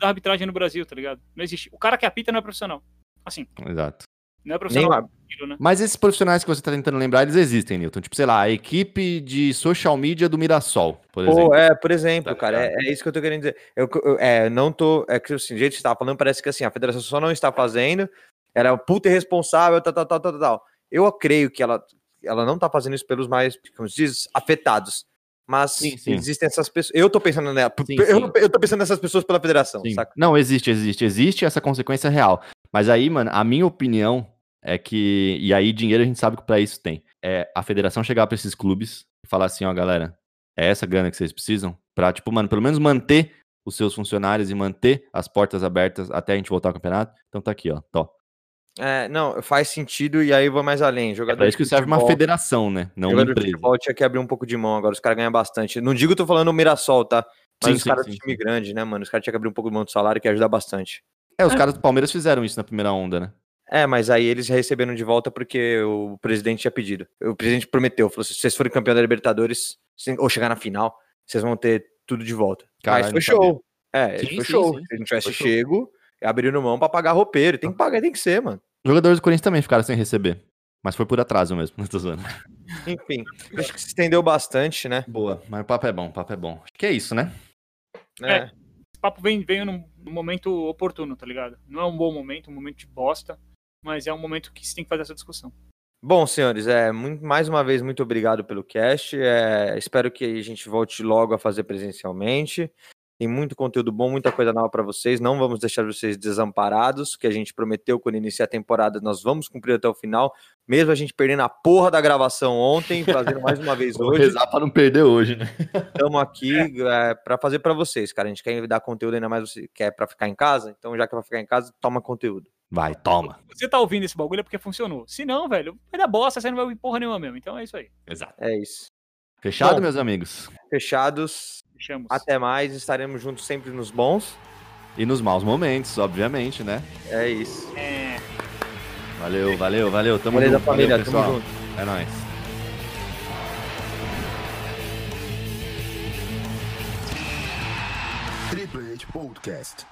Da arbitragem no Brasil, tá ligado? Não existe. O cara que apita não é profissional. Assim, Exato. não é profissional. o daquilo, né? Mas esses profissionais que você tá tentando lembrar, eles existem, Newton. Tipo, sei lá, a equipe de social media do Mirassol, por exemplo. Pô, é, por exemplo, Tá cara, é, é isso que eu tô querendo dizer. Eu, eu- é, não tô. É que assim, do jeito que você tava falando, parece que assim, a federação só não está fazendo, ela é uma puta irresponsável, tal, tal, tal, tal, tal. Eu creio que ela, ela não tá fazendo isso pelos mais, como se diz, afetados. Mas Sim, sim. existem essas pessoas. Eu tô pensando nela. Sim, eu, eu tô pensando nessas pessoas pela federação, saca? Não, existe, existe, existe essa consequência real. Mas aí, mano, a minha opinião é que. E aí, dinheiro a gente sabe que pra isso tem. É a federação chegar pra esses clubes e falar assim: ó, galera, é essa grana que vocês precisam pra, tipo, mano, pelo menos manter os seus funcionários e manter as portas abertas até a gente voltar ao campeonato. Então tá aqui, ó. Tó. É, não, faz sentido e aí eu vou mais além. É Jogador isso que de serve uma futebol- federação, né? Não uma jogador de empresa. futebol tinha que abrir um pouco de mão agora, os caras ganham bastante. Não digo que eu tô falando o Mirassol, tá? Mas Sim, os caras do time sim. grande, né, mano? Os caras tinham que abrir um pouco de mão do salário, que ajuda bastante. É, os caras do Palmeiras fizeram isso na primeira onda, né? É, mas aí eles receberam de volta porque o presidente tinha pedido. O presidente prometeu, falou: se vocês forem campeão da Libertadores, ou chegar na final, vocês vão ter tudo de volta. Caralho, mas foi não sabia. show. É, Sim, foi sim, show. sim. Se não tivesse Foi show. chego, abriram mão pra pagar roupeiro. Tem que pagar, tem que ser, mano. Jogadores do Corinthians também ficaram sem receber. Mas foi por atraso mesmo, não tô zoando. Enfim, acho que se estendeu bastante, né? Boa, mas o papo é bom, o papo é bom. Acho que é isso, né? É. É. Esse papo vem, veio num, momento oportuno, tá ligado? Não é um bom momento, um momento de bosta, mas é um momento que se tem que fazer essa discussão. Bom, senhores, é muito- mais uma vez muito obrigado pelo cast. é, espero que a gente volte logo a fazer presencialmente. Tem muito conteúdo bom, muita coisa nova para vocês. Não vamos deixar vocês desamparados, que a gente prometeu quando iniciar a temporada, nós vamos cumprir até o final, mesmo a gente perdendo a porra da gravação ontem, fazendo mais uma vez Vou hoje. rezar pra não perder hoje, né? Estamos aqui é, para fazer para vocês, cara. A gente quer dar conteúdo ainda mais você quer para ficar em casa, então já que vai ficar em casa, toma conteúdo. Vai, toma. Você tá ouvindo esse bagulho é porque funcionou. Se não, velho, vai dar bosta, você não vai ouvir porra nenhuma mesmo. Então é isso aí. Exato. É isso. Fechado, Bom. meus amigos? Fechados. Fechamos. Até mais. Estaremos juntos sempre nos bons. E nos maus momentos, obviamente, né? É isso. É. Valeu, valeu, valeu. Tamo Beleza, junto, família. valeu, Tamo pessoal. junto. É nóis. Podcast.